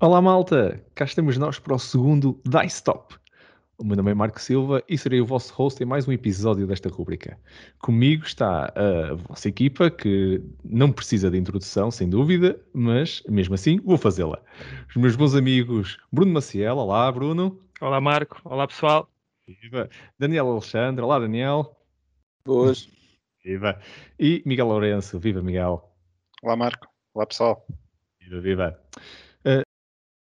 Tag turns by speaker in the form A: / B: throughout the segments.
A: Olá malta, cá estamos nós para o segundo Dice Top. O meu nome é Marco Silva e serei o vosso host em mais um episódio desta rúbrica. Comigo está a vossa equipa, que não precisa de introdução, sem dúvida, mas mesmo assim vou fazê-la. Os meus bons amigos Bruno Maciel, olá Bruno.
B: Olá Marco, olá pessoal.
A: Viva. Daniel Alexandre, olá Daniel.
C: Boas.
A: Viva. E Miguel Lourenço, viva Miguel.
C: Olá Marco, olá pessoal.
A: Viva, viva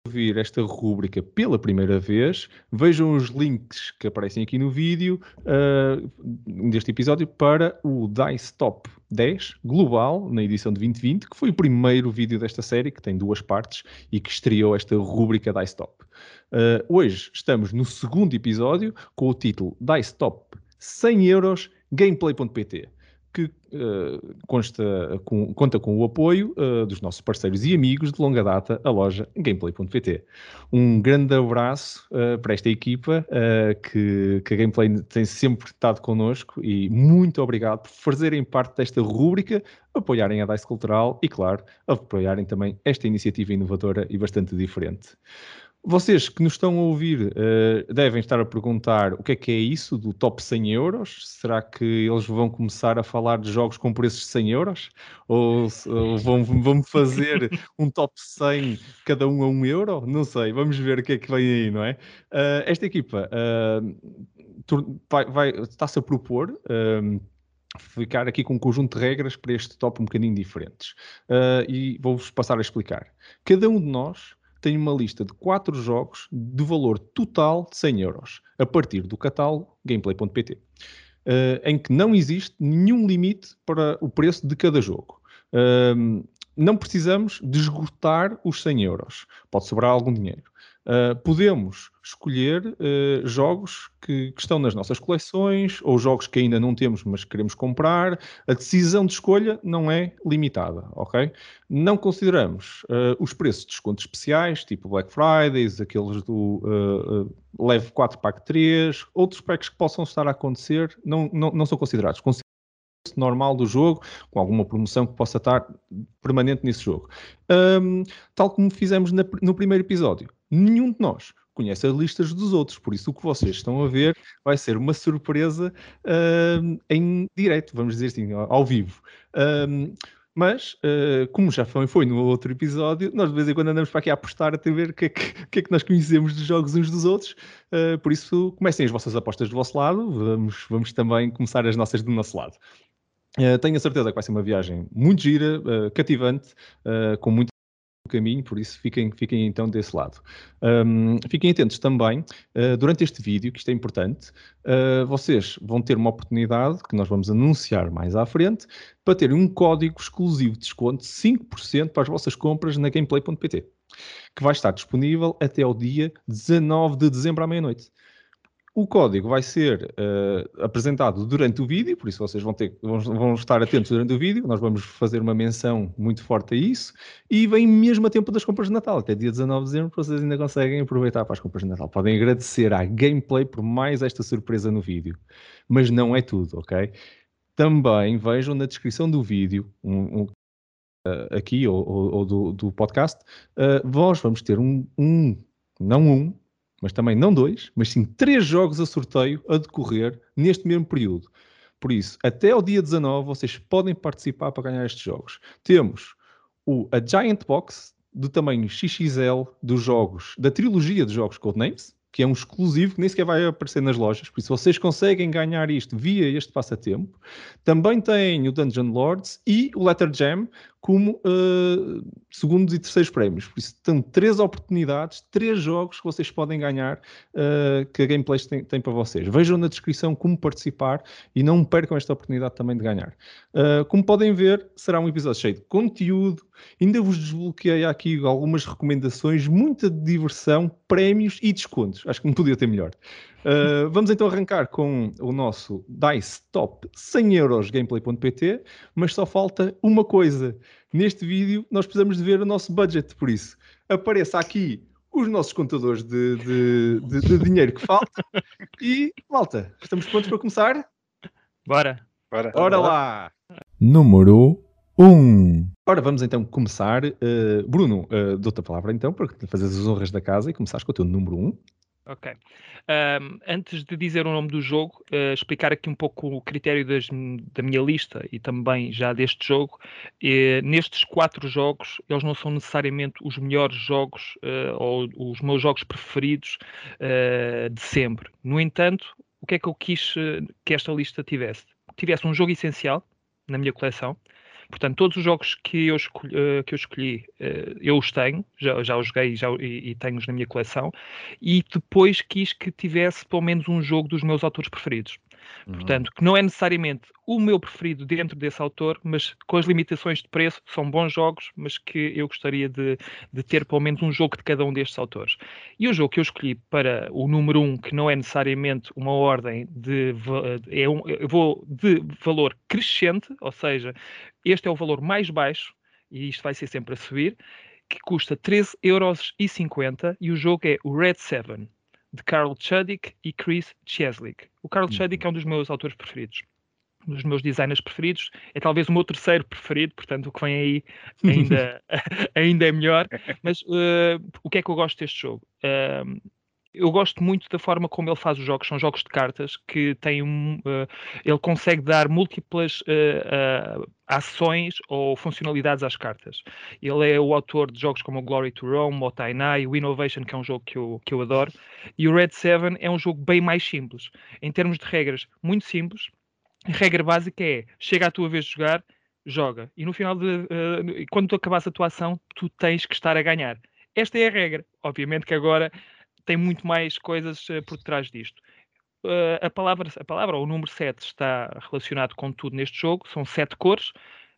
A: ouvir esta rúbrica pela primeira vez, vejam os links que aparecem aqui no vídeo uh, deste episódio para o Dice Top 10 global, na edição de 2020, que foi o primeiro vídeo desta série, que tem duas partes e que estreou esta rúbrica Dice Top. Uh, hoje estamos no segundo episódio com o título Dice Top 100 euros gameplay.pt que uh, consta, com, conta com o apoio uh, dos nossos parceiros e amigos de longa data, a loja Gameplay.pt. Um grande abraço uh, para esta equipa que, que a Gameplay tem sempre estado connosco e muito obrigado por fazerem parte desta rúbrica, apoiarem a DICE Cultural e, claro, apoiarem também esta iniciativa inovadora e bastante diferente. Vocês que nos estão a ouvir uh, devem estar a perguntar o que é que é isso do top 100 euros? Será que eles vão começar a falar de jogos com preços de 100 euros? Ou, ou vão, vão fazer um top 100 cada um a 1 euro? Não sei, vamos ver o que é que vem aí, não é? Uh, esta equipa uh, vai, vai, está-se a propor ficar aqui com um conjunto de regras para este top um bocadinho diferentes. e vou-vos passar a explicar. Cada um de nós tem uma lista de quatro jogos de valor total de 100 euros, a partir do catálogo gameplay.pt, eh, em que não existe nenhum limite para o preço de cada jogo. Uh, não precisamos de esgotar os 100 euros. Pode sobrar algum dinheiro. Uh, podemos escolher uh, jogos que, que, estão nas nossas coleções ou jogos que ainda não temos, mas queremos comprar. A decisão de escolha não é limitada, ok? Não consideramos uh, os preços de descontos especiais, tipo Black Fridays, aqueles do Leve 4 Pack 3, outros packs que possam estar a acontecer, não, não, não são considerados normal do jogo, com alguma promoção que possa estar permanente nesse jogo. Um, tal como fizemos na, no primeiro episódio. Nenhum de nós conhece as listas dos outros, por isso o que vocês estão a ver vai ser uma surpresa uh, em direto, vamos dizer assim, ao vivo. Um, mas, uh, como já foi, foi no outro episódio, nós de vez em quando andamos para aqui a apostar a ver o que, é que, que, é que nós conhecemos dos jogos uns dos outros. Uh, por isso, comecem as vossas apostas do vosso lado, vamos, vamos também começar as nossas do nosso lado. Uh, tenho a certeza que vai ser uma viagem muito gira, cativante, com muito caminho, por isso fiquem, fiquem então desse lado. Um, fiquem atentos também, uh, durante este vídeo, que isto é importante, uh, vocês vão ter uma oportunidade, que nós vamos anunciar mais à frente, para terem um código exclusivo de desconto de 5% para as vossas compras na gameplay.pt, que vai estar disponível até ao dia 19 de dezembro à meia-noite. O código vai ser uh, apresentado durante o vídeo, por isso vocês vão, ter, vão, vão, estar atentos durante o vídeo. Nós vamos fazer uma menção muito forte a isso. E vem mesmo a tempo das compras de Natal, até dia 19 de dezembro, vocês ainda conseguem aproveitar para as compras de Natal. Podem agradecer à gameplay por mais esta surpresa no vídeo. Mas não é tudo, ok? Também vejam na descrição do vídeo, um, um, uh, aqui ou, ou, ou do, do, podcast, uh, nós vamos ter um, um não um, mas também não dois, mas sim três jogos a sorteio a decorrer neste mesmo período. Por isso, até o dia 19, vocês podem participar para ganhar estes jogos. Temos o A Giant Box do tamanho XXL dos jogos, da trilogia de jogos Codenames, que é um exclusivo que nem sequer vai aparecer nas lojas. Por isso, vocês conseguem ganhar isto via este passatempo. Também tem o Dungeon Lords e o Letter Jam, como uh, segundos e terceiros prémios. Por isso, tem três oportunidades, três jogos que vocês podem ganhar uh, que a Gameplay tem, tem, para vocês. Vejam na descrição como participar e não percam esta oportunidade também de ganhar. Uh, como podem ver, será um episódio cheio de conteúdo. Ainda vos desbloqueei aqui algumas recomendações, muita diversão, prémios e descontos. Acho que não podia ter melhor. Uh, vamos então arrancar com o nosso DICE Top 100 euros gameplay.pt, mas só falta uma coisa. Neste vídeo nós precisamos de ver o nosso budget, por isso apareça aqui os nossos contadores de, de, de, de dinheiro que falta e malta, estamos prontos para começar?
B: Bora!
A: Bora, Bora lá!
D: Número um.
A: Ora, vamos então começar. Uh, Bruno, uh, dou-te a palavra então para fazeres as honras da casa e começares com o teu número 1. Um.
B: Ok. Um, antes de dizer o nome do jogo, uh, explicar aqui um pouco o critério das, da minha lista e também já deste jogo. Uh, nestes quatro jogos, eles não são necessariamente os melhores jogos uh, ou os meus jogos preferidos eh, de sempre. No entanto, o que é que eu quis que esta lista tivesse? Tivesse um jogo essencial na minha coleção, Portanto, todos os jogos que eu escolhi, uh, que eu, escolhi uh, eu os tenho, já, já os joguei já, e, e tenho-os na minha coleção, e depois quis que tivesse pelo menos um jogo dos meus autores preferidos. Uhum. Portanto, que não é necessariamente o meu preferido dentro desse autor, mas com as limitações de preço, são bons jogos, mas que eu gostaria de, de ter pelo menos um jogo de cada um destes autores. E o jogo que eu escolhi para o número 1, um, que não é necessariamente uma ordem de, é um, eu vou de valor crescente, ou seja, este é o valor mais baixo, e isto vai ser sempre a subir, que custa 13,50€ euros e o jogo é o Red 7 de Carl Chudik e Chris Cheslick. O Carl Chudik é um dos meus autores preferidos, um dos meus designers preferidos, é talvez o meu terceiro preferido, portanto o que vem aí ainda, ainda é melhor. Mas uh, o que é que eu gosto deste jogo? Uh, eu gosto muito da forma como ele faz os jogos. São jogos de cartas que têm um. Uh, ele consegue dar múltiplas uh, uh, ações ou funcionalidades às cartas. Ele é o autor de jogos como Glory to Rome, o Tainai, o Innovation, que é um jogo que eu, que eu adoro. E o Red 7 é um jogo bem mais simples. Em termos de regras, muito simples. A regra básica é: chega à tua vez de jogar, joga. E no final de. quando tu acabas a tua ação, tu tens que estar a ganhar. Esta é a regra. Obviamente que agora tem muito mais coisas uh, por trás disto. Uh, a, palavra, a palavra, ou o número 7, está relacionado com tudo neste jogo. São sete cores,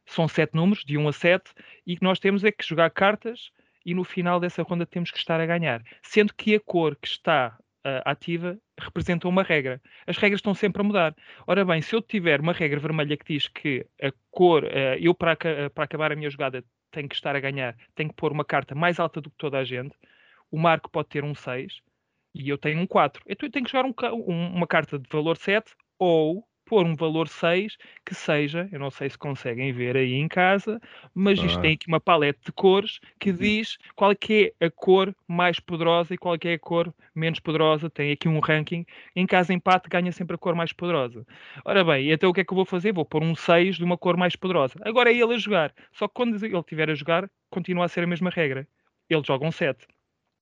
B: são sete números, de 1 a 7, e que nós temos é que jogar cartas e no final dessa ronda temos que estar a ganhar. Sendo que a cor que está uh, ativa representa uma regra. As regras estão sempre a mudar. Ora bem, se eu tiver uma regra vermelha que diz que a cor, uh, eu para, para acabar a minha jogada tenho que estar a ganhar, tenho que pôr uma carta mais alta do que toda a gente, o Marco pode ter um 6 e eu tenho um 4. Então eu tenho que jogar um, um, uma carta de valor 7 ou pôr um valor 6 que seja, eu não sei se conseguem ver aí em casa, mas ah. isto tem aqui uma paleta de cores que uhum. diz qual é que é a cor mais poderosa e qual é que é a cor menos poderosa. Tem aqui um ranking. Em caso empate, ganha sempre a cor mais poderosa. Ora bem, então o que é que eu vou fazer? Vou pôr um 6 de uma cor mais poderosa. Agora é ele a jogar. Só que quando ele estiver a jogar, continua a ser a mesma regra. Ele joga um 7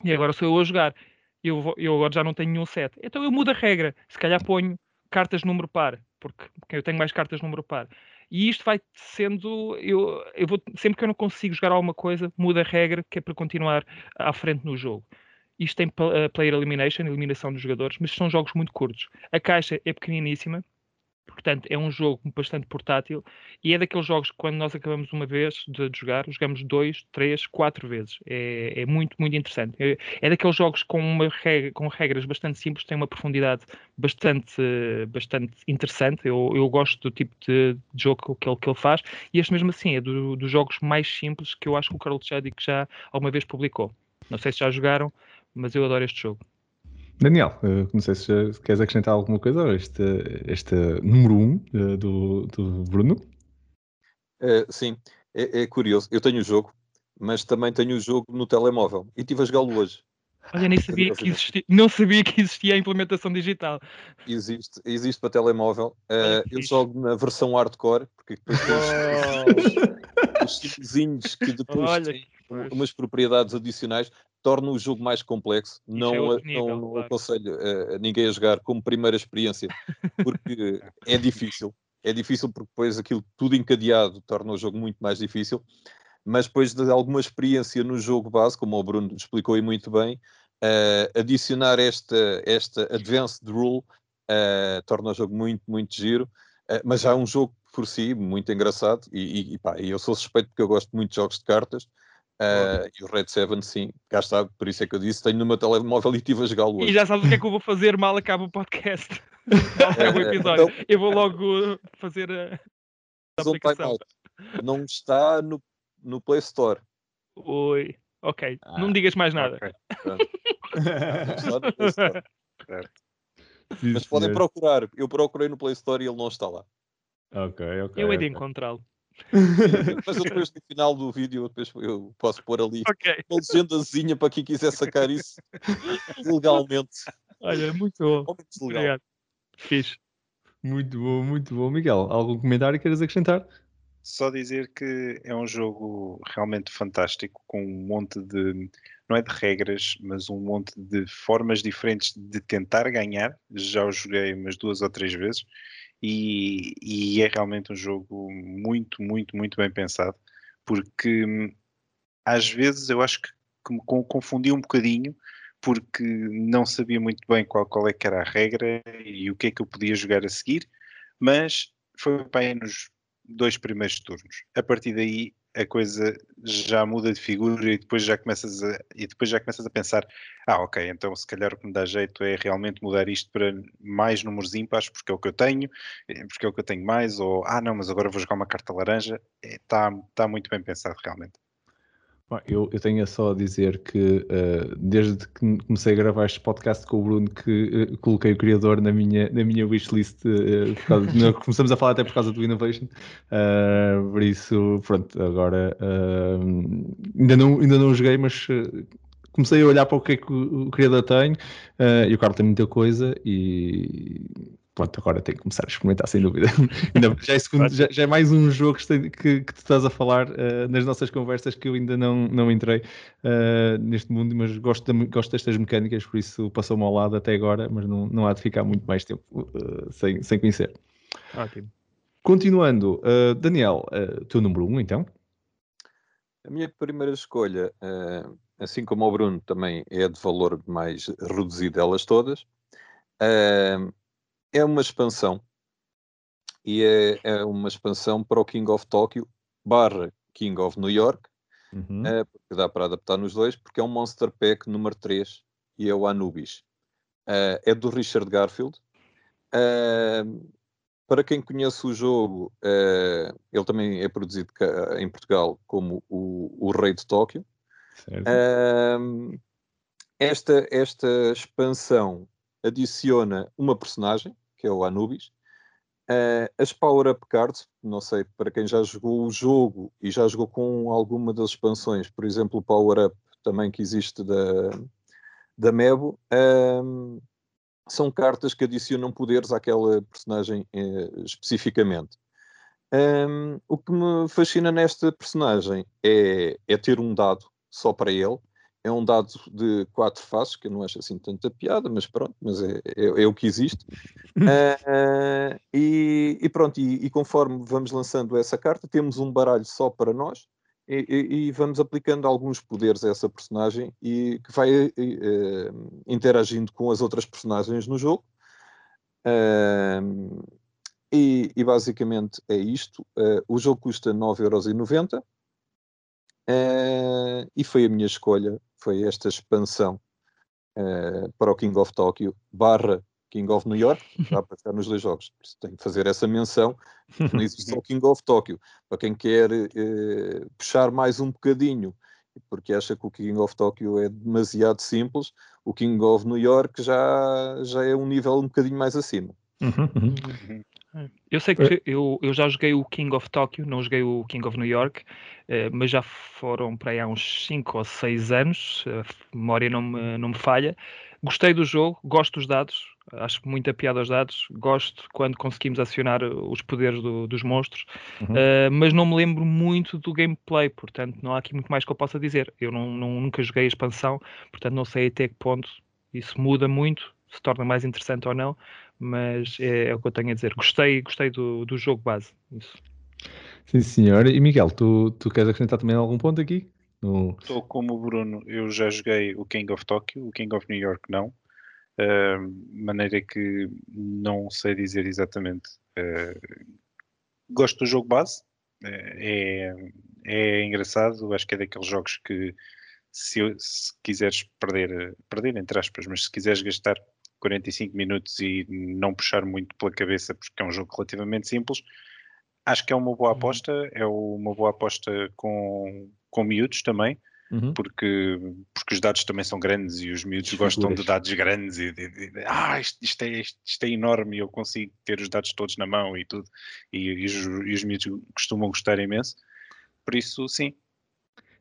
B: e agora sou eu a jogar. Eu, eu agora já não tenho nenhum set. Então eu mudo a regra. Se calhar ponho cartas número par, porque, eu tenho mais cartas número par. E isto vai sendo. Eu, eu vou, sempre que eu não consigo jogar alguma coisa, mudo a regra que é para continuar à frente no jogo. Isto tem uh, player elimination, eliminação dos jogadores, mas são jogos muito curtos. A caixa é pequeniníssima, Portanto, é um jogo bastante portátil e é daqueles jogos que quando nós acabamos uma vez de, jogar, jogamos dois, três, quatro vezes. É, é muito, muito interessante. É, é, daqueles jogos com, uma regra, com regras bastante simples, tem uma profundidade bastante, bastante interessante. Eu, eu gosto do tipo de, de jogo que ele, que ele faz e este mesmo assim é do, dos jogos mais simples que eu acho que o Carlos Chadic já alguma vez publicou. Não sei se já jogaram, mas eu adoro este jogo.
A: Daniel, eh, não sei se queres acrescentar alguma coisa a este, este número 1 um, eh, do, do Bruno.
C: Uh, sim, é, é, curioso. Eu tenho o jogo, mas também tenho o jogo no telemóvel e estive a jogá-lo hoje.
B: Olha, nem sabia que existia, não sabia que existia a implementação digital.
C: Existe, existe para telemóvel. Uh, eu jogo na versão hardcore, porque depois tem os simplesinhos que depois Olha, têm umas propriedades adicionais torna o jogo mais complexo. Não, é nível, não, claro. aconselho a ninguém a jogar como primeira experiência, porque é difícil. É difícil porque depois aquilo tudo encadeado torna o jogo muito mais difícil. Mas depois de alguma experiência no jogo base, como o Bruno explicou aí muito bem, uh, adicionar esta, esta advanced rule uh, torna o jogo muito, muito giro. Uh, mas já é um jogo por si muito engraçado e, e, pá, eu sou suspeito porque eu gosto muito de jogos de cartas Uh, e o Red 7, sim, cá está, por isso é que eu disse: tenho no meu telemóvel e estive a jogá-lo
B: E já sabes o que é que eu vou fazer mal acaba o podcast. mal acaba o é, episódio. Então, eu vou logo fazer a, a aplicação.
C: Não está no, no Play Store.
B: Oi, ok. Ah, não digas mais nada. Okay.
C: Mas podem procurar. Eu procurei no Play Store e ele não está lá.
A: Ok, ok.
B: Eu hei
A: de
B: encontrá-lo.
C: Mas depois no final do vídeo depois eu posso pôr ali okay. uma legendazinha para quem quiser sacar isso legalmente.
B: Olha, muito bom. Muito legal. Obrigado. Fiz.
A: Muito bom, muito bom. Miguel, algum comentário queres acrescentar?
D: Só dizer que é um jogo realmente fantástico, com um monte de, não é de regras, mas um monte de formas diferentes de tentar ganhar. Já o joguei umas duas ou três vezes e, e é realmente um jogo muito, muito, muito bem pensado, porque hum, às vezes eu acho que, que me confundi um bocadinho porque não sabia muito bem qual, qual é que era a regra e o que é que eu podia jogar a seguir, mas foi aí nos dois primeiros turnos. A partir daí a coisa já muda de figura e depois já começas a, e depois já começas a pensar, ah, ok, então se calhar o que me dá jeito é realmente mudar isto para mais números ímpares, porque é o que eu tenho, eh, porque é o que eu tenho mais, ou ah, não, mas agora vou jogar uma carta laranja. Está é, tá muito bem pensado realmente.
A: Eu, eu tenho só a dizer que uh, desde que comecei a gravar este podcast com o Bruno que uh, coloquei o criador na minha, na minha wishlist, uh, causa, começamos a falar até por causa do Innovation, por isso, pronto, agora ainda, não, ainda não joguei, mas comecei a olhar para o que é que o, o criador tem e o Carlos tem muita coisa e pronto, agora tenho que começar a experimentar, sem dúvida. já, é segundo, já, já, é mais um jogo que, que, que tu estás a falar uh, nas nossas conversas que eu ainda não, não entrei uh, neste mundo, mas gosto, de, gosto destas mecânicas, por isso passou-me ao lado até agora, mas não, não há de ficar muito mais tempo uh, sem, sem conhecer. Ótimo. Continuando, Daniel, teu número 1 um, então?
C: A minha primeira escolha, assim como o Bruno, também é de valor mais reduzido delas todas. Uh, é uma expansão. E é, é, uma expansão para o King of Tokyo barra King of New York uhum. é, dá para adaptar nos dois porque é um Monster Pack número 3 e é o Anubis. É, é do Richard Garfield. É, para quem conhece o jogo é, ele também é produzido em Portugal como o, o Rei de Tóquio. Esta, esta expansão adiciona uma personagem, que é o Anubis. Uh, as Power Up Cards, não sei, para quem já jogou o jogo e já jogou com alguma das expansões, por exemplo, o Power Up também que existe da, da Mebo, um, são cartas que adicionam poderes àquela personagem uh, especificamente. Um, o que me fascina nesta personagem é, é ter um dado só para ele, é um dado de quatro faces, que eu não acho assim tanta piada, mas pronto, mas é, é, é o que existe. uh, e, e, pronto, e, e, conforme vamos lançando essa carta, temos um baralho só para nós e, e vamos aplicando alguns poderes a essa personagem e que vai uh, interagindo com as outras personagens no jogo. Uh, e, basicamente é isto. o jogo custa 9,90€. Uh, e foi a minha escolha foi esta expansão uh, para o King of Tokyo barra King of New York, dá para ficar nos dois jogos. Tenho que fazer essa menção, não existe só King of Tokyo. Para quem quer uh, puxar mais um bocadinho, porque acha que o King of Tokyo é demasiado simples, o King of New York já, já é um nível um bocadinho mais acima. Uhum, uhum.
B: Uhum. Eu sei que é. eu, eu já joguei o King of Tokyo, não joguei o King of New York, eh, mas já foram para aí há uns 5 ou 6 anos, a memória não me, não me falha. Gostei do jogo, gosto dos dados, acho muita piada aos dados, gosto quando conseguimos acionar os poderes do, dos monstros, uhum. uh, mas não me lembro muito do gameplay, portanto não há aqui muito mais que eu possa dizer. Eu não, não, nunca joguei a expansão, portanto não sei até que ponto isso muda muito, se torna mais interessante ou não, mas é, é, o que eu tenho a dizer. Gostei, gostei do, do jogo base. Isso.
A: Sim, senhor. E Miguel, tu, tu queres acrescentar também algum ponto aqui?
D: Estou como o Bruno, eu já joguei o King of Tokyo, o King of New York não. Uh, maneira que não sei dizer exatamente. Uh, gosto do jogo base, é, é engraçado, acho que é daqueles jogos que se, se quiseres perder, perder entre aspas, mas se quiseres gastar 45 minutos e não puxar muito pela cabeça, porque é um jogo relativamente simples. Acho que é uma boa uhum. aposta, é uma boa aposta com, com miúdos também, Uhum. Porque, porque os dados também são grandes e os miúdos gostam de dados grandes e de, de, de, ah, isto, isto, é, isto é enorme e eu consigo ter os dados todos na mão e tudo. E, e, os, e os miúdos costumam gostar imenso. Por isso, sim,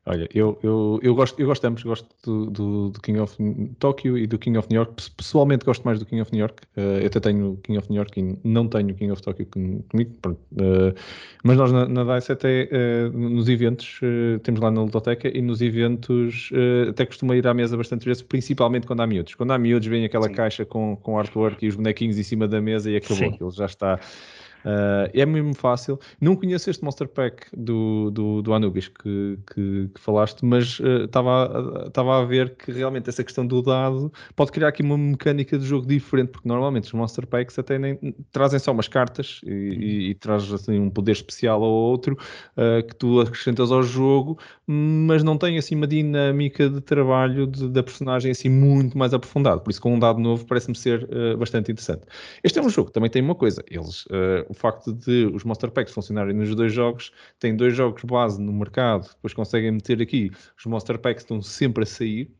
A: Olha, eu, eu, eu, gosto, eu gosto ambos, gosto do, do, do, King of Tokyo e do King of New York. Pessoalmente gosto mais do King of New York. Uh, eu até tenho o King of New York e não tenho o King of Tokyo comigo. Uh, mas nós na, na DICE até uh, nos eventos, temos lá na Ludoteca e nos eventos até costuma ir à mesa bastante vezes, principalmente quando há miúdos. Quando há miúdos vem aquela Sim. caixa com, com artwork e os bonequinhos em cima da mesa e acabou, Sim. aquilo já está Uh, é mesmo fácil. Não conheço este Monster Pack do, do, do Anubis que, que, que falaste, mas estava uh, a ver que realmente essa questão do dado pode criar aqui uma mecânica de jogo diferente, porque normalmente os Monster Packs até nem, trazem só umas cartas e, e, e traz assim, um poder especial ou outro uh, que tu acrescentas ao jogo, mas não tem assim uma dinâmica de trabalho de, da personagem assim muito mais aprofundado. Por isso, com um dado novo, parece-me ser bastante interessante. Este é um jogo que também tem uma coisa, eles facto de os Monster Packs funcionarem nos dois jogos, tem dois jogos base no mercado, depois conseguem meter aqui, os Monster Packs estão sempre a sair,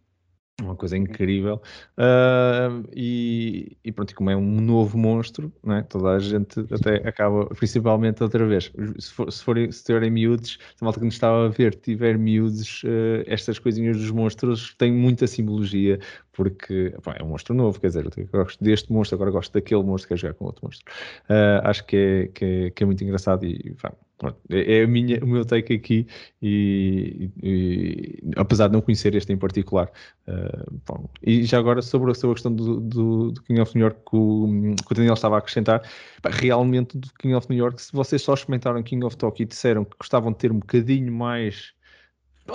A: uma coisa incrível. Uh, e, e, pronto, como é um novo monstro, é? toda a gente até acaba, principalmente outra vez, se, for, se, forem, se tiverem miúdos, se a malta que nos estava a ver tiver miúdos, uh, estas coisinhas dos monstros têm muita simbologia, porque pá, é um monstro novo, quer dizer, eu gosto deste monstro, agora gosto daquele monstro, quero jogar com outro monstro. Uh, acho que é, que é, que, é, muito engraçado e pá, é, é minha, o meu take aqui e, e, apesar de não conhecer este em particular uh, bom, e já agora sobre, sobre a questão do, do, do King of New York que o, que o, Daniel estava a acrescentar realmente do King of New York se vocês só experimentaram King of Tokyo e disseram que gostavam de ter um bocadinho mais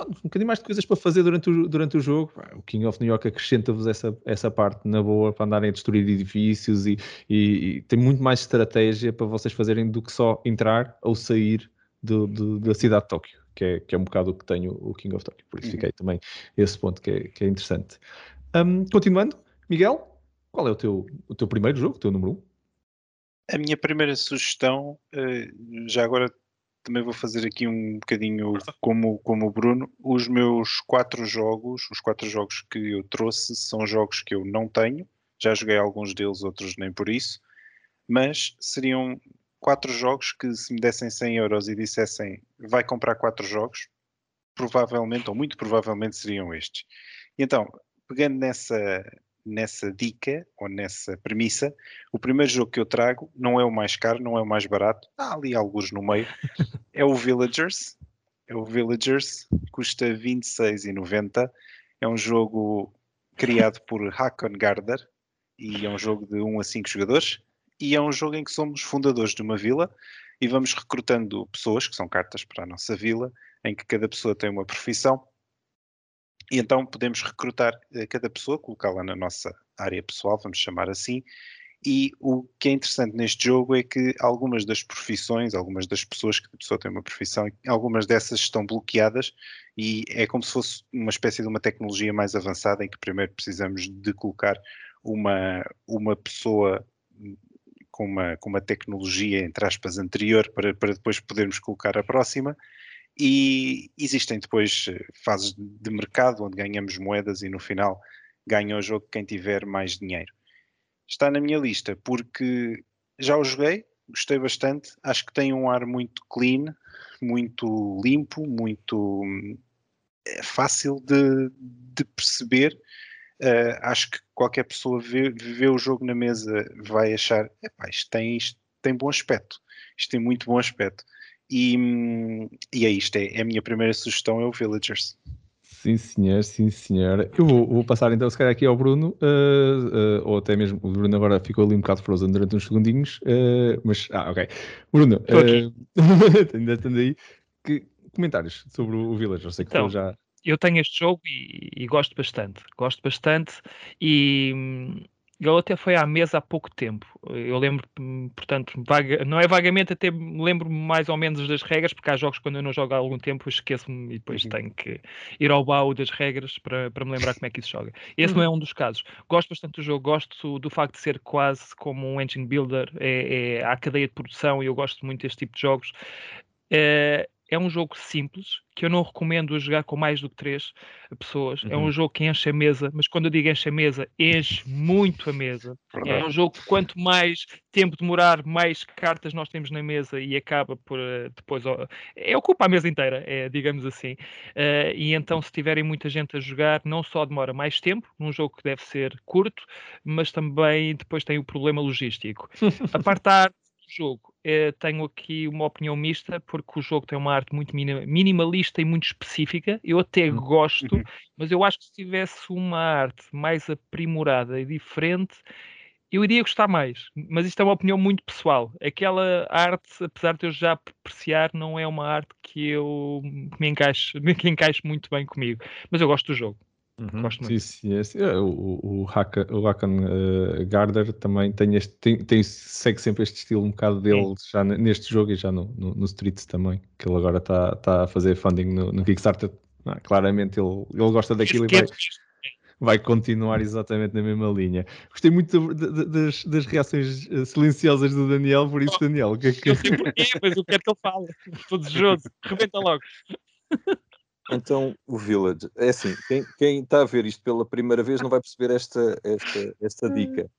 A: um bocadinho mais de coisas para fazer durante o, durante o jogo. O King of New York acrescenta-vos essa, essa parte na boa para andarem a destruir edifícios e, e, e, tem muito mais estratégia para vocês fazerem do que só entrar ou sair do, do, da cidade de Tóquio, que é, que é um bocado o que tem o, King of Tokyo. Por isso uhum. fiquei também esse ponto que é, que é interessante. Um, continuando, Miguel, qual é o teu, o teu primeiro jogo, o teu número 1? Um?
D: A minha primeira sugestão, eh, já agora também vou fazer aqui um bocadinho como, como o Bruno. Os meus quatro jogos, os quatro jogos que eu trouxe, são jogos que eu não tenho. Já joguei alguns deles, outros nem por isso. Mas seriam quatro jogos que, se me dessem 100 euros e dissessem vai comprar quatro jogos, provavelmente, ou muito provavelmente, seriam estes. E então, pegando nessa, nessa dica ou nessa premissa, o primeiro jogo que eu trago não é o mais caro, não é o mais barato, há ali alguns no meio, é o Villagers. É o Villagers, custa 26,90. É um jogo criado por Hakon Gardner e é um jogo de 1 a 5 jogadores. E é um jogo em que somos fundadores de uma vila e vamos recrutando pessoas, que são cartas para a nossa vila, em que cada pessoa tem uma profissão e então podemos recrutar eh, cada pessoa, colocá-la na nossa área pessoal, vamos chamar assim. E o que é interessante neste jogo é que algumas das profissões, algumas das pessoas que a pessoa tem uma profissão, algumas dessas estão bloqueadas e é como se fosse uma espécie de uma tecnologia mais avançada em que primeiro precisamos de colocar uma, uma pessoa com uma, com uma tecnologia, entre aspas, anterior para, para depois podermos colocar a próxima e existem depois eh, fases de mercado onde ganhamos moedas e no final ganha o jogo quem tiver mais dinheiro. Está na minha lista porque já o joguei, gostei bastante, acho que tem um ar muito clean, muito limpo, muito é fácil de, de perceber. Uh, acho que qualquer pessoa vê, vê o jogo na mesa vai achar, isto tem, isto tem bom aspecto, isto tem muito bom aspecto. E, e é isto, é, é, a minha primeira sugestão é o Villagers.
A: Sim, senhor, sim, senhor. Eu vou, vou passar então, se calhar, aqui ao Bruno, uh, uh, ou até mesmo o Bruno agora ficou ali um bocado frozen durante uns segundinhos, uh, mas, ah, ok. Bruno, ainda estando aí, que, comentários sobre o Villagers? Eu sei que então, já.
B: Eu tenho este jogo e, e, gosto bastante, gosto bastante e ele até foi à mesa há pouco tempo. Eu lembro, portanto, vaga, não é vagamente, até me lembro mais ou menos das regras, porque há jogos quando eu não jogo há algum tempo, esqueço-me e depois uhum. tenho que ir ao baú das regras para, para me lembrar como é que isso joga. Esse uhum. não é um dos casos. Gosto bastante do jogo, gosto do facto de ser quase como um engine builder, é, é a cadeia de produção e eu gosto muito deste tipo de jogos. É, é um jogo simples, que eu não recomendo jogar com mais do que três pessoas. Uhum. É um uhum. jogo que enche a mesa, mas quando eu digo enche a mesa, enche muito a mesa. É um jogo que quanto mais tempo demorar, mais cartas nós temos na mesa e acaba por uh, depois... É, ocupa a mesa inteira, é, digamos assim. Uh, e então se tiverem muita gente a jogar, não só demora mais tempo, num jogo que deve ser curto, mas também depois tem o problema logístico. A parte da arte jogo, eh, tenho aqui uma opinião mista, porque o jogo tem uma arte muito minimalista e muito específica. Eu até hum. gosto, mas eu acho que se tivesse uma arte mais aprimorada e diferente, eu iria gostar mais. Mas isto é uma opinião muito pessoal. Aquela arte, apesar de eu já apreciar, não é uma arte que eu me encaixe, que encaixe muito bem comigo. Mas eu gosto do jogo.
A: Uhum. Muito. Sim, sim, é, o, o, Haka, o Hakan uh, Gardner também tem este, tem, tem, segue sempre este estilo um bocado dele sim. já neste jogo e já no, no, no Streets também, que ele agora está tá a fazer funding no, no Kickstarter. Ah, claramente ele, ele gosta daquilo e vai, vai continuar exatamente na mesma linha. Gostei muito de, de, das, das, reações eh, silenciosas do Daniel, por isso, Daniel, o que é que.
B: Eu sei porquê, mas o que é que ele fala? Estou desejoso, rebenta logo.
C: Então, o Village, é assim, quem, quem, está a ver isto pela primeira vez não vai perceber esta, esta, esta dica.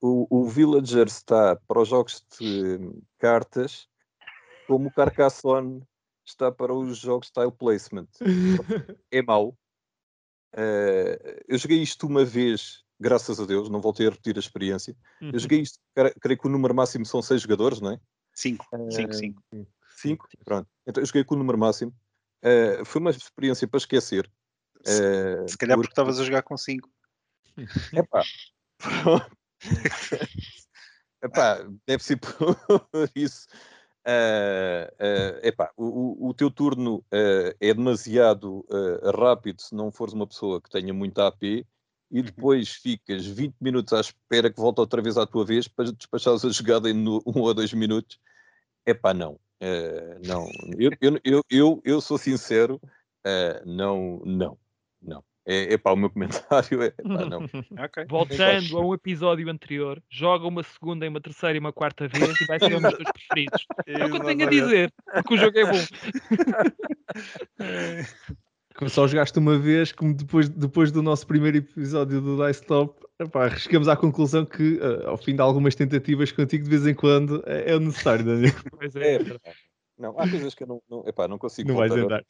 C: O, o Villager está para os jogos de cartas como o Carcassonne está para os jogos Tile Placement. É mau. Uh, eu joguei isto uma vez, graças a Deus, não voltei a repetir a experiência. Eu uhum. joguei isto, creio que o número máximo são seis jogadores, não é?
D: Cinco. Uh, cinco, cinco.
C: Cinco? Pronto. Então eu joguei com o número máximo. Uh, foi uma experiência para esquecer.
D: Uh, se, se calhar porque estavas a jogar com 5.
C: Epá. Epá, deve ser por isso. Uh, uh, epá, o, o, teu turno é demasiado rápido se não fores uma pessoa que tenha muita AP e uhum. depois ficas 20 minutos à espera que volte outra vez à tua vez para despachares a jogada em um ou dois minutos. Epá, não. Uh, não, eu, eu, eu, eu, eu sou sincero, uh, não, não, não. É, é para o meu comentário, é pá, não.
B: Okay. Voltando a um episódio anterior, joga uma segunda, e uma terceira e uma quarta vez e vai ser um dos teus preferidos. É o que eu tenho a dizer, porque o jogo é bom.
A: Só jogaste uma vez, como depois, depois do nosso primeiro episódio do Dice Top, epá, chegamos à conclusão que, uh, ao fim de algumas tentativas contigo, de vez em quando é, é necessário, Daniel.
C: Pois é. é. Não, há coisas que eu não, não, epá, não consigo.
A: Não vais andar.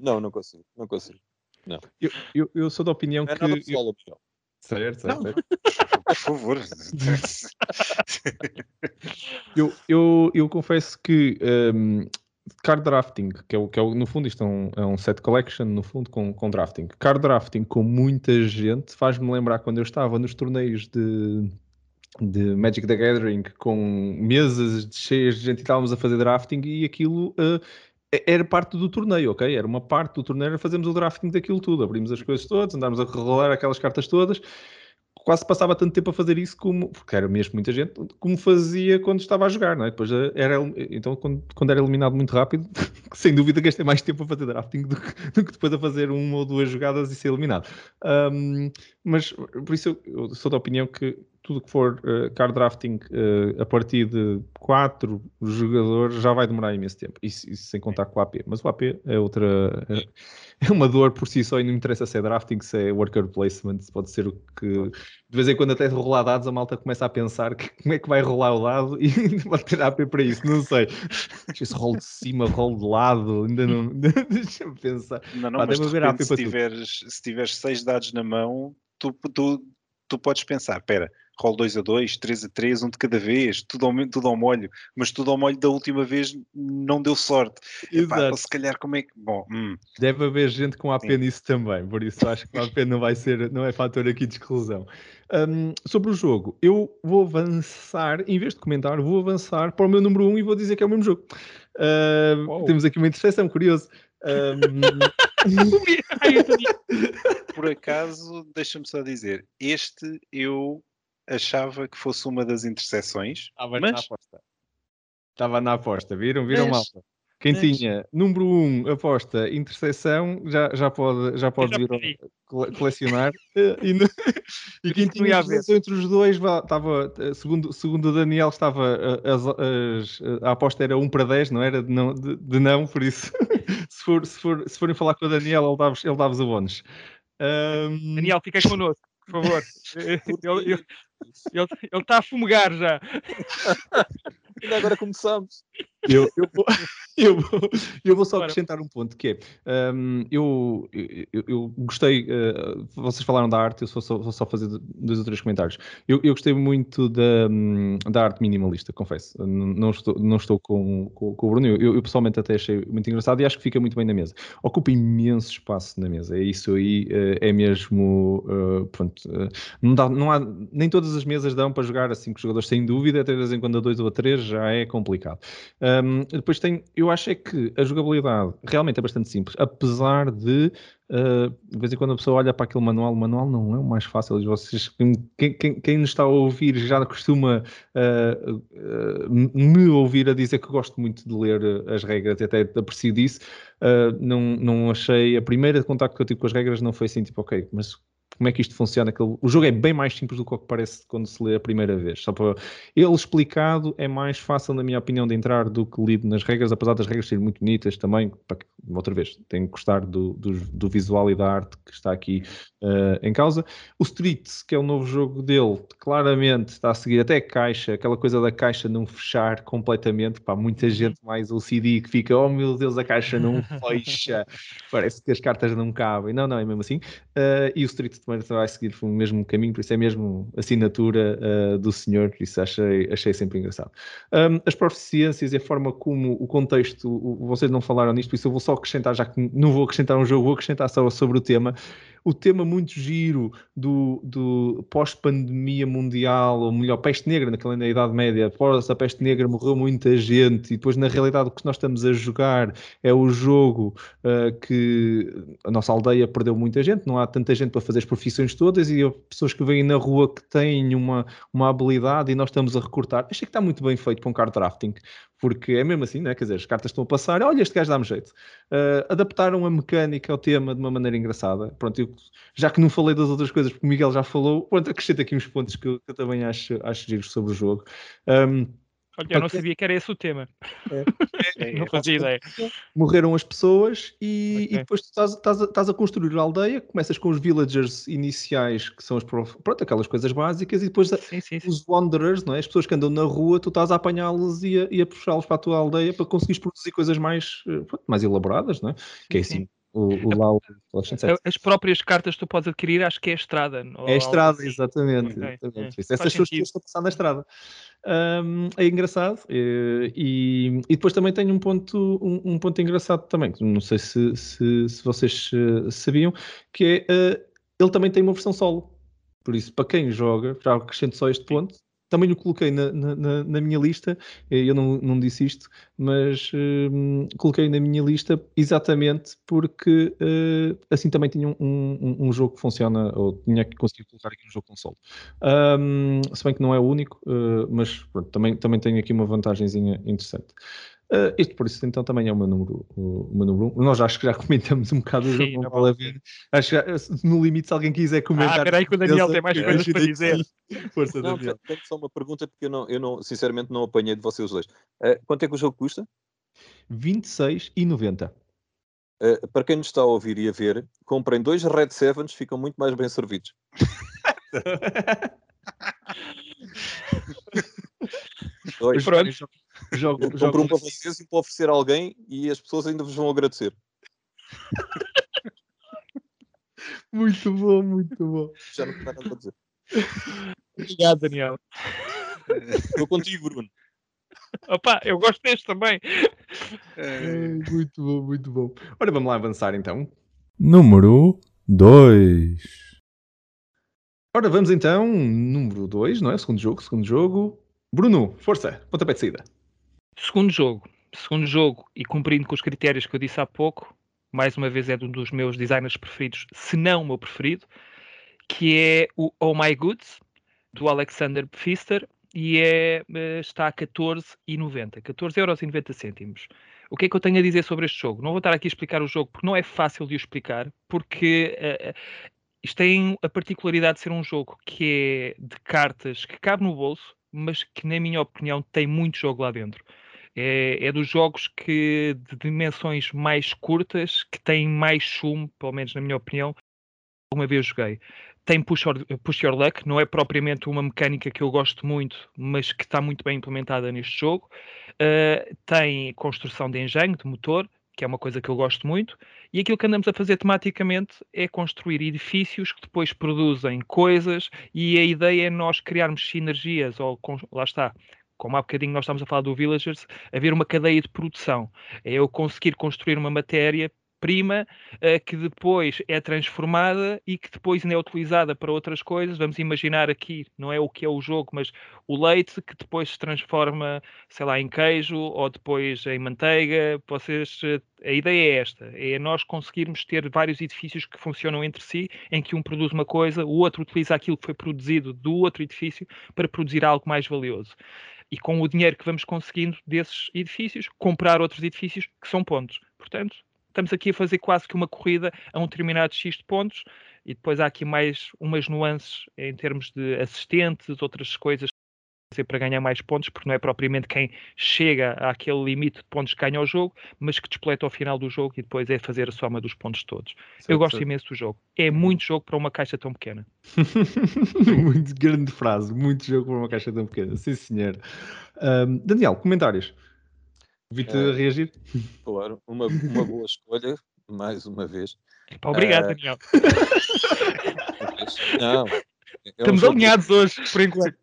C: Não, não consigo, não consigo. Não.
A: Eu, eu, eu sou da opinião é que. Nada pessoal, eu... Certo, certo. certo.
D: Por favor.
A: eu, eu, eu confesso que um, card drafting, que é, o, que é o, no fundo isto é um, é um set collection, no fundo com, com drafting. Card drafting com muita gente faz-me lembrar quando eu estava nos torneios de, de Magic the Gathering com mesas cheias de gente e estávamos a fazer drafting e aquilo uh, era parte do torneio, ok? Era uma parte do torneio, fazemos o drafting daquilo tudo, abrimos as coisas todas, andámos a rolar aquelas cartas todas quase passava tanto tempo a fazer isso como, porque era mesmo muita gente, como fazia quando estava a jogar, não é? Depois eh, era, então quando, quando era eliminado muito rápido, sem dúvida gastei mais tempo a fazer drafting do que, do que, depois a fazer uma ou duas jogadas e ser eliminado. Um, mas por isso eu, eu, sou da opinião que tudo que for uh, card drafting uh, a partir de quatro jogadores já vai demorar imenso tempo. Isso, isso, sem contar com o AP. Mas o AP é outra. É, uma dor por si só e não me interessa se é drafting, se é worker placement, pode ser o que. De vez em quando, até rolar dados, a malta começa a pensar que, como é que vai rolar o dado e pode ter AP para isso, não sei. Se rolo de cima, rolo de lado, ainda não. Deixa-me pensar.
D: Não, não, Pá, mas de se, tiveres, se tiveres seis dados na mão, tu, tu, tu podes pensar: espera rolo 2 a 2, 3 a 3, um de cada vez, tudo ao, tudo ao molho, mas tudo ao molho da última vez não deu sorte. Epá, se calhar como é que. Bom, hum.
A: Deve haver gente com AP Sim. nisso também, por isso acho que o AP não vai ser, não é fator aqui de exclusão. Um, sobre o jogo, eu vou avançar, em vez de comentar, vou avançar para o meu número 1 um e vou dizer que é o mesmo jogo. Uh, temos aqui uma interseção, curioso. Um...
D: Por acaso, deixa-me só dizer, este eu achava que fosse uma das interseções.
A: Estava mas... na aposta. Estava na aposta, viram? Viram, mas... malta? Quem tinha número 1 um, aposta interseção já, já pode, já pode vir a colecionar. e, no, e quem tinha entre os dois estava, segundo, segundo o Daniel, estava as, as, a aposta era 1 para 10, não era de não, de, de não por isso se, for, se, for, se forem falar com o Daniel, ele dá-vos ele dá o bónus.
B: Um... Daniel, fica connosco, por favor. Ele está a fumegar já.
C: Ainda agora começamos.
A: Eu, eu, vou, eu, vou, eu vou só acrescentar um ponto que é um, eu, eu, eu, gostei, uh, vocês falaram da arte, eu só, só, vou só fazer dois ou três comentários. Eu, eu gostei muito da, hum, da arte minimalista, confesso. Não estou, não estou com, com, com o Bruno, eu, eu, pessoalmente até achei muito engraçado e acho que fica muito bem na mesa. Ocupa imenso espaço na mesa, é isso aí, uh, é mesmo. Uh, pronto, não, dá, não há, nem todas as mesas dão para jogar a cinco jogadores, sem dúvida, até de vez em quando a dois ou a três já é complicado. Um, depois tem, eu acho é que a jogabilidade realmente é bastante simples, apesar de uh, de vez em quando a pessoa olha para aquele manual, o manual não é o mais fácil. Vocês, quem, quem, quem nos está a ouvir já costuma uh, uh, me ouvir a dizer que gosto muito de ler as regras, até aprecio disso. não, não achei, a primeira contacto que eu tive com as regras não foi assim, tipo, ok, mas como é que isto funciona. O jogo é bem mais simples do que o que parece quando se lê a primeira vez. Só para ele explicado é mais fácil, na minha opinião, de entrar do que lido nas regras, apesar das regras serem muito bonitas também. Outra vez, tenho que gostar do, do, do visual e da arte que está aqui uh, em causa. O Street, que é o novo jogo dele, claramente está a seguir até a caixa, aquela coisa da caixa não fechar completamente. Para muita uhum. gente mais OCD que fica, oh meu Deus, a caixa não fecha, parece que as cartas não cabem. Não, não, é mesmo assim. Uh, e o Street também vai seguir o mesmo caminho, por isso é mesmo assinatura uh, do senhor, por isso achei, achei sempre engraçado. Um, as proficiências e a forma como o contexto, o, vocês não falaram nisto, por isso eu vou só acrescentar, já que não vou acrescentar um jogo, vou acrescentar só sobre o tema o tema muito giro do, do pós-pandemia mundial, ou melhor, peste negra naquela na Idade Média, após a peste negra morreu muita gente, e depois na realidade o que nós estamos a jogar é o jogo uh, que a nossa aldeia perdeu muita gente, não há tanta gente para fazer as profissões todas, e há pessoas que vêm na rua que têm uma, uma habilidade e nós estamos a recortar. Achei que está muito bem feito para um card drafting, porque é mesmo assim, né? quer dizer, as cartas estão a passar, olha, este gajo dá-me jeito. Uh, adaptaram a mecânica ao tema de uma maneira engraçada. Pronto, eu, já que não falei das outras coisas, porque o Miguel já falou, pronto, acrescento aqui uns pontos que eu, que eu também acho, acho giros sobre o jogo. Um,
B: Olha, eu não sabia que era esse o tema. É. É, não fazia ideia.
A: Morreram as pessoas e, okay. e depois tu estás, estás, a, estás, a, construir a aldeia, começas com os villagers iniciais, que são as, pronto, aquelas coisas básicas, e depois sim, sim, sim. os wanderers, não é? as pessoas que andam na rua, tu estás a apanhá-los e a, a puxá-los para a tua aldeia para conseguires produzir coisas mais, pronto, mais elaboradas, não é? Que é assim o, o lá o
B: As próprias cartas que tu podes adquirir, acho que é a estrada.
A: É a estrada, assim. exatamente. Okay. exatamente. É. Essas pessoas estão a passar na estrada. Um, é engraçado. E, e, e, depois também tem um ponto, um, um, ponto engraçado também, que não sei se, se, se vocês uh, sabiam, que é uh, ele também tem uma versão solo. Por isso, para quem joga, já acrescento só este ponto, também o coloquei na, na, na, minha lista, eh, eu não, não disse isto, mas uh, coloquei na minha lista exatamente porque uh, assim também tinha um, um, um, jogo que funciona, ou tinha que conseguir colocar aqui um jogo console. Um, se bem que não é o único, uh, mas pronto, também, também tenho aqui uma vantagemzinha interessante. Uh, isto por isso então também é o meu número, o, o meu número um. Nós acho que já comentamos um bocado Sim, não vale a ver. Acho que no limite, se alguém quiser comentar. Ah,
B: peraí que o Daniel tem mais coisas para dizer.
C: Força, não, Daniel. Tenho só uma pergunta, porque eu, não, eu não, sinceramente não apanhei de vocês dois. Uh, quanto é que o jogo custa?
A: 26,90.
C: Uh, para quem nos está a ouvir e a ver, comprem dois Red Sevens, ficam muito mais bem servidos. dois. Pronto. Jogo, eu jogo um para vocês e para oferecer a alguém e as pessoas ainda vos vão agradecer.
A: muito bom, muito bom.
C: Já não tem nada para dizer.
B: Obrigado, Daniel.
C: Estou contigo, Bruno.
B: Opa, eu gosto deste também.
A: É, muito bom, muito bom. Ora, vamos lá avançar então. Número 2. Ora, vamos então. Número 2, não é? Segundo jogo, segundo jogo. Bruno, força, pontapé de saída.
B: Segundo jogo. Segundo jogo, e cumprindo com os critérios que eu disse há pouco, mais uma vez é um dos meus designers preferidos, se não o meu preferido, que é o Oh My Goods, do Alexander Pfister, e é, eh, está a 14,90. 14,90 cêntimos. O que é que eu tenho a dizer sobre este jogo? Não vou estar aqui a explicar o jogo porque não é fácil de o explicar, porque uh, isto tem a particularidade de ser um jogo que é de cartas que cabe no bolso, mas que, na minha opinião, tem muito jogo lá dentro. É, é, dos jogos que de dimensões mais curtas, que têm mais sumo, pelo menos na minha opinião, uma vez joguei. Tem push, or, push Your Luck, não é propriamente uma mecânica que eu gosto muito, mas que está muito bem implementada neste jogo. Uh, tem construção de engenho, de motor, que é uma coisa que eu gosto muito, e aquilo que andamos a fazer tematicamente é construir edifícios que depois produzem coisas, e a ideia é nós criarmos sinergias, ou lá está, como há bocadinho nós estamos a falar do Villagers, haver uma cadeia de produção. É eu conseguir construir uma matéria prima uh, que depois é transformada e que depois ainda é utilizada para outras coisas. Vamos imaginar aqui, não é o que é o jogo, mas o leite que depois se transforma, sei lá, em queijo ou depois em manteiga. Vocês, uh, a ideia é esta: é nós conseguirmos ter vários edifícios que funcionam entre si, em que um produz uma coisa, o outro utiliza aquilo que foi produzido do outro edifício para produzir algo mais valioso e com o dinheiro que vamos conseguindo desses edifícios, comprar outros edifícios que são pontos. Portanto, estamos aqui a fazer quase que uma corrida a um determinado X de pontos e depois há aqui mais umas nuances em termos de assistentes, outras coisas para ganhar mais pontos, porque não é propriamente quem chega àquele limite de pontos que ganha o jogo, mas que despleta ao final do jogo e depois é fazer a soma dos pontos todos. Certo, Eu gosto certo. imenso do jogo. É muito jogo para uma caixa tão pequena.
A: muito grande frase, muito jogo para uma caixa tão pequena. Sim, senhor. Um, Daniel, comentários. Vi-te uh, reagir?
C: Claro, uma, uma boa escolha, mais uma vez.
B: Epa, obrigado, uh, Daniel.
C: Não, é
B: Estamos um alinhados hoje, por enquanto.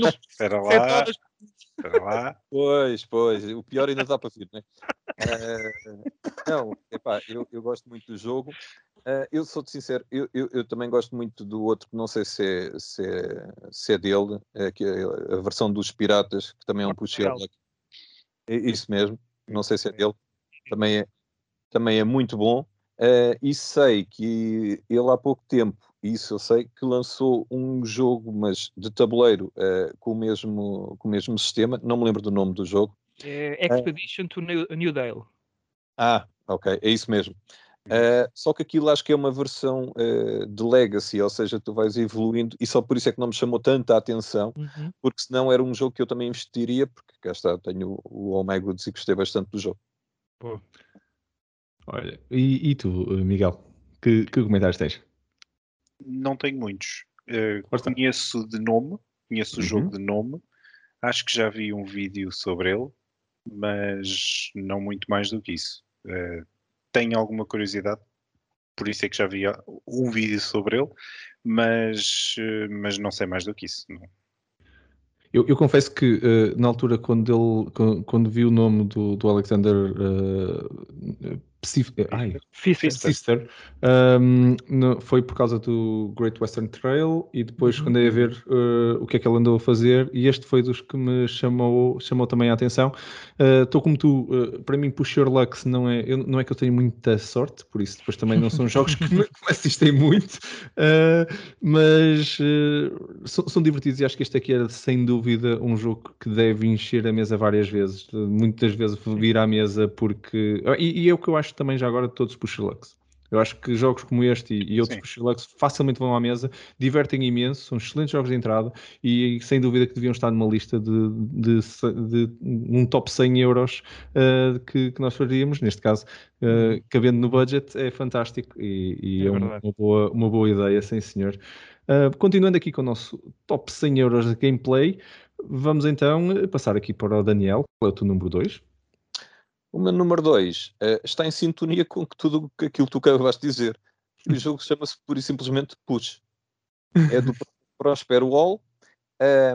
D: Não... Espera lá. Espera lá.
C: Pois, pois, o pior ainda dá para vir, né? Uh, não, epá, eu, eu gosto muito do jogo. Uh, eu sou-te sincero, eu, eu, eu, também gosto muito do outro, que não sei se é, se é, se é dele, é, que é a versão dos Piratas, que também é um push isso mesmo, não sei se é dele, também é, também é muito bom. Uh, e sei que ele há pouco tempo, isso eu sei, que lançou um jogo, mas de tabuleiro, uh, com, o mesmo, com o mesmo sistema, não me lembro do nome do jogo.
B: É Expedition uh, to New, New Dale.
C: Ah, ok, é isso mesmo. Uh, só que aquilo acho que é uma versão uh, de legacy, ou seja, tu vais evoluindo e só por isso é que não me chamou tanta atenção, uhum. porque senão era um jogo que eu também investiria, porque cá está, tenho o Omega Goods e gostei bastante do jogo.
A: Pô. Olha, e, e, tu, Miguel, que, que comentários tens?
D: Não tenho muitos. Uh, conheço de nome, conheço uhum. o jogo de nome, acho que já vi um vídeo sobre ele, mas não muito mais do que isso. Uh, tenho alguma curiosidade, por isso é que já vi um vídeo sobre ele, mas, eh, mas não sei mais do que isso. Não.
A: Eu, eu, confesso que uh, na altura quando ele quando, quando vi o nome do, do Alexander uh, Ai, Sister. Um, no, foi por causa do Great Western Trail e depois uhum. andei a ver uh, o que é que ele andou a fazer e este foi dos que me chamou, chamou também a atenção. Estou uh, como tu, uh, para mim Push Your Luck não é, eu, não é que eu tenho muita sorte, por isso depois também não são jogos que me, assistem muito, uh, mas são, são, divertidos e acho que este aqui era sem dúvida um jogo que deve encher a mesa várias vezes, muitas vezes vir à mesa porque, e, e é o que eu acho também já agora de todos os push Lux. Eu acho que jogos como este e, e outros push Lux facilmente vão à mesa, divertem imenso, são excelentes jogos de entrada e sem dúvida que deviam estar numa lista de, de, de, de um top 100 euros uh, que, que, nós faríamos, neste caso, uh, cabendo no budget, é fantástico e, e é, é uma, uma, boa, uma boa ideia, sim senhor. Uh, continuando aqui com o nosso top 100 euros de gameplay, vamos então passar aqui para o Daniel, qual é o teu número 2?
C: O meu número 2 uh, eh, está em sintonia com tudo aquilo que tu acabaste de dizer. O jogo chama-se pura e simplesmente Push. É do Prosper Wall.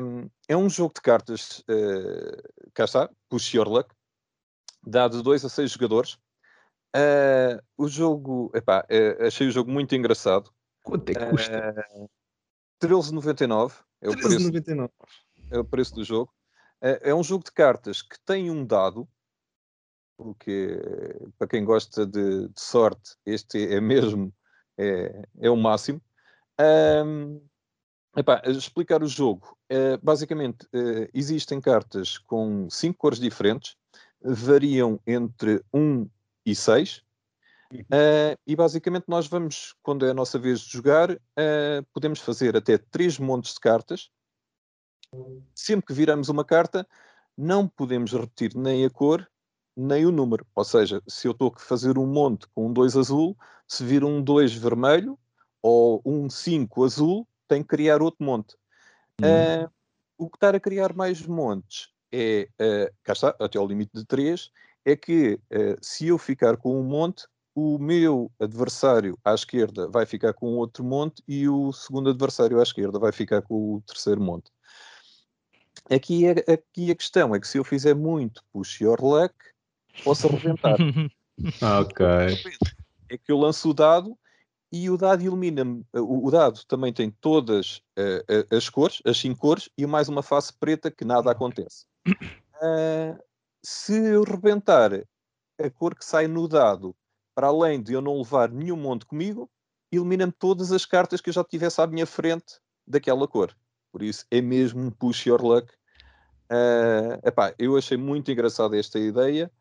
C: Um, é um jogo de cartas, uh, cá está, Push Your Luck, dá de 2 a 6 jogadores. Uh, o jogo, epá, uh, achei o jogo muito engraçado.
A: Quanto é que custa?
C: Uh, 13,99 é, o preço, é o preço do jogo. Uh, é um jogo de cartas que tem um dado o que para quem gosta de, de, sorte, este é mesmo é, é o máximo. Um, epá, explicar o jogo. Uh, basicamente, uh, existem cartas com cinco cores diferentes, variam entre 1 e 6. Uh, e basicamente nós vamos, quando é a nossa vez de jogar, podemos fazer até 3 montes de cartas. Sempre que viramos uma carta, não podemos repetir nem a cor, nem o número. Ou seja, se eu estou a fazer um monte com um 2 azul, se vir um 2 vermelho ou um 5 azul, tem que criar outro monte. Uhum. Uh, o que estar a criar mais montes é, uh, cá está, até ao limite de 3, é que uh, se eu ficar com um monte, o meu adversário à esquerda vai ficar com outro monte e o segundo adversário à esquerda vai ficar com o terceiro monte. Aqui, é, aqui a questão é que se eu fizer muito push your luck, posso arrebentar.
A: ok.
C: É que eu lanço o dado e o dado ilumina-me. O, dado também tem todas uh, as cores, as cinco cores, e mais uma face preta que nada acontece. Uh, se eu rebentar a cor que sai no dado, para além de eu não levar nenhum monte comigo, ilumina-me todas as cartas que eu já tivesse à minha frente daquela cor. Por isso é mesmo um push your luck. Uh, epá, eu achei muito engraçada esta ideia.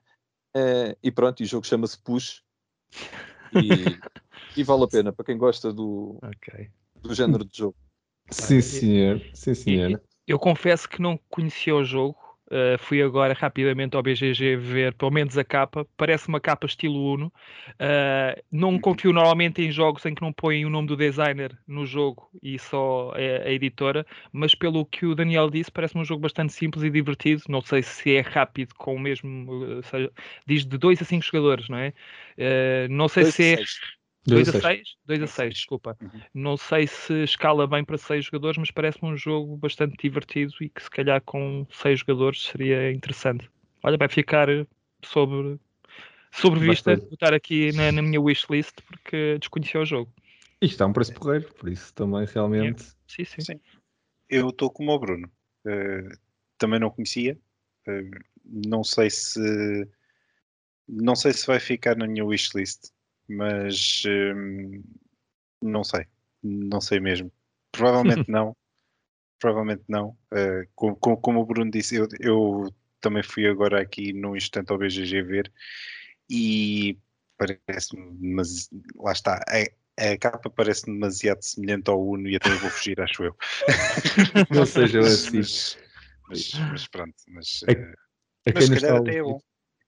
C: Uh, e pronto, e o jogo chama-se Push. E, e, vale a pena para quem gosta do, okay. do género de jogo.
A: Sim, senhor. Sim, senhor.
B: Eu, eu confesso que não conhecia o jogo. Uh, fui agora rapidamente ao BGG ver pelo menos a capa. Parece uma capa estilo Uno. Uh, não uhum. confio normalmente em jogos em que não põem o nome do designer no jogo e só a, a editora, mas pelo que o Daniel disse, parece-me um jogo bastante simples e divertido. Não sei se é rápido com o mesmo. Seja, diz de 2 a 5 jogadores, não é? Uh, não sei se é. 2 a 6? 2 a 6, desculpa. Uhum. Não sei se escala bem para 6 jogadores, mas parece-me um jogo bastante divertido e que se calhar com 6 jogadores seria interessante. Olha, vai ficar sobre, sobre vista, botar aqui na, na minha wishlist porque desconhecia o jogo.
A: Isto é um preço porreiro, por isso também realmente. É.
B: Sim, sim, sim.
D: Eu estou como o Bruno. Uh, também não conhecia. Uh, não sei se não sei se vai ficar na minha wishlist mas hum, não sei, não sei mesmo. Provavelmente não, provavelmente não. Uh, como, como, o Bruno disse, eu, eu, também fui agora aqui num instante ao BGG ver e parece-me, mas lá está, a, a capa parece demasiado semelhante ao Uno e até eu vou fugir, acho eu.
A: Não seja assim.
D: Mas, mas, mas, pronto, mas,
A: é, é mas se calhar até é bom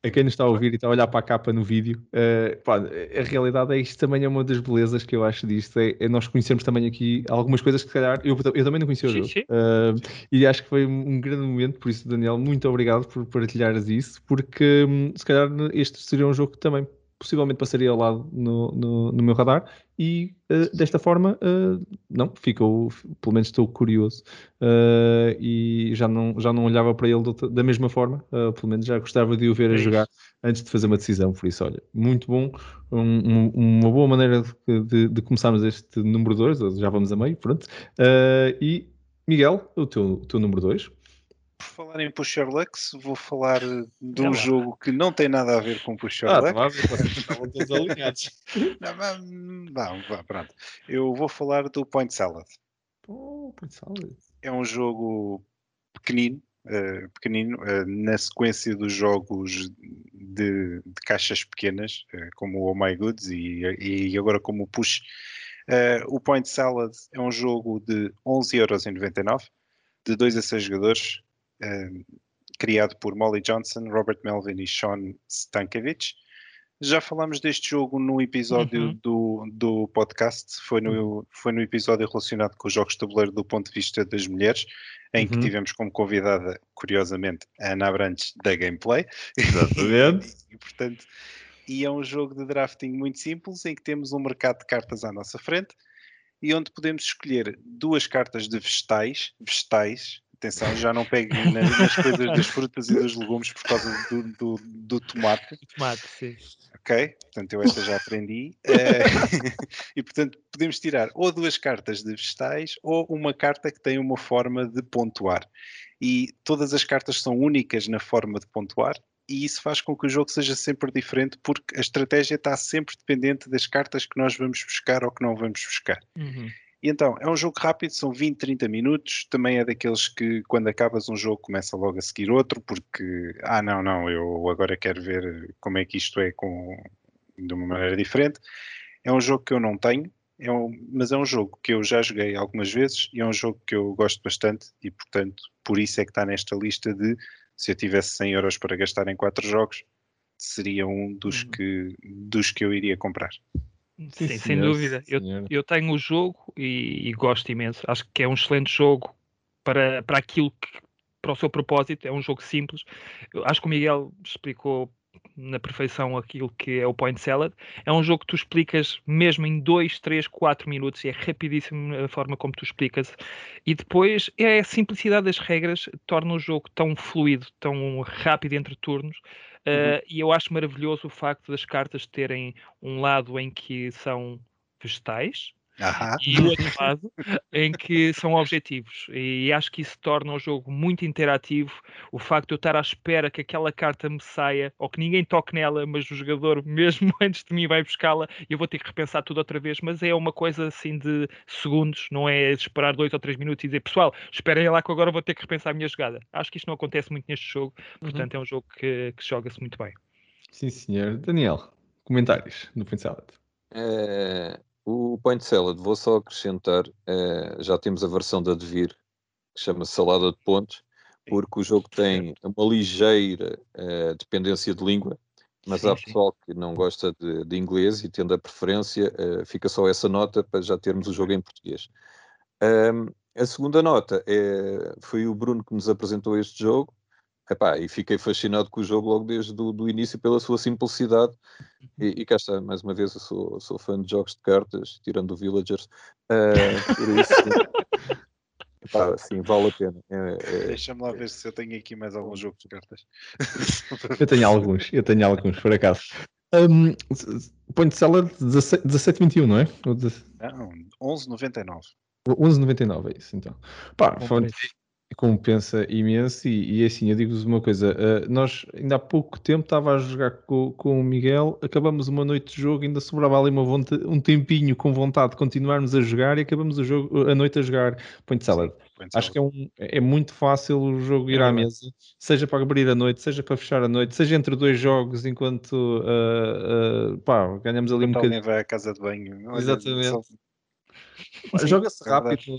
A: a quem nos está a ouvir e está a olhar para a capa no vídeo, uh, pá, a realidade é isto também é uma das belezas que eu acho disto. É, é nós conhecermos também aqui algumas coisas que, se calhar, eu, eu também não conhecia o jogo. Uh, e acho que foi um grande momento, por isso, Daniel, muito obrigado por partilhares isso, porque hum, se calhar este seria um jogo que também possivelmente passaria ao lado no, no, no meu radar. E uh, desta forma uh, não, ficou, pelo menos estou curioso uh, e já não, já não olhava para ele da mesma forma, pelo menos já gostava de o ver a é jogar antes de fazer uma decisão, por isso olha, muito bom, um, um, uma boa maneira de, de, de, começarmos este número 2, já vamos a meio, pronto, e Miguel, o teu, o teu número 2
D: por falar em Pusher Lux, vou falar de um jogo que não tem nada a ver com Pusher ah, Lux. estavam todos alinhados. não, não, pronto. Eu vou falar do Point Salad.
A: Oh, Point Salad.
D: É um jogo pequenino, uh, pequenino uh, na sequência dos jogos de, de caixas pequenas, uh, como o Oh My Goods e, e agora como o Push. o Point Salad é um jogo de 11,99€ de 2 a 6 jogadores, criado por Molly Johnson, Robert Melvin e Sean Stankiewicz. Já falámos deste jogo num episódio uhum. do, do podcast, foi no, foi no episódio relacionado com os jogos de tabuleiro do ponto de vista das mulheres, em uhum. que tivemos como convidada, curiosamente, a Ana Abrantes da Gameplay.
A: Exatamente.
D: e, portanto, e é um jogo de drafting muito simples, em que temos um mercado de cartas à nossa frente e onde podemos escolher duas cartas de vegetais, vegetais Atenção, já não pegue nas coisas das frutas e dos legumes por causa do, do, do tomate.
B: Tomate, sim.
D: Ok, portanto eu esta já aprendi. Eh, e portanto podemos tirar ou duas cartas de vegetais ou uma carta que tem uma forma de pontuar. E todas as cartas são únicas na forma de pontuar e isso faz com que o jogo seja sempre diferente porque a estratégia está sempre dependente das cartas que nós vamos buscar ou que não vamos buscar. Uhum. E então, é um jogo rápido, são 20, 30 minutos. Também é daqueles que, quando acabas um jogo, começa logo a seguir outro, porque, ah, não, não, eu agora quero ver como é que isto é com, de uma maneira diferente. É um jogo que eu não tenho, é um, mas é um jogo que eu já joguei algumas vezes e é um jogo que eu gosto bastante e, portanto, por isso é que está nesta lista de se eu tivesse 100 euros para gastar em quatro jogos, seria um dos, uhum. que, dos que eu iria comprar.
B: Sim, Sim sem dúvida. Eu, eu, tenho o jogo e, e, gosto imenso. Acho que é um excelente jogo para, para aquilo que para o seu propósito, é um jogo simples. Eu acho que o Miguel explicou na perfeição aquilo que é o Point Salad. É um jogo que tu explicas mesmo em 2, 3, 4 minutos e é rapidíssimo a forma como tu explicas. E depois é a simplicidade das regras torna o jogo tão fluido, tão rápido entre turnos. Uh, e eu acho maravilhoso o facto das cartas terem um lado em que são vegetais, Aham. e o outro lado em que são objetivos. E acho que isso torna o jogo muito interativo. O facto de eu estar à espera que aquela carta me saia ou que ninguém toque nela, mas o jogador, mesmo antes de mim, vai buscá-la e eu vou ter que repensar tudo outra vez. Mas é uma coisa assim de segundos, não é esperar dois ou três minutos e dizer pessoal, esperem lá que agora vou ter que repensar a minha jogada. Acho que isto não acontece muito neste jogo, uhum. portanto é um jogo que, que joga-se muito bem.
A: Sim, senhor. Daniel, comentários no Salad.
C: É, o Point Salad, vou só acrescentar, uh, já temos a versão da Devir, que chama Salada de Pontos, porque o jogo tem uma ligeira uh, dependência de língua, mas sim, há pessoal sim. que não gosta de, de, inglês e tendo a preferência, uh, fica só essa nota para já termos o jogo em português. Um, a segunda nota é, foi o Bruno que nos apresentou este jogo, Epá, e fiquei fascinado com o jogo logo desde o do início pela sua simplicidade. E, e cá está, mais uma vez, eu sou, sou fã de jogos de cartas, tirando o Villagers. Uh, por isso, epá, sim, vale a pena. É,
D: é, Deixa-me lá ver se eu tenho aqui mais algum jogo de cartas.
A: eu tenho alguns, eu tenho alguns, por acaso. Um, Point Seller 1721, não é?
D: Não, 11,99.
A: 11,99 é isso, então. Pá, foi, compensa imenso e, e assim, eu digo-vos uma coisa, uh, nós ainda há pouco tempo estava a jogar com, com o Miguel, acabamos uma noite de jogo, ainda sobrava ali uma vontade, um tempinho com vontade de continuarmos a jogar e acabamos o jogo, a noite a jogar Point Salad. Sim, Acho que é, um, é muito fácil o jogo ir é à mesa, seja para abrir a noite, seja para fechar a noite, seja entre dois jogos enquanto uh, uh, pá, ganhamos ali um bocadinho.
D: vai à casa de banho.
A: Exatamente. Joga-se é rápido,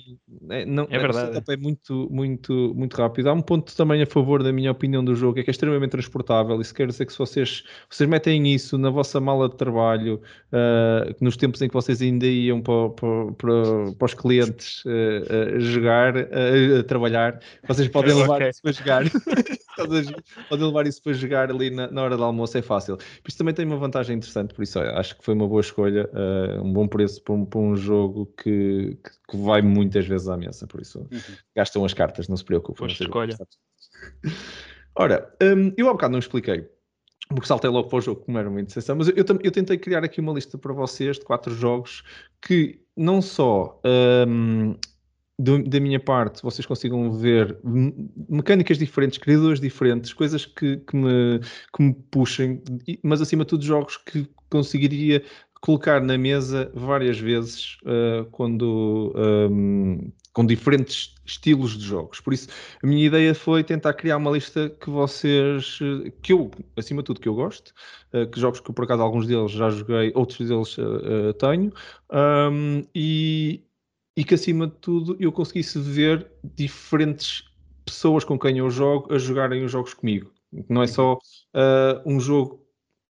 A: é, não, é verdade. É muito, muito, muito rápido. Há um ponto também a favor da minha opinião do jogo, é que é extremamente transportável. Isso quer dizer que se vocês, vocês metem isso na vossa mala de trabalho, uh, nos tempos em que vocês ainda iam para, para, para, para os clientes uh, uh, jogar, a trabalhar, vocês podem levar okay. isso para jogar. podem levar isso para jogar ali na, na, hora do almoço, é fácil. Isso também tem uma vantagem interessante, por isso acho que foi uma boa escolha, um bom preço para um, para um jogo que que, vai muitas vezes à mesa, por isso uhum. gastam as cartas, não se preocupem.
B: Pois escolha.
A: Ora, um, eu há bocado não expliquei, porque saltei logo para o jogo como era uma indecição, mas eu, eu, eu, tentei criar aqui uma lista para vocês de quatro jogos que não só um, do, da minha parte vocês consigam ver mecânicas diferentes, criadores diferentes, coisas que, que, me, que me puxem, mas acima de tudo jogos que conseguiria colocar na mesa várias vezes uh, quando um, com diferentes estilos de jogos. Por isso, a minha ideia foi tentar criar uma lista que vocês, que eu, acima de tudo, que eu gosto, uh, que jogos que por acaso alguns deles já joguei, outros deles uh, tenho, um, e, e que acima de tudo eu conseguisse ver diferentes pessoas com quem eu jogo a jogarem os jogos comigo. Não é só um jogo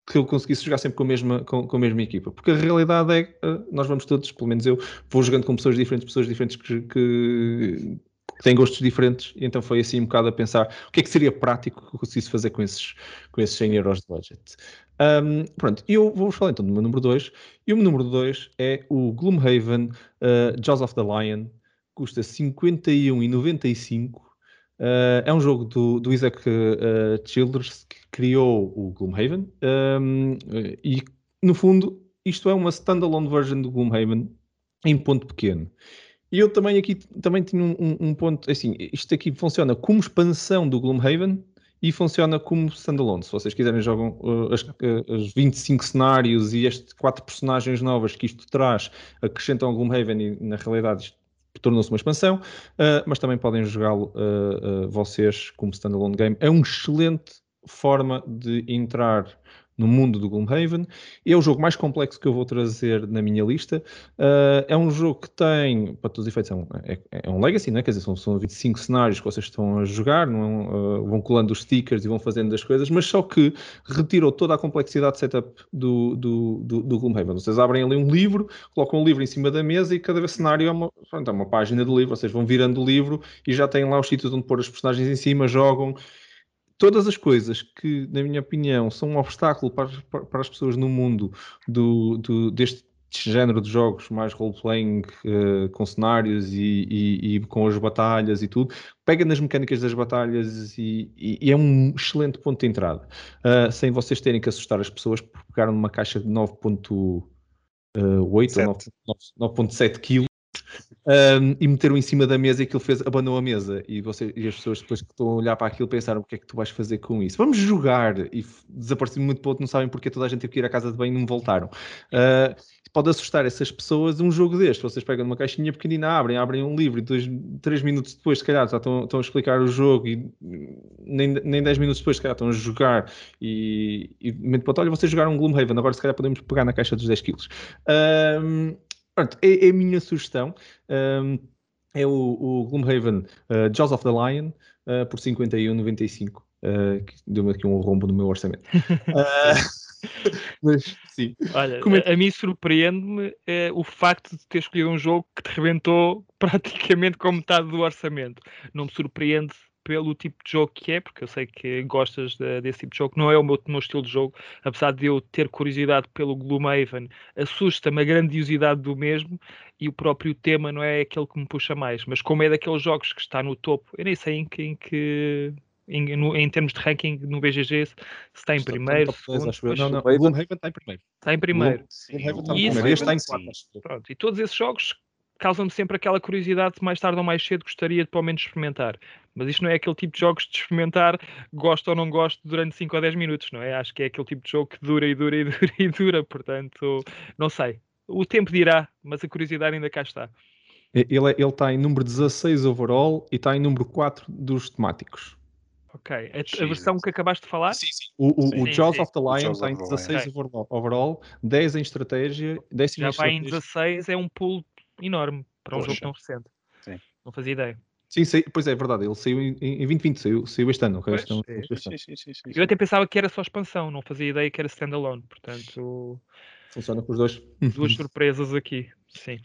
A: que eu conseguisse jogar sempre com a mesma, com, com a mesma equipa. Porque a realidade é que uh, nós vamos todos, pelo menos eu, vou jogando com pessoas diferentes, pessoas diferentes que, que, que, têm gostos diferentes, e então foi assim um bocado a pensar o que é que seria prático que eu conseguisse fazer com esses, com esses 100 euros de budget. Um, pronto, eu vou-vos falar então do meu número 2, e o meu número 2 é o Gloomhaven uh, Jaws of the Lion, custa 51,95 Uh, é um jogo do, do Isaac uh, Childers que criou o Gloomhaven um, e, no fundo, isto é uma standalone version do Gloomhaven em ponto pequeno. E eu também aqui também tinha um, um, ponto, assim, isto aqui funciona como expansão do Gloomhaven e funciona como standalone. Se vocês quiserem, jogam uh, as, uh, as 25 cenários e as quatro personagens novas que isto traz, acrescentam algum Gloomhaven e, na realidade, tornou-se uma expansão, uh, mas também podem jogá-lo uh, uh, vocês como standalone game. É uma excelente forma de entrar no mundo do Gloomhaven. É o jogo mais complexo que eu vou trazer na minha lista. Uh, é um jogo que tem, para todos os efeitos, é um, é, é um legacy, né? quer dizer, são, são 25 cenários que vocês estão a jogar, não, uh, vão colando os stickers e vão fazendo as coisas, mas só que retirou toda a complexidade de setup do, do, do, do Gloomhaven. Vocês abrem ali um livro, colocam o um livro em cima da mesa e cada cenário é uma, é uma página do livro, vocês vão virando o livro e já têm lá os sítios onde pôr as personagens em cima, jogam todas as coisas que, na minha opinião, são um obstáculo para, para as pessoas no mundo do, do, deste género de jogos mais role-playing uh, com cenários e, e, e, com as batalhas e tudo, pega nas mecânicas das batalhas e, e é um excelente ponto de entrada. Uh, sem vocês terem que assustar as pessoas por pegar numa caixa de 9.8 uh, ou 9.7 kg um, e meteram em cima da mesa e aquilo fez, abanou a mesa. E, você, e as pessoas depois que estão a olhar para aquilo pensaram: o que é que tu vais fazer com isso? Vamos jogar! E desapareceram muito pouco, não sabem porque toda a gente teve que ir à casa de banho e não voltaram. Uh, pode assustar essas pessoas um jogo deste. Vocês pegam numa caixinha pequenina, abrem, abrem um livro e dois, três minutos depois, se calhar, já estão, estão a explicar o jogo e nem, nem dez minutos depois, se calhar, estão a jogar e, e mente para olha, vocês jogaram um Gloomhaven, agora se calhar podemos pegar na caixa dos 10 quilos. Pronto, é, é, a minha sugestão. Um, é o, o Gloomhaven uh, Jaws of the Lion uh, por 51,95. Uh, que deu-me aqui um rombo no meu orçamento. Uh,
B: mas, sim. Olha, a, a mim surpreende-me é, o facto de ter escolhido um jogo que te rebentou praticamente com metade do orçamento. Não me surpreende pelo tipo de jogo que é, porque eu sei que gostas de, desse tipo de jogo, não é o meu, meu, estilo de jogo, apesar de eu ter curiosidade pelo Gloomhaven, assusta-me a grandiosidade do mesmo e o próprio tema não é aquele que me puxa mais, mas como é daqueles jogos que está no topo, eu nem sei em que, em que em, no, em, termos de ranking no BGG se está em está primeiro, segundo,
A: não, não, o Gloomhaven está em primeiro.
B: Está em primeiro. Sim, está em primeiro. Este está em quarto. Pronto, e todos esses jogos causam-me sempre aquela curiosidade de mais tarde ou mais cedo gostaria de pelo menos experimentar. Mas isto não é aquele tipo de jogos de experimentar, gosto ou não gosto, durante 5 ou 10 minutos, não é? Acho que é aquele tipo de jogo que dura e dura e dura e dura, portanto, não sei. O tempo dirá, mas a curiosidade ainda cá está.
A: Ele, é, ele está em número 16 overall e está em número 4 dos temáticos.
B: Ok. A, a, versão que acabaste de falar? Sim,
A: sim. O, o, sim, o Jaws sim. of the Lion está em 16 overall, overall, 10 em estratégia, 10
B: Já vai em 16, é um pulo enorme para um Poxa. jogo tão recente. Sim. Não fazia ideia.
A: Sim, sei, pois é, é verdade. Ele saiu em, em 2020, saiu, saiu este ano. Pois,
B: é, sim, sim, sim, eu até pensava que era só expansão, não fazia ideia que era standalone. Portanto,
A: funciona com os dois.
B: Duas surpresas aqui, sim.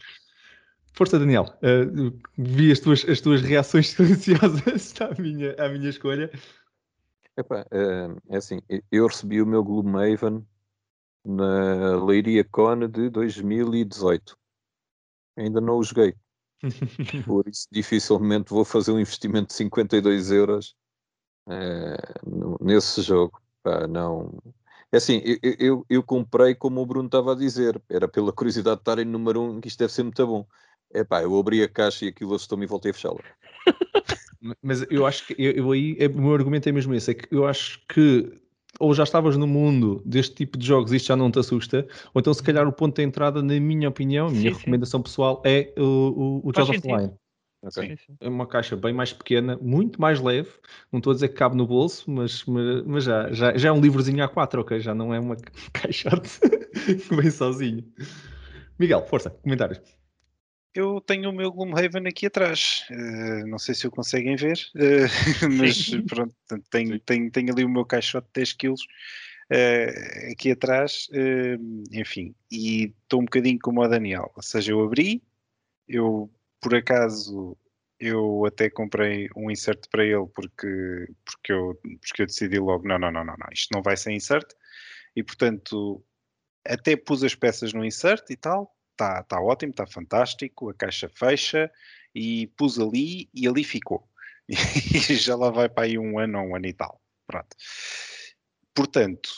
A: Força, Daniel. Uh, vi as tuas, as tuas reações silenciosas à minha, à minha escolha.
C: Epá, uh, é assim, eu recebi o meu Gloomhaven na Leiria Con de 2018 ainda não o joguei. Por isso, dificilmente vou fazer um investimento de 52 euros é, nesse jogo. Pá, não. É assim, eu, eu, eu, comprei como o Bruno estava a dizer, era pela curiosidade de estar em número 1, um, que isto deve ser muito bom. É pá, eu abri a caixa e aquilo assustou-me e voltei a fechá-la.
A: Mas eu acho que eu, eu aí, é, o meu argumento é mesmo esse, é que eu acho que ou já estavas no mundo deste tipo de jogos e isto já não te assusta, ou então se calhar o ponto de entrada, na minha opinião, a minha sim, recomendação sim. pessoal é o, o, o Jaws of Lion. Okay. Sim, é uma caixa bem mais pequena, muito mais leve. Não estou a dizer que cabe no bolso, mas, mas, mas já, já, já é um livrozinho A4, ok? Já não é uma caixote que vem sozinho. Miguel, força, comentários.
D: Eu tenho o meu Gloomhaven aqui atrás. Uh, não sei se o conseguem ver, uh, mas pronto, tenho, tenho, tenho, ali o meu caixote de 10 kg uh, aqui atrás. enfim, e estou um bocadinho como o Daniel. Ou seja, eu abri, eu por acaso eu até comprei um insert para ele porque, porque, eu, porque eu decidi logo: não, não, não, não, não, isto não vai ser insert. E portanto, até pus as peças no insert e tal está tá ótimo, está fantástico, a caixa fecha e pus ali e ali ficou. E já lá vai para aí um ano ou um ano e tal. Pronto. Portanto,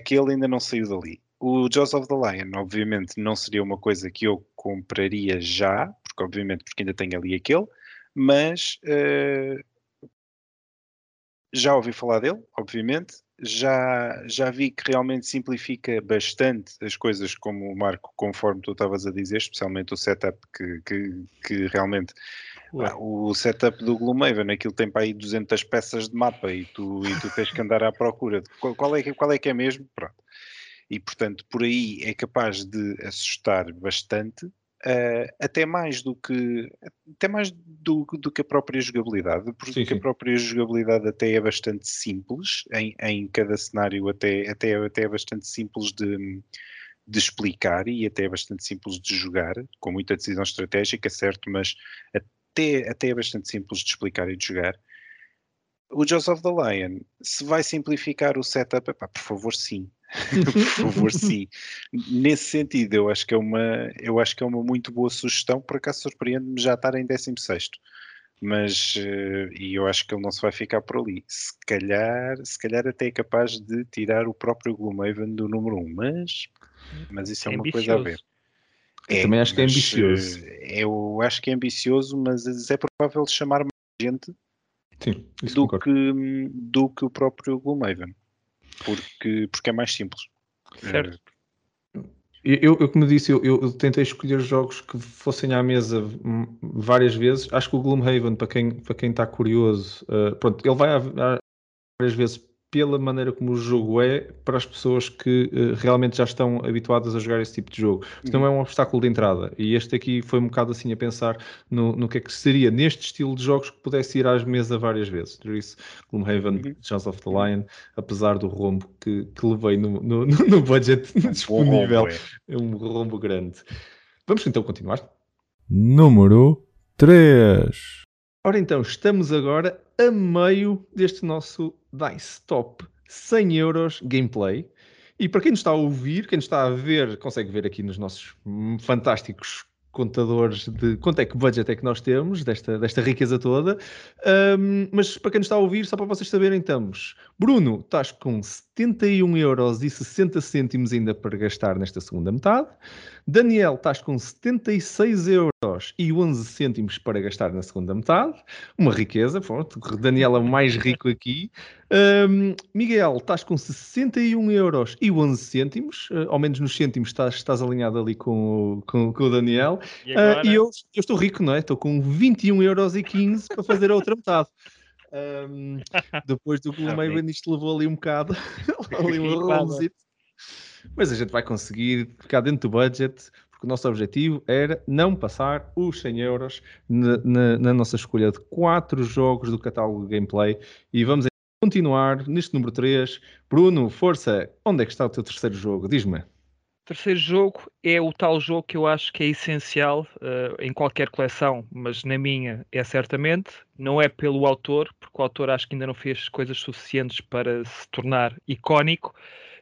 D: aquele ainda não saiu dali. O Jaws of the Lion, obviamente, não seria uma coisa que eu compraria já, porque obviamente porque ainda tenho ali aquele, mas uh, já ouvi falar dele, obviamente. Já, já vi que realmente simplifica bastante as coisas, como o Marco, conforme tu estavas a dizer, especialmente o setup que, que, que realmente ah, o setup do Gloomhaven, aquilo tem para aí 200 peças de mapa e tu, e tu tens que andar à procura de qual, qual, é, qual é que é mesmo. Pronto. E portanto, por aí é capaz de assustar bastante, uh, até mais do que até mais do, do que a própria jogabilidade, porque sim, sim. a própria jogabilidade até é bastante simples, em, em cada cenário até, até, até é bastante simples de de explicar e até é bastante simples de jogar, com muita decisão estratégica, certo, mas até, até é bastante simples de explicar e de jogar. O of the Lion, se vai simplificar o setup, epá, por favor, sim. Por favor, sim. Nesse sentido, eu acho que é uma, eu acho que é uma muito boa sugestão. Por acaso surpreende-me já estar em 16 mas uh, e eu acho que ele não se vai ficar por ali. Se calhar, se calhar até é capaz de tirar o próprio Gloomhaven do número 1, mas, mas isso é, é uma ambicioso. coisa a ver.
A: É, também acho que é ambicioso.
D: Eh, eu acho que é ambicioso, mas é provável chamar mais gente
A: Sim,
D: do, que, do que o próprio Gloomhaven. Porque, porque é mais simples.
B: Certo.
A: Eu, eu, como disse, eu, eu, tentei escolher jogos que fossem à mesa várias vezes. Acho que o Gloomhaven, para quem, para quem está curioso, uh, pronto, ele vai várias vezes pela maneira como o jogo é para as pessoas que uh, realmente já estão habituadas a jogar esse tipo de jogo. Isto uhum. não é um obstáculo de entrada. E este aqui foi um bocado assim a pensar no, no que é que seria neste estilo de jogos que pudesse ir às mesas várias vezes. Por isso, Gloomhaven, uhum. Chance of the Lion, apesar do rombo que, que levei no, no, no budget um disponível, rombo, é. um rombo grande. Vamos então continuar. Número 3. Ora então, estamos agora a meio deste nosso DICE Top 100 euros gameplay. E para quem nos está a ouvir, quem nos está a ver, consegue ver aqui nos nossos fantásticos contadores de quanto é que budget é que nós temos desta, desta riqueza toda. Um, mas para quem nos está a ouvir, só para vocês saberem, estamos. Bruno, estás com 71 euros e 60 cêntimos ainda para gastar nesta segunda metade. Daniel, estás com 76 euros e 11 cêntimos para gastar na segunda metade. Uma riqueza, pronto. Daniel é o mais rico aqui. Um, Miguel, estás com 61 euros e 11 cêntimos. Uh, ao menos nos cêntimos estás, estás alinhado ali com o, com, com o Daniel. E, uh, e eu, eu, estou rico, não é? Estou com 21 euros e 15 para fazer a outra metade. Um, depois do Gloomhaven isto levou ali um bocado ali um mas a gente vai conseguir ficar dentro do budget, porque o nosso objetivo era não passar os 100 euros na, na, na nossa escolha de quatro jogos do catálogo gameplay. E vamos continuar neste número 3. Bruno, força, onde é que está o teu terceiro jogo? Diz-me.
B: Terceiro jogo é o tal jogo que eu acho que é essencial uh, em qualquer coleção, mas na minha é certamente. Não é pelo autor, porque o autor acho que ainda não fez coisas suficientes para se tornar icónico,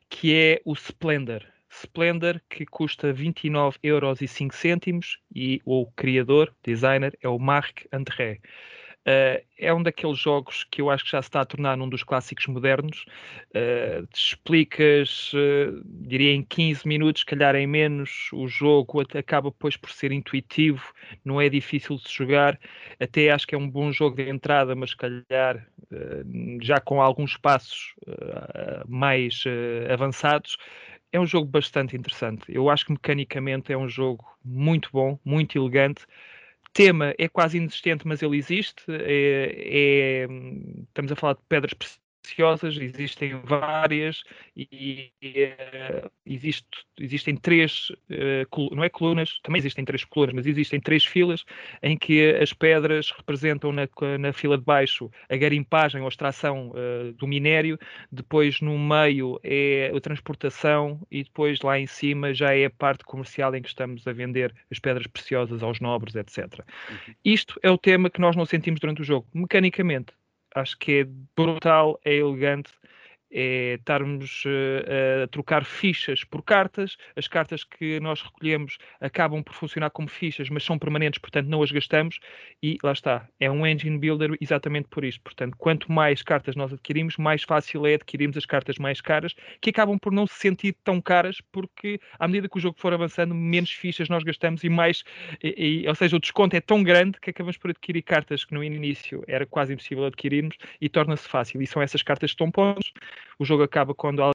B: que é o Splendor. Splendor que custa 29 euros e 5 cêntimos e o criador, designer, é o Marc André. Uh, é um daqueles jogos que eu acho que já se está a tornar num dos clássicos modernos. Uh, explicas, uh, diria em 15 minutos, calhar em menos, o jogo acaba depois por ser intuitivo, não é difícil de jogar. Até acho que é um bom jogo de entrada, mas calhar já com alguns passos mais avançados. É um jogo bastante interessante. Eu acho que mecanicamente é um jogo muito bom, muito elegante tema é quase inexistente, mas ele existe. É, é, estamos a falar de pedras preciosas, existem várias e, uh, existe, existem três, uh, não é colunas, também existem três colunas, mas existem três filas em que as pedras representam na, na fila de baixo a garimpagem ou extração uh, do minério, depois no meio é a transportação e depois lá em cima já é a parte comercial em que estamos a vender as pedras preciosas aos nobres, etc. Uhum. Isto é o tema que nós não sentimos durante o jogo. Mecanicamente, acho que é brutal, é elegante, é estarmos uh, a trocar fichas por cartas. As cartas que nós recolhemos acabam por funcionar como fichas, mas são permanentes, portanto não as gastamos. E lá está, é um engine builder exatamente por isto. Portanto, quanto mais cartas nós adquirimos, mais fácil é adquirirmos as cartas mais caras, que acabam por não se sentir tão caras, porque à medida que o jogo for avançando, menos fichas nós gastamos e mais, e, e, ou seja, o desconto é tão grande que acabamos por adquirir cartas que no início era quase impossível adquirirmos e torna-se fácil. E são essas cartas que estão pontos o jogo acaba quando há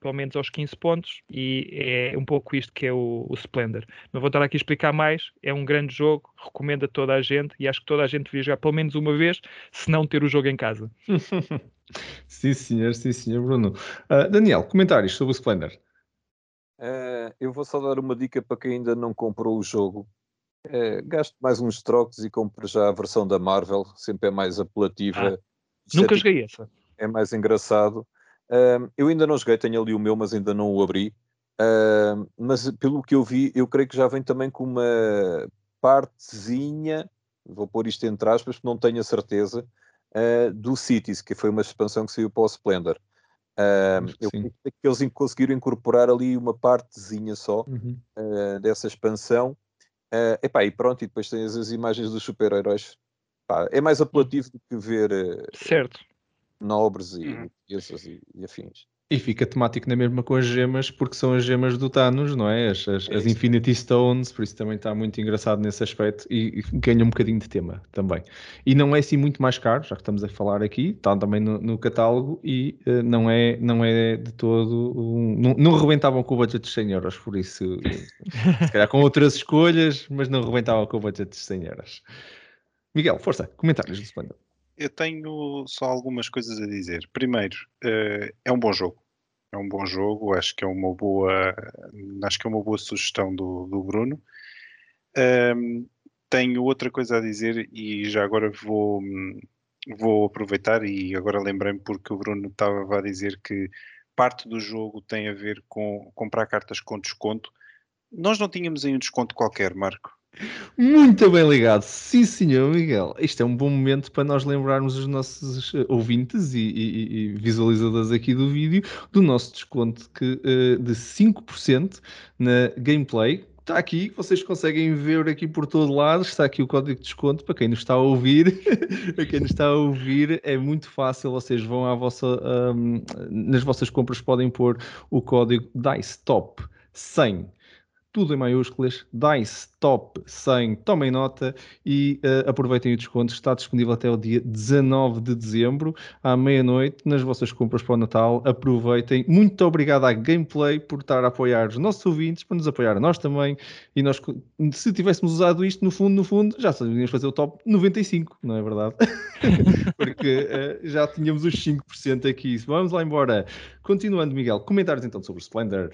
B: pelo menos aos 15 pontos, e é um pouco isto que é o, o, Splendor. Não vou estar aqui a explicar mais, é um grande jogo, recomendo a toda a gente, e acho que toda a gente devia jogar pelo menos uma vez, se não ter o jogo em casa.
A: sim, senhor, sim, senhor Bruno. Uh, Daniel, comentários sobre o Splendor?
C: Uh, eu vou só dar uma dica para quem ainda não comprou o jogo. Uh, gaste mais uns trocos e compre já a versão da Marvel, sempre é mais apelativa. Ah,
B: nunca joguei essa
C: é mais engraçado. Uh, eu ainda não joguei, tenho ali o meu, mas ainda não o abri. Uh, mas pelo que eu vi, eu creio que já vem também com uma partezinha, vou pôr isto entre aspas, porque não tenho a certeza, uh, do Cities, que foi uma expansão que saiu para o Splendor. eu creio que eles conseguiram incorporar ali uma partezinha só uhum. Ah, dessa expansão. Uh, epá, e pronto, e depois tens as imagens dos super-heróis. É mais apelativo do que ver.
B: Certo
C: nobres e uhum. e, e, afins.
A: E fica temático na mesma com as gemas, porque são as gemas do Thanos, não é? As, as, é as Infinity Stones, por isso também está muito engraçado nesse aspecto e, e, ganha um bocadinho de tema também. E não é assim muito mais caro, já que estamos a falar aqui, está também no, no catálogo e uh, não, é, não é de todo. Um, não, não rebentavam com o budget de 100 euros, por isso, se calhar com outras escolhas, mas não rebentavam com o budget de 100 euros. Miguel, força, comentários do Splendor
D: eu tenho só algumas coisas a dizer. Primeiro, uh, é um bom jogo. É um bom jogo, acho que é uma boa, acho que é uma boa sugestão do, do Bruno. Um, tenho outra coisa a dizer e já agora vou, vou aproveitar e agora lembrei-me porque o Bruno estava a dizer que parte do jogo tem a ver com comprar cartas com desconto. Nós não tínhamos aí um desconto qualquer, Marco.
A: Muito bem ligado, sim senhor Miguel. Isto é um bom momento para nós lembrarmos os nossos eh, ouvintes e, e, e visualizadores aqui do vídeo do nosso desconto que, uh, de 5% na gameplay. Está aqui, vocês conseguem ver aqui por todo lado. Está aqui o código de desconto para quem nos está a ouvir. para quem nos está a ouvir, é muito fácil. Vocês vão à vossa, um, nas vossas compras, podem pôr o código DICETOP 100 tudo em maiúsculas, DICE Top 100, tomem nota e uh, aproveitem o desconto, está disponível até o dia 19 de dezembro, à meia-noite, nas vossas compras para o Natal, aproveitem. Muito obrigado à Gameplay por estar a apoiar os nossos ouvintes, para nos apoiar a nós também, e nós, se tivéssemos usado isto, no fundo, no fundo, já sabíamos fazer o top 95, não é verdade? Porque uh, já tínhamos os 5% aqui. Vamos lá embora. Continuando, Miguel, comentários então sobre o Splendor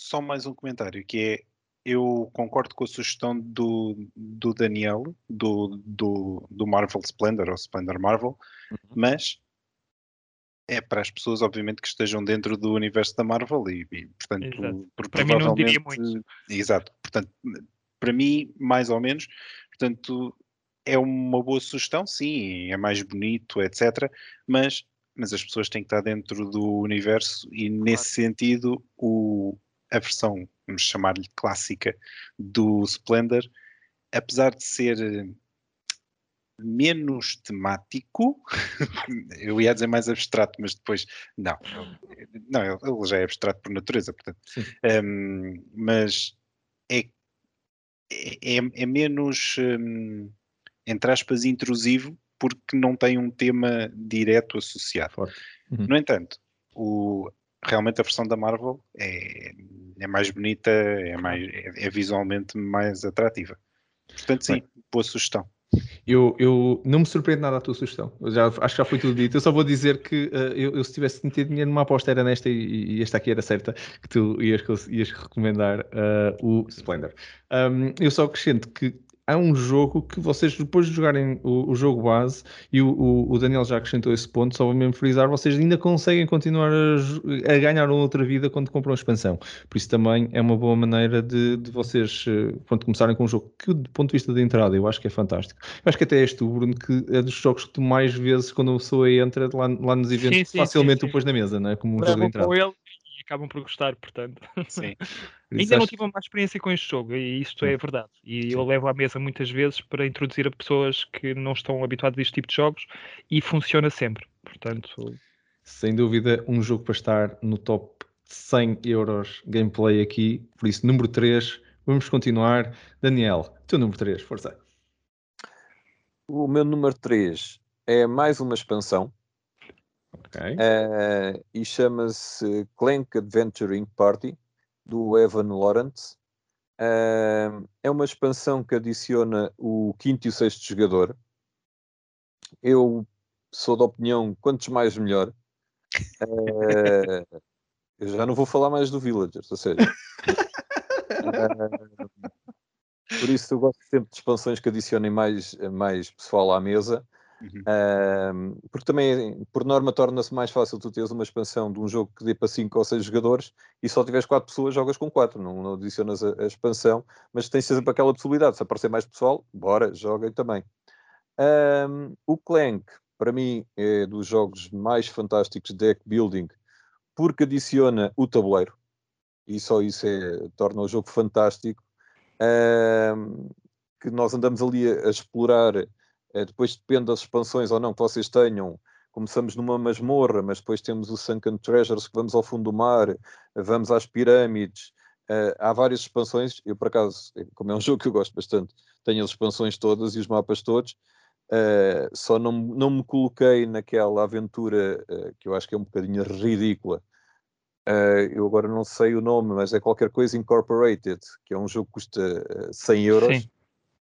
D: só mais um comentário, que é eu concordo com a sugestão do, do Daniel, do, do, do Marvel Splendor, ou Splendor Marvel, uhum. mas é para as pessoas, obviamente, que estejam dentro do universo da Marvel e, e portanto,
B: por, para mim não diria muito.
D: Exato, portanto, para mim, mais ou menos, portanto, é uma boa sugestão, sim, é mais bonito, etc. Mas, mas as pessoas têm que estar dentro do universo e, nesse sentido, o, a versão, vamos chamar-lhe clássica, do Splendor, apesar de ser eh, menos temático, eu ia dizer mais abstrato, mas depois, não, não, ele já é abstrato por natureza, portanto, um, mas é, é, é menos, um, entre aspas, intrusivo, porque não tem um tema direto associado. Uhum. No entanto, o, realmente a versão da Marvel é, é mais bonita, é, mais, é, é visualmente mais atrativa. Portanto, sim, Bem, boa sugestão.
A: Eu, eu não me surpreende nada a tua sugestão. Eu já, acho que já foi tudo dito. Eu só vou dizer que uh, eu, eu, se tivesse metido dinheiro numa aposta era nesta e, e, esta aqui era certa, que tu ias, ias recomendar uh, o Splendor. Um, eu só acrescento que há um jogo que vocês, depois de jogarem o, o jogo base, e o, o, o, Daniel já acrescentou esse ponto, só vou mesmo frisar, vocês ainda conseguem continuar a, a ganhar uma outra vida quando compram a expansão. Por isso também é uma boa maneira de, de vocês eh, pronto, começarem com um jogo que, do ponto de vista de entrada, eu acho que é fantástico. Eu acho que até és tu, Bruno, que é dos jogos que tu mais vezes, quando a pessoa entra lá, lá nos eventos, sim, sim, facilmente sim, sim. o pôs na mesa, não é? Como um jogo de entrada.
B: Com ele acabam por gostar, portanto. Sim. Ainda não tive uma experiência com este jogo, e isto é verdade. E Sim. eu levo à mesa muitas vezes para introduzir a pessoas que não estão habituadas a este tipo de jogos e funciona sempre. Portanto.
A: Sem dúvida, um jogo para estar no top 100 euros gameplay aqui. Por isso, número 3, vamos continuar. Daniel, teu número 3, força.
C: O meu número 3 é mais uma expansão Okay. Uh, e chama-se Clank Adventuring Party, do Evan Lawrence. Uh, é uma expansão que adiciona o quinto e o sexto jogador. Eu sou da opinião, quantos mais melhor. Uh, eu já não vou falar mais do Villagers, ou seja. por isso eu gosto sempre de expansões que adicionem mais, mais pessoal à mesa. Uhum. porque também, por norma, torna-se mais fácil tu teres uma expansão de um jogo que dê para 5 ou 6 jogadores e só tiveres 4 pessoas, jogas com 4, não, não, adicionas a, a, expansão, mas tens sempre aquela possibilidade. Se aparecer mais pessoal, bora, joguem também. Um, o Clank, para mim, é dos jogos mais fantásticos de deck building, porque adiciona o tabuleiro e só isso é, torna o jogo fantástico. Um, que nós andamos ali a, a explorar depois depende das expansões ou não que vocês tenham. Começamos numa masmorra, mas depois temos o Sunken Treasures, que vamos ao fundo do mar, vamos às pirâmides. Uh, há várias expansões. Eu, por acaso, eh, como é um jogo que eu gosto bastante, tenho as expansões todas e os mapas todos. Só não, não me coloquei naquela aventura que eu acho que é um bocadinho ridícula. eu agora não sei o nome, mas é qualquer coisa Incorporated, que é um jogo que custa 100 euros. Sim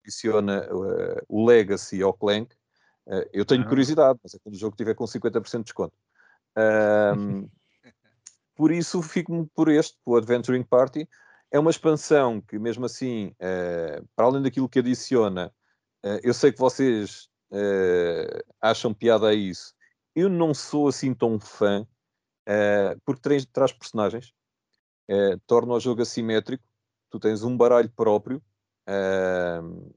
C: adiciona uh, o Legacy ao Clank. Uh, eu tenho ah. curiosidade, mas é quando o jogo estiver com 50% de desconto. Um, por isso fico-me por este, o Adventuring Party. É uma expansão que, mesmo assim, uh, para além daquilo que adiciona, eu sei que vocês acham piada a isso. Eu não sou assim tão fã, porque traz, traz personagens, torna o jogo assimétrico. Tu tens um baralho próprio, Uh,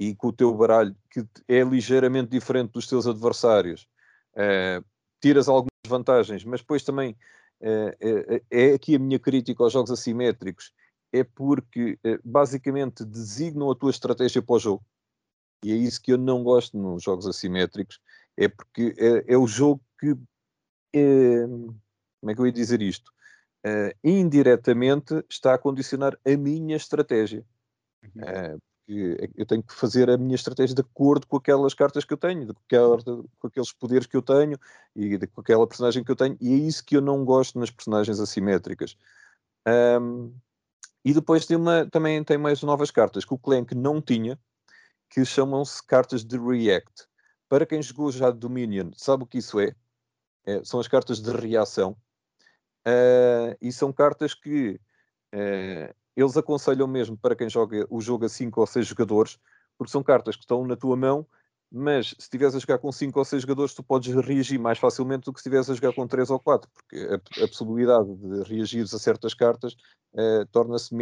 C: e com o teu baralho, que é ligeiramente diferente dos teus adversários, uh, tiras algumas vantagens, mas depois também uh, é, aqui a minha crítica aos jogos assimétricos, é porque basicamente designam a tua estratégia para o jogo. E é isso que eu não gosto nos jogos assimétricos, é porque é, é o jogo que. É, como é que eu ia dizer isto? indiretamente está a condicionar a minha estratégia. Uhum que eu tenho que fazer a minha estratégia de acordo com aquelas cartas que eu tenho, de, com aqueles poderes que eu tenho e de, com aquela personagem que eu tenho, e é isso que eu não gosto nas personagens assimétricas. Um, e depois tem uma, também tem mais novas cartas que o Clank não tinha, que chamam-se cartas de React. Para quem jogou já Dominion, sabe o que isso é? é são as cartas de reação. Uh, e são cartas que uh, eles aconselham mesmo para quem joga o jogo a 5 ou 6 jogadores, porque são cartas que estão na tua mão, mas se estiveres a jogar com 5 ou 6 jogadores, tu podes reagir mais facilmente do que se estiveres a jogar com 3 ou 4, porque a, a possibilidade de reagires a certas cartas uh, torna-se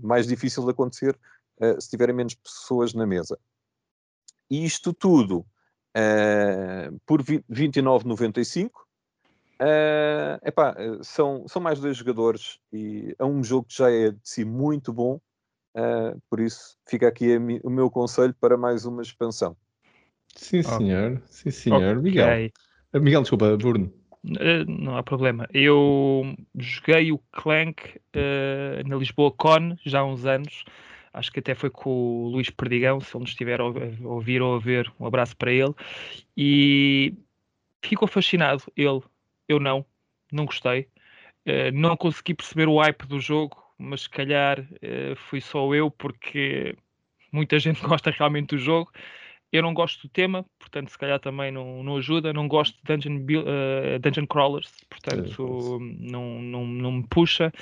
C: mais difícil de acontecer uh, se tiverem menos pessoas na mesa. E isto tudo uh, por 29,95 Uh, epá, são, são mais dois jogadores e é um jogo que já é de si muito bom, uh, por isso fica aqui mi, o meu conselho para mais uma expansão.
A: Sim, senhor, okay. sim, senhor. Okay. Miguel. Uh, Miguel, desculpa, Bruno.
B: não há problema. Eu joguei o Clank na Lisboa Con já há uns anos. Acho que até foi com o Luís Perdigão, se ele nos estiver a ouvir ou a ver, um abraço para ele. E ficou fascinado ele eu não, não gostei. Uh, não consegui perceber o hype do jogo, mas se calhar uh, fui só eu, porque muita gente gosta realmente do jogo. Eu não gosto do tema, portanto, se calhar também não, não ajuda. Não gosto de dungeon, uh, dungeon crawlers, portanto, é, não, não, não me puxa.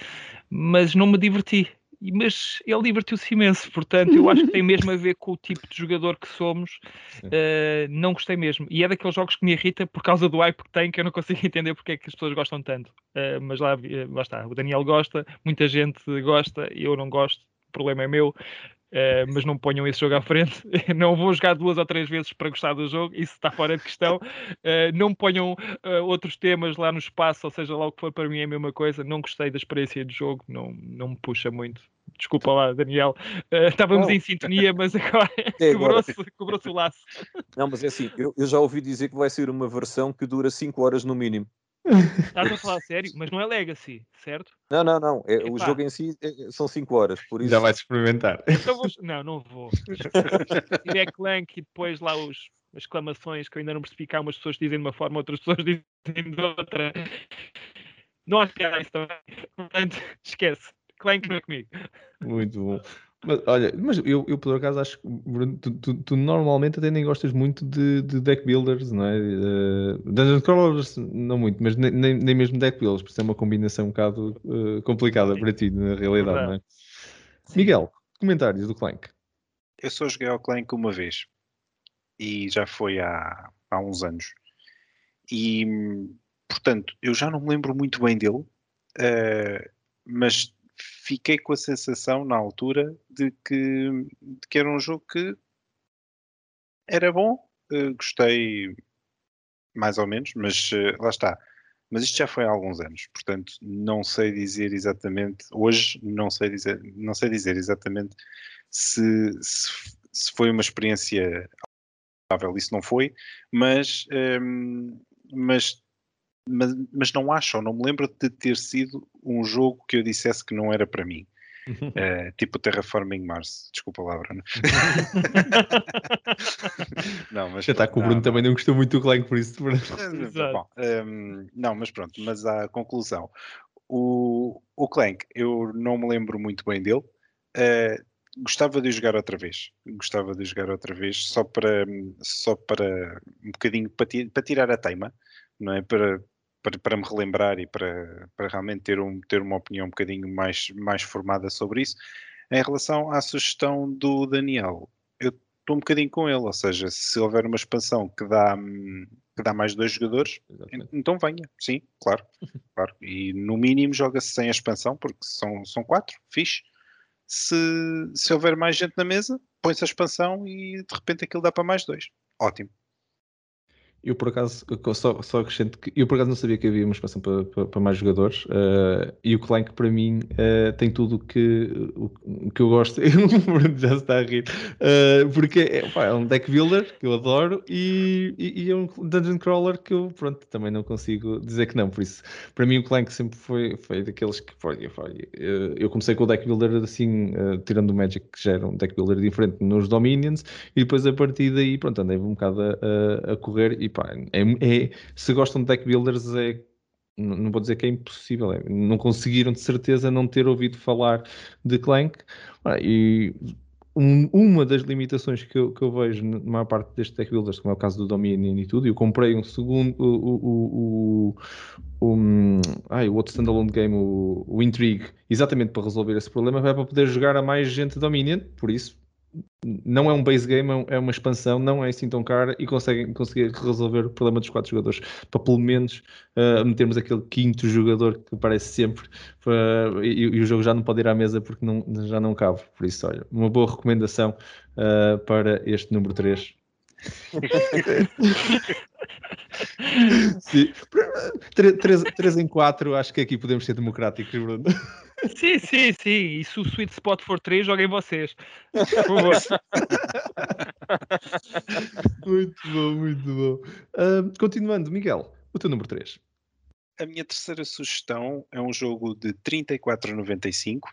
B: Mas não me diverti. Mas ele divertiu-se imenso, portanto, eu acho que tem mesmo a ver com o tipo de jogador que somos. Uh, não gostei mesmo. E é daqueles jogos que me irrita por causa do hype que tem, que eu não consigo entender porque é que as pessoas gostam tanto. Uh, mas lá, lá está, o Daniel gosta, muita gente gosta, eu não gosto, o problema é meu. Uh, mas não ponham esse jogo à frente. não vou jogar duas ou três vezes para gostar do jogo, isso está fora de questão. Uh, não ponham uh, outros temas lá no espaço, ou seja, lá o que for para mim é a mesma coisa. Não gostei da experiência de jogo, não, não me puxa muito. Desculpa lá, Daniel. estávamos em sintonia, mas agora quebrou-se quebrou o laço.
C: Não, mas é assim, eu, eu já ouvi dizer que vai ser uma versão que dura 5 horas no mínimo.
B: Estás a falar sério? Mas não é Legacy, certo?
C: Não, não, não. É, o jogo em si é, são 5 horas. Por isso...
A: Já vais experimentar.
B: Então vou... Não, não vou. Se tiver Clank e depois lá os exclamações que eu ainda não percebi cá, umas pessoas dizem de uma forma, outras pessoas dizem de outra. Não há piada isso também. Portanto, esquece. Clank não é comigo.
A: Muito bom. Mas, olha, mas eu, eu por acaso acho que tu, tu, tu, normalmente até nem gostas muito de, de deck builders, não é? Uh, Dungeon Crawlers não muito, mas nem, nem mesmo deck builders, por isso é uma combinação um bocado uh, complicada Sim. para ti, na realidade, não é? Miguel, comentários do Clank.
D: Eu só joguei ao Clank uma vez e já foi há, há uns anos. E portanto, eu já não me lembro muito bem dele, uh, mas fiquei com a sensação na altura de que, de que era um jogo que era bom, uh, gostei mais ou menos, mas uh, lá está. Mas isto já foi há alguns anos, portanto não sei dizer exatamente, hoje não sei dizer, não sei dizer exatamente se, se, se foi uma experiência isso não foi, mas, um, ehm, mas mas, mas não acho, ou não me lembro de ter sido um jogo que eu dissesse que não era para mim. Uh, tipo Terraforming Mars, desculpa lá, Bruno.
A: não, mas Já está com o Bruno não, também não gostou muito do Clank, por isso.
D: Bom, um, ehm, não, mas pronto, mas a conclusão. O, o Clank, eu não me lembro muito bem dele. Uh, gostava de jogar outra vez. Gostava de jogar outra vez, só para, só para um bocadinho para, para tirar a teima, não é? Para, para, para me relembrar e para, para realmente ter, um, ter uma opinião um bocadinho mais, mais formada sobre isso. Em relação à sugestão do Daniel, eu estou um bocadinho com ele, ou seja, se houver uma expansão que dá, que dá mais dois jogadores, Exatamente. então venha, sim, claro, claro. E no mínimo joga-se sem a expansão, porque são, são quatro, fixe. Se, se houver mais gente na mesa, põe-se a expansão e de repente aquilo dá para mais dois. Ótimo.
A: Eu por acaso só, só acrescento que eu por acaso não sabia que havia uma expansão para, para, para mais jogadores uh, e o Clank para mim uh, tem tudo que, o que eu gosto. já está a rir uh, porque é, pá, é, um deck builder que eu adoro e, e, e, é um dungeon crawler que eu pronto também não consigo dizer que não. Por isso, para mim o Clank sempre foi, foi daqueles que foi, foi eu comecei com o deck builder assim, tirando o Magic que já era um deck builder diferente nos Dominions e depois a partir daí pronto andei um bocado a, a correr e pá, é, é, se gostam de deck builders, é, não, vou dizer que é impossível, é, não conseguiram de certeza não ter ouvido falar de Clank. e um, uma das limitações que eu, que eu vejo na maior parte destes deck builders, como é o caso do Dominion e tudo, eu comprei um segundo, o, o, o, o, um, ai, o outro standalone game, o, o Intrigue, exatamente para resolver esse problema, é para poder jogar a mais gente Dominion, por isso não é um base game, é, é uma expansão, não é assim tão cara e conseguem conseguir resolver o problema dos quatro jogadores para pelo menos uh, metermos aquele quinto jogador que aparece sempre uh, e, e, o jogo já não pode ir à mesa porque não, já não cabe. Por isso, olha, uma boa recomendação uh, para este número 3. Sim. 3, em 4, acho que aqui podemos ser democráticos, Bruno.
B: Sim, sim, sim. E se o sweet spot for 3, joguem vocês. Por favor.
A: muito bom, muito bom. Uh, continuando, Miguel, o teu número 3.
D: A minha terceira sugestão é um jogo de 34,95.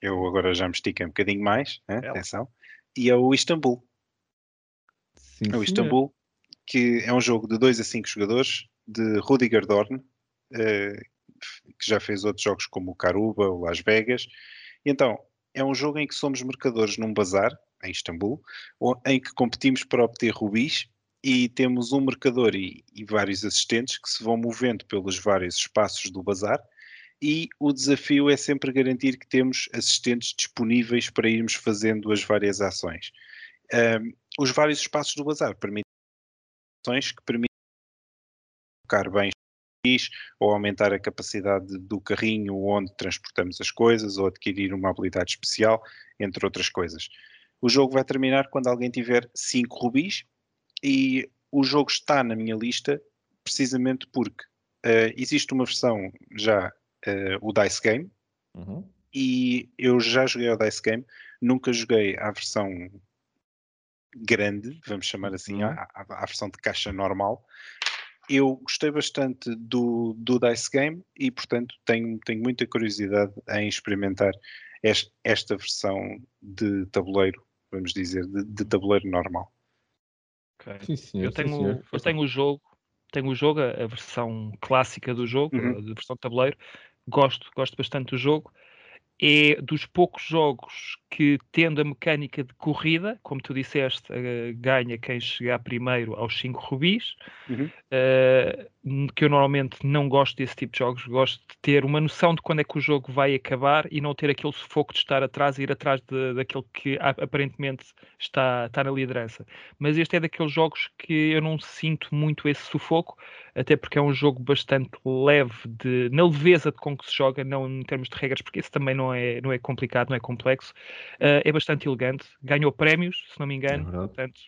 D: Eu agora já me estiquei um bocadinho mais, né? atenção. E é o Istanbul. Sim, é o Istanbul, que é um jogo de 2 a 5 jogadores, de Rudiger Dorn, uh, que já fez outros jogos como o Caruba, o Las Vegas. E então, é um jogo em que somos mercadores num bazar, em Istambul, em que competimos para obter rubis e temos um mercador e, e, vários assistentes que se vão movendo pelos vários espaços do bazar e o desafio é sempre garantir que temos assistentes disponíveis para irmos fazendo as várias ações. Um, os vários espaços do bazar permitem ações que permitem colocar bens ou aumentar a capacidade do carrinho onde transportamos as coisas ou adquirir uma habilidade especial, entre outras coisas. O jogo vai terminar quando alguém tiver 5 rubis e o jogo está na minha lista precisamente porque uh, existe uma versão já uh, o Dice Game. Uhum. E eu já joguei o Dice Game, nunca joguei a versão grande, vamos chamar assim, uhum. a, a, a, versão de caixa normal. Eu gostei bastante do, do Dice Game e, portanto, tenho, tenho muita curiosidade em experimentar este, esta versão de tabuleiro, vamos dizer, de, de tabuleiro normal.
B: Okay. Sim, senhor, eu, tenho, sim, eu tenho o jogo, tenho o jogo, a, versão clássica do jogo, uhum. a versão de tabuleiro, gosto, gosto bastante do jogo. É dos poucos jogos que, tendo a mecânica de corrida, como tu disseste, uh, ganha quem chegar primeiro aos 5 rubis, uhum. uh, que eu normalmente não gosto desse tipo de jogos, gosto de ter uma noção de quando é que o jogo vai acabar e não ter aquele sufoco de estar atrás e ir atrás de, daquele que aparentemente está, está na liderança. Mas este é daqueles jogos que eu não sinto muito esse sufoco, até porque é um jogo bastante leve de, na leveza de com que se joga, não em termos de regras, porque isso também não é, não é complicado, não é complexo. Uh, é bastante elegante, ganhou prémios, se não me engano, é portanto,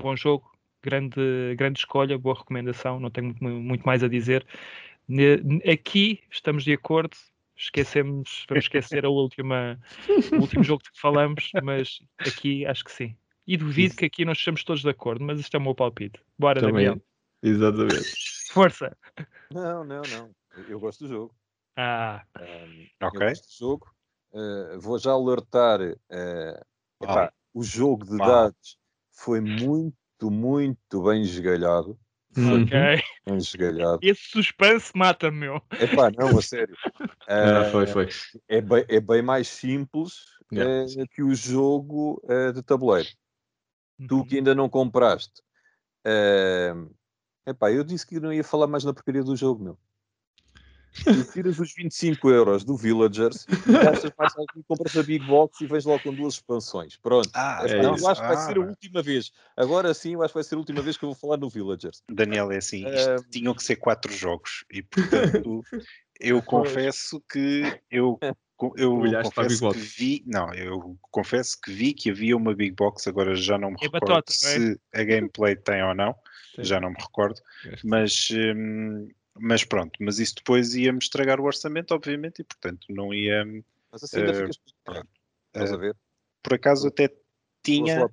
B: bom jogo, grande, grande escolha, boa recomendação, não tenho muito, muito mais a dizer. Aqui estamos de acordo, esquecemos, vamos esquecer a última, o último jogo de que falamos, mas aqui acho que sim. E duvido Isso. que aqui nós estejamos todos de acordo, mas isto é o meu palpite. Bora, Também. Daniel.
A: Exatamente.
B: Força.
C: Não, não, não. Eu gosto do jogo.
B: Ah.
C: Um, ok. Eu gosto do jogo. Uh, vou já alertar. Uh, epá, o jogo de dados foi muito, muito bem esgalhado.
B: Ok.
C: Bem esgalhado.
B: Esse suspense mata-me, meu.
C: Epá, não, a sério.
A: Uh, foi, foi.
C: É bem, é bem mais simples yeah. que o jogo de tabuleiro. Tu uhum. que ainda não compraste. Uh, epá, eu disse que não ia falar mais na porcaria do jogo, meu. Tu tiras os 25 euros do Villagers, gastas mais compras a Big Box e vens logo com duas expansões. Pronto. Ah, é eu acho que vai ser a ah. última vez. Agora sim, eu acho que vai ser a última vez que eu vou falar no Villagers.
D: Daniel, é assim, uh... tinham que ser quatro jogos e portanto eu confesso que eu eu confesso que vi, não, eu confesso que vi que havia uma Big Box, agora já não me é recordo batota, é? se é? a gameplay tem ou não, Sim. já não me recordo, mas, hum, mas pronto, mas isso depois ia-me estragar o orçamento, obviamente, e portanto não ia.
C: Mas assim ainda uh, ficas. Estás a ver?
D: Por acaso até tinha. Uh,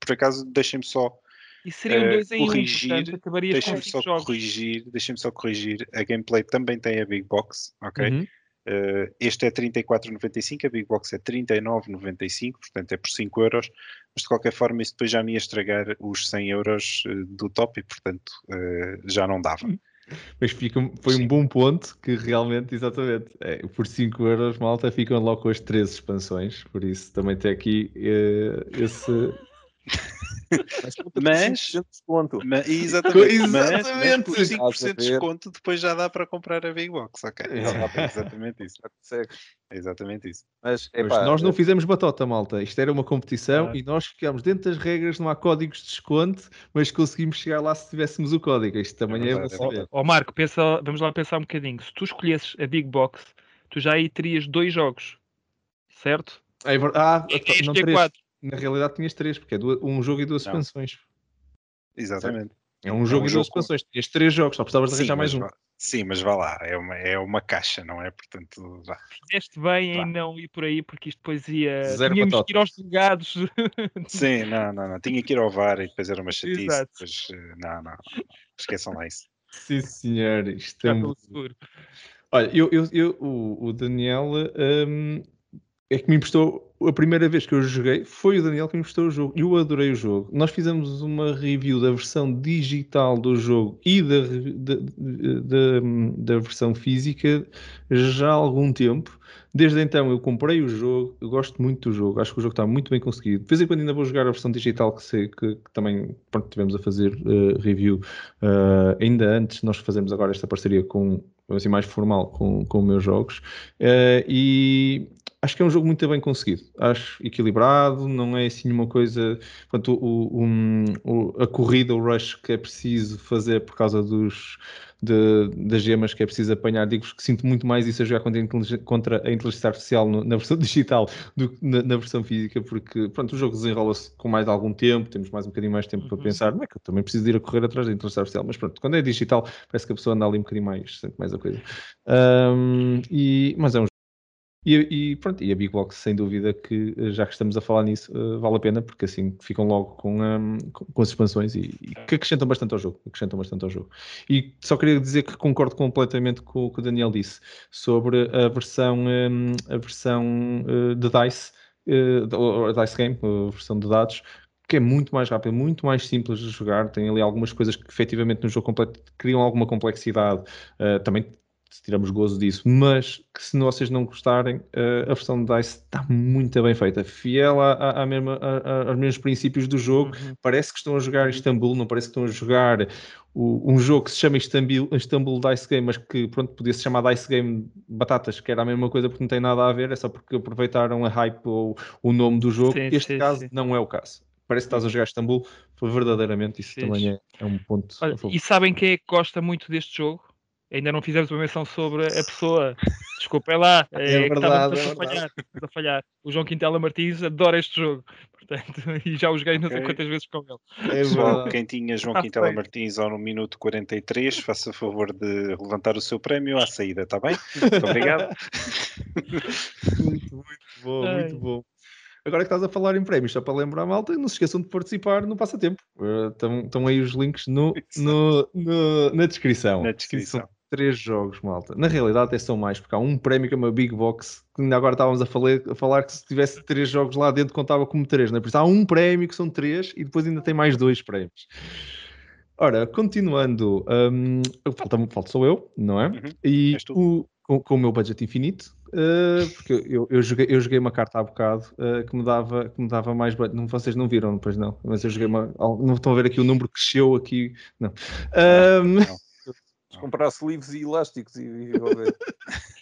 D: por acaso, deixem-me só.
B: E seriam dois em corrigir, um,
D: portanto, deixem-me só jogos. corrigir, deixem-me só corrigir. A gameplay também tem a Big Box, ok? Uhum. Uh, este é 34,95, a Big Box é 39,95, portanto é por 5 euros, mas de qualquer forma isso depois já me ia estragar os 100 euros uh, do top e portanto uh, já não dava.
A: Mas fica, foi Sim. um bom ponto que realmente, exatamente, é, por 5 euros malta ficam logo com as 13 expansões, por isso também tem aqui esse
D: mas, desconto. Mas, exatamente, exatamente. Mas, mas por 5% de desconto depois já dá para comprar a Big Box, ok? É. Exatamente isso. É exatamente isso.
A: Mas, epá, nós não é fizemos batota, malta. Isto era uma competição ah. e nós ficámos dentro das regras, não há códigos de desconto, mas conseguimos chegar lá se tivéssemos o código. Isto também é, é
B: bom Ó Marco, pensa, vamos lá pensar um bocadinho. Se tu escolhesses a Big Box, tu já aí terias dois jogos, certo?
A: É verdade. Ah, este não é quatro na realidade tinhas três, porque é um jogo e duas não. expansões.
D: Exatamente.
A: É um jogo é um e duas expansões. Tinhas três jogos, só precisavas de arranjar mais um.
D: Vá, sim, mas vá lá, é uma, é uma caixa, não é? Portanto, vá.
B: Fizeste bem vá. em não ir por aí, porque isto depois ia. Zero Tínhamos que ir aos delegados.
D: Sim, não, não, não. Tinha que ir ao VAR e depois era uma chatice. Depois, eh, não, não. Esqueçam lá isso.
A: Sim, senhor. Isto é muito... seguro. Olha, eu, eu, eu, o, o Daniel um, é que me emprestou a primeira vez que eu joguei foi o Daniel que me emprestou o jogo. Eu adorei o jogo. Nós fizemos uma review da versão digital do jogo e da, da, da, da versão física já há algum tempo. Desde então eu comprei o jogo, eu gosto muito do jogo, acho que o jogo está muito bem conseguido. De vez em quando ainda vou jogar a versão digital que, sei, que, que também pronto, tivemos a fazer uh, review uh, ainda antes. Nós fazemos agora esta parceria com assim mais formal com, com meus jogos. Uh, e acho que é um jogo muito bem conseguido. Acho equilibrado, não é assim uma coisa. Portanto, o, o, a corrida, o rush que é preciso fazer por causa dos, de, das gemas que é preciso apanhar. Digo-vos que sinto muito mais isso a jogar contra a inteligência, contra a inteligência artificial no, na versão digital do que na, na, versão física, porque pronto, o jogo desenrola-se com mais algum tempo, temos mais um bocadinho mais tempo uhum. para pensar. Não é que eu também preciso ir a correr atrás da inteligência artificial, mas pronto, quando é digital, parece que a pessoa anda ali um bocadinho mais, sente mais a coisa. Um, e, mas é um e, e, pronto, e a Big Box, sem dúvida que eh, já que estamos a falar nisso, uh, vale a pena, porque assim ficam logo com, um, com, as expansões e, e, que acrescentam bastante ao jogo. Acrescentam bastante ao jogo. E só queria dizer que concordo completamente com o que o Daniel disse sobre a versão, um, a versão uh, de DICE, uh, DICE Game, a versão de dados, que é muito mais rápido, muito mais simples de jogar. Tem ali algumas coisas que efetivamente no jogo completo criam alguma complexidade. Uh, também tiramos gozo disso, mas que se vocês não gostarem, uh, a versão de DICE está muito bem feita, fiel a, a, a mesma, a, aos mesmos princípios do jogo. Uhum. Parece que estão a jogar Istanbul, não parece que estão a jogar o, um jogo que se chama Istanbul, Istanbul Dice Game, mas que pronto, podia se chamar Dice Game Batatas, que era a mesma coisa porque não tem nada a ver, é só porque aproveitaram a hype ou o nome do jogo. Sim, este sim, caso sim. não é o caso. Parece que estás a jogar Istanbul, verdadeiramente isso também é, é, um ponto.
B: Olha, e sabem quem é que gosta muito deste jogo? Ainda não fizemos uma menção sobre a pessoa. Desculpem lá, é, é verdade, é a, falhar, a falhar. O João Quintela Martins adora este jogo, portanto, e já o joguei não sei quantas vezes com ele.
D: É Pessoal, quem tinha João ah, Quintela Martins ao no minuto 43, faça favor de levantar o seu prémio à saída, está bem? Muito obrigado.
A: muito, muito bom, Ai. muito bom. Agora que estás a falar em prémios, só para lembrar a malta, não se esqueçam de participar no passatempo. Estão, uh, estão aí os links no, no, no, na descrição.
D: Na descrição
A: três jogos, malta. Na realidade, até são mais, porque há um prémio que é uma Big Box, que ainda agora estávamos a falar, a falar que se tivesse três jogos lá dentro contava como três, não é? Por isso há um prémio que são três e depois ainda tem mais dois prémios. Ora, continuando, um, falta, falta sou eu, não é? Uhum. E o, com, com, o meu budget infinito, uh, porque eu, eu, joguei, eu joguei uma carta há bocado uh, que, me dava, que me dava mais budget. Não, vocês não viram, pois não, mas eu joguei uma. Não estão a ver aqui o número que cresceu aqui. Não. Um, não, não
C: comprasse livros e elásticos e, e vou ver.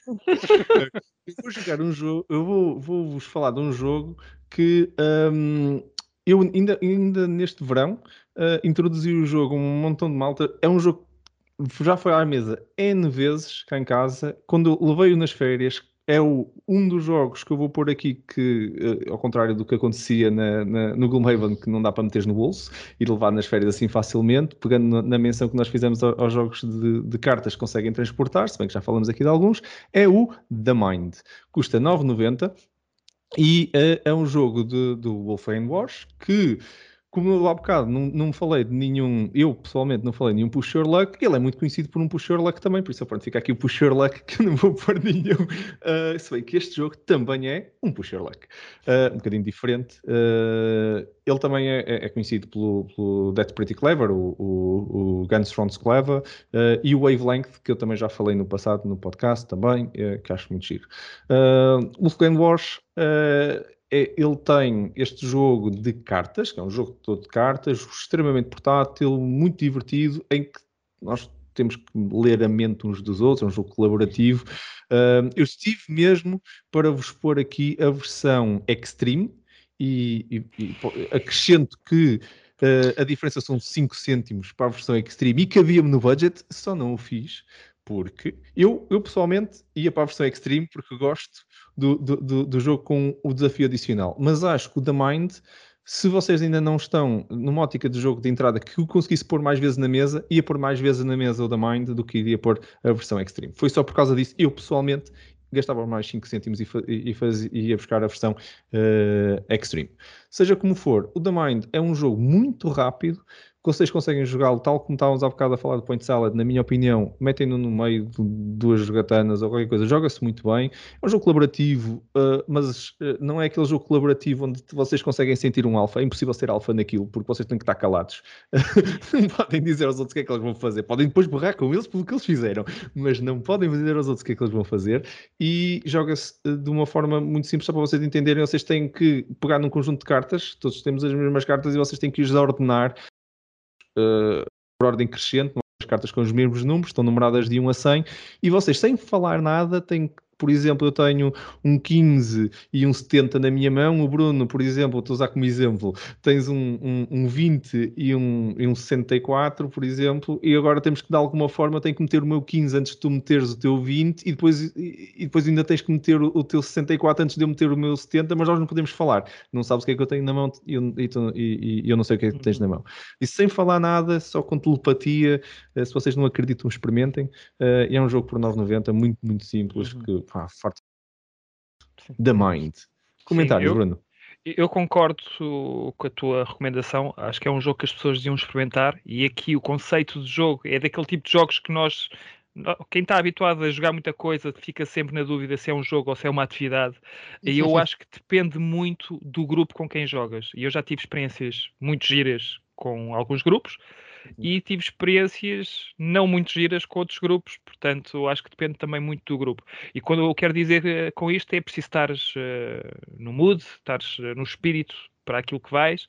A: eu vou jogar um jogo, eu vou, vou vos falar de um jogo que um, eu ainda, ainda neste verão uh, introduzi o jogo um montão de malta. É um jogo já foi à mesa N vezes cá em casa. Quando levei-o nas férias, é o, um dos jogos que eu vou pôr aqui que, uh, ao contrário do que acontecia na, na, no Gloomhaven, que não dá para meter no bolso e levar nas férias assim facilmente, pegando na, menção que nós fizemos aos, jogos de, de, cartas que conseguem transportar, se bem que já falamos aqui de alguns, é o The Mind. Custa 9,90 e uh, é um jogo do Wolfenstein Wars que como eu há bocado não, não falei de nenhum, eu pessoalmente não falei de nenhum Pusher Luck, ele é muito conhecido por um Pusher Luck também, por isso pronto, fica aqui o Pusher Luck que eu não vou pôr nenhum. Uh, se bem que este jogo também é um Pusher Luck, uh, um bocadinho diferente. Uh, ele também é, é, é, conhecido pelo, pelo That's Pretty Clever, o, o, o Guns Fronts Clever, uh, e o Wavelength, que eu também já falei no passado no podcast também, uh, que acho muito giro. Uh, Wolfgang Wars é, ele tem este jogo de cartas, que é um jogo todo de cartas, extremamente portátil, muito divertido, em que nós temos que ler a mente uns dos outros, é um jogo colaborativo. Uh, eu estive mesmo para vos pôr aqui a versão Extreme e, e, e acrescento que uh, a diferença são 5 cêntimos para a versão Extreme e cabia-me no budget, só não o fiz porque eu, eu pessoalmente ia para a versão Extreme porque gosto do, do, do, jogo com o desafio adicional. Mas acho que o The Mind, se vocês ainda não estão numa ótica de jogo de entrada que o conseguisse pôr mais vezes na mesa, ia pôr mais vezes na mesa o The Mind do que iria pôr a versão Extreme. Foi só por causa disso. Eu pessoalmente gastava mais 5 cêntimos e, e, e ia buscar a versão uh, Extreme. Seja como for, o The Mind é um jogo muito rápido, vocês conseguem jogá-lo tal como estávamos há bocado a falar do Point Salad, na minha opinião, metem-no no meio de duas jogatanas ou qualquer coisa, joga-se muito bem. É um jogo colaborativo, uh, mas uh, não é aquele jogo colaborativo onde vocês conseguem sentir um alfa. É impossível ser alfa naquilo, porque vocês têm que estar calados. não podem dizer aos outros o que é que eles vão fazer. Podem depois borrar com eles pelo que eles fizeram, mas não podem dizer aos outros o que é que eles vão fazer. E joga-se uh, de uma forma muito simples, só para vocês entenderem. Vocês têm que pegar num conjunto de cartas, todos temos as mesmas cartas, e vocês têm que os ordenar uh, por ordem crescente, as cartas com os mesmos números, estão numeradas de 1 a 100, e vocês, sem falar nada, têm que por exemplo, eu tenho um 15 e um 70 na minha mão, o Bruno, por exemplo, estou a usar como exemplo, tens um, um, um 20 e um, e um 64, por exemplo, e agora temos que de alguma forma, tenho que meter o meu 15 antes de tu meteres o teu 20 e depois, e, e depois ainda tens que meter o, o, teu 64 antes de eu meter o meu 70, mas nós não podemos falar. Não sabes o que é que eu tenho na mão e eu, e, e eu não sei o que é que tu tens na mão. E sem falar nada, só com telepatia, eh, se vocês não acreditam, experimentem. Uh, é um jogo por 9,90, muito, muito simples, uhum. que pá, forte da Mind. Comentários, Sim, eu, Bruno.
B: Eu concordo com a tua recomendação. Acho que é um jogo que as pessoas deviam experimentar. E aqui o conceito de jogo é daquele tipo de jogos que nós. Quem está habituado a jogar muita coisa fica sempre na dúvida se é um jogo ou se é uma atividade. E eu acho que depende muito do grupo com quem jogas. E eu já tive experiências muito giras com alguns grupos e tive experiências não muito giras com outros grupos, portanto acho que depende também muito do grupo. E quando eu quero dizer uh, com isto é preciso estares uh, no mood, estares uh, no espírito para aquilo que vais,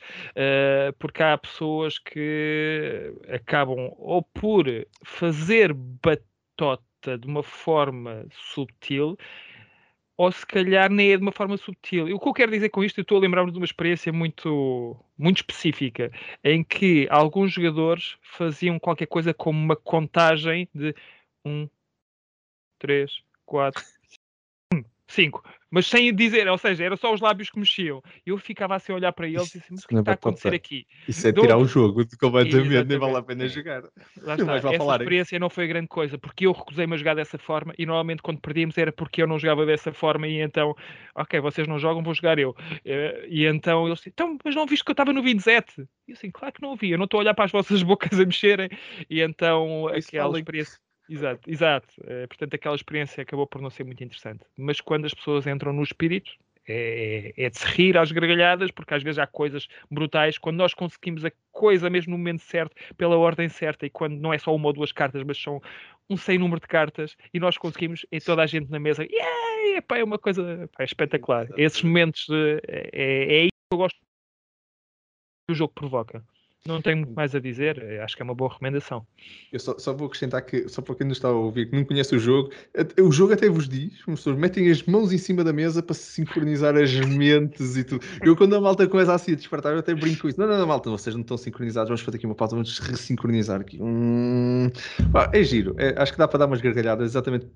B: porque há pessoas que acabam ou por fazer batota de uma forma subtil ou se calhar nem é de uma forma subtil. E o que eu quero dizer com isto, eu estou a lembrar-me de uma experiência muito, muito específica, em que alguns jogadores faziam qualquer coisa como uma contagem de 1, 3, 4, 5 mas sem dizer, ou seja, era só os lábios que mexiam. Eu ficava assim a olhar para eles e disse, mas o que está a acontecer aqui?
A: Isso é tirar o jogo completamente, nem vale a pena jogar.
B: Lá está. Essa falar, experiência não foi grande coisa, porque eu recusei-me a jogar dessa forma e normalmente quando perdíamos era porque eu não jogava dessa forma e então, ok, vocês não jogam, vou jogar eu. Eh, e então eles disseram, então, mas não viste que eu estava no 27? E assim, claro que não vi, eu não estou a olhar para as vossas bocas a mexerem. E então aquela experiência Exato, exato. Uh, portanto, aquela experiência acabou por não ser muito interessante. Mas quando as pessoas entram no espírito, é, é, de se rir às gargalhadas, porque às vezes há coisas brutais. Quando nós conseguimos a coisa mesmo no momento certo, pela ordem certa, e quando não é só uma ou duas cartas, mas são um sem número de cartas, e nós conseguimos, e toda a gente na mesa, yeah, epá, é uma coisa é espetacular. Esses momentos, é, é, é isso que eu gosto que o jogo provoca. Não tenho muito mais a dizer, eh, acho que é uma boa recomendação.
A: Eu só, só vou acrescentar que, só para quem não está a ouvir, que não conhece o jogo, o jogo até vos diz, as pessoas metem as mãos em cima da mesa para se sincronizar as mentes e tudo. Eu, quando a malta começa assim a despertar, eu até brinco com isso. Não, não, não, malta, vocês não estão sincronizados, vamos fazer aqui uma pausa, vamos ressincronizar aqui. Hum... é giro, é, acho que dá para dar umas gargalhadas exatamente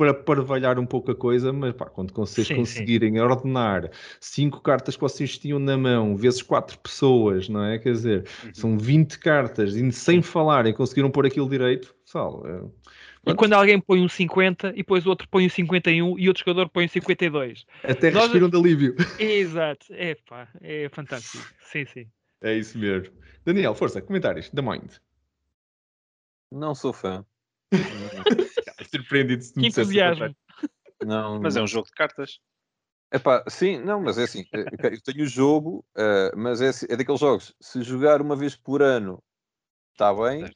A: para parvalhar um pouco a coisa, mas pá, quando vocês sim, conseguirem sim. ordenar cinco cartas que vocês tinham na mão, vezes quatro pessoas, não é? Quer dizer, uhum. são 20 cartas e sem falarem conseguiram pôr aquilo direito, pessoal.
B: É... E quando alguém põe um 50 e depois o outro põe um 51 e outro jogador põe um 52.
A: Até Nós... respiram de alívio.
B: Exato, é pá, é fantástico. Sim, sim.
A: É isso mesmo. Daniel, força, comentários da Mind.
C: Não sou fã.
A: surpreendido se
B: me entusiasmo.
D: Não, mas é um jogo de cartas.
C: Epá, sim, não, mas é assim, eh, eu tenho o jogo, uh, mas é, assim, é daqueles jogos, se jogar uma vez por ano está bem,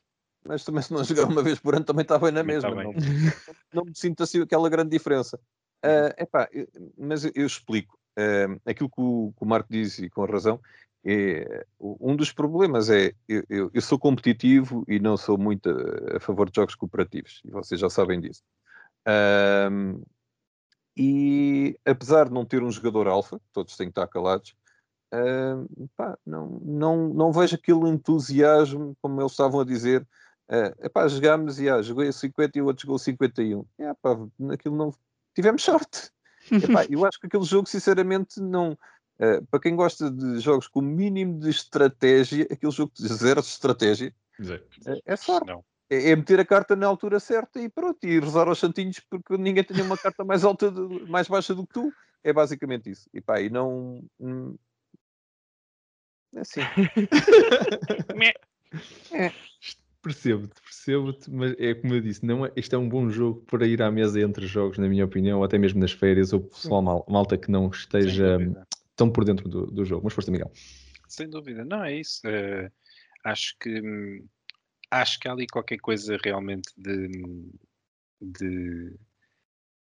C: mas também se não jogar uma vez por ano também está bem na também mesma. Bem. Não, não, me sinto assim aquela grande diferença. Uh, epá, mas eu explico. Uh, aquilo que o, que o Marco diz, e com razão, é, um dos problemas é eu, eu, sou competitivo e não sou muito a, a, favor de jogos cooperativos, e vocês já sabem disso. Um, e apesar de não ter um jogador alfa, todos têm que estar calados, um, pá, não, não, não vejo aquele entusiasmo, como eles estavam a dizer. Uh, epá, jogámos e ah, joguei a 50 e o outro jogou a 51. É, pá, naquilo não tivemos sorte. Epá, eu acho que aquele jogo, sinceramente, não Uh, para quem gosta de jogos com mínimo de estratégia, aquele jogo de zero de estratégia, uh, é sorte. É, é, meter a carta na altura certa e pronto, e rezar aos santinhos porque ninguém tem uma carta mais alta, de, mais baixa do que tu. É basicamente isso. E pá, e não. Hum, é assim.
A: é. Percebo-te, percebo-te, mas é como eu disse, não é, este é um bom jogo para ir à mesa entre jogos, na minha opinião, ou até mesmo nas férias, ou pessoal mal, malta que não esteja estão por dentro do, do jogo. Mas força, Miguel.
D: Sem dúvida, não é isso. Uh, acho que acho que há ali qualquer coisa realmente de, de,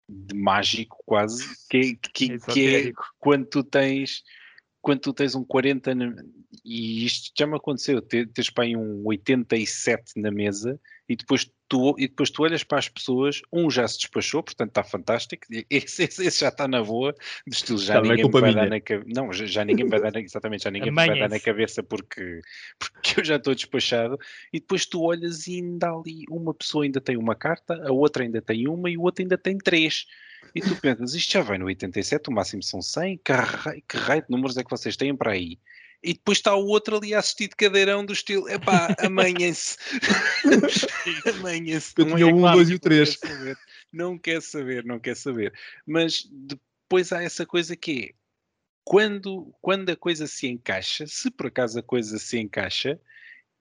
D: de mágico quase que, que, que é quando tu tens quando tu tens um 40 na, e isto já me aconteceu, tens para aí um 87 na mesa e depois tu, e depois tu olhas para as pessoas, um já se despachou, portanto está fantástico, esse, esse, esse já está na boa, de estilo já, já é ninguém vai dar na cabeça. Não, já, já, ninguém vai dar exatamente, já ninguém vai dar na cabeça porque, porque eu já estou despachado. E depois tu olhas e ainda ali uma pessoa ainda tem uma carta, a outra ainda tem uma e o outro ainda tem três. E tu pensas, isto já vai no 87, o máximo são 100, que raio, que raio de números é que vocês têm para aí? E depois está o outro ali a assistir de cadeirão do estilo, epá, amanhã-se. amanhã-se.
A: Eu tinha o 1, 2 e o 3.
D: Não quer saber, não quer saber. Mas depois há essa coisa que é, quando, quando a coisa se encaixa, se por acaso a coisa se encaixa,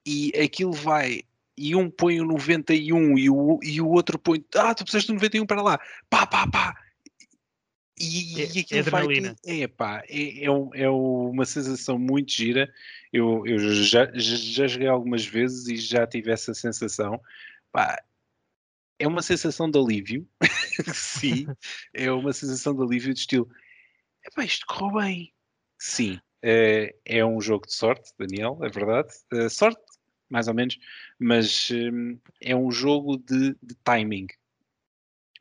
D: e aquilo vai e um põe o 91 e o, e o outro põe, ah, tu precisaste do 91 para lá, pá, pá, pá, e, é, e aquilo vai. É, pá, é, é, um, é, uma sensação muito gira. Eu, eu já, já joguei algumas vezes e já tive essa sensação. Pá, é uma sensação de alívio. Sim, é uma sensação de alívio de estilo. Epá, isto correu bem. Sim, é, é um jogo de sorte, Daniel, é verdade. É, sorte, mais ou menos, mas hum, é um jogo de, de timing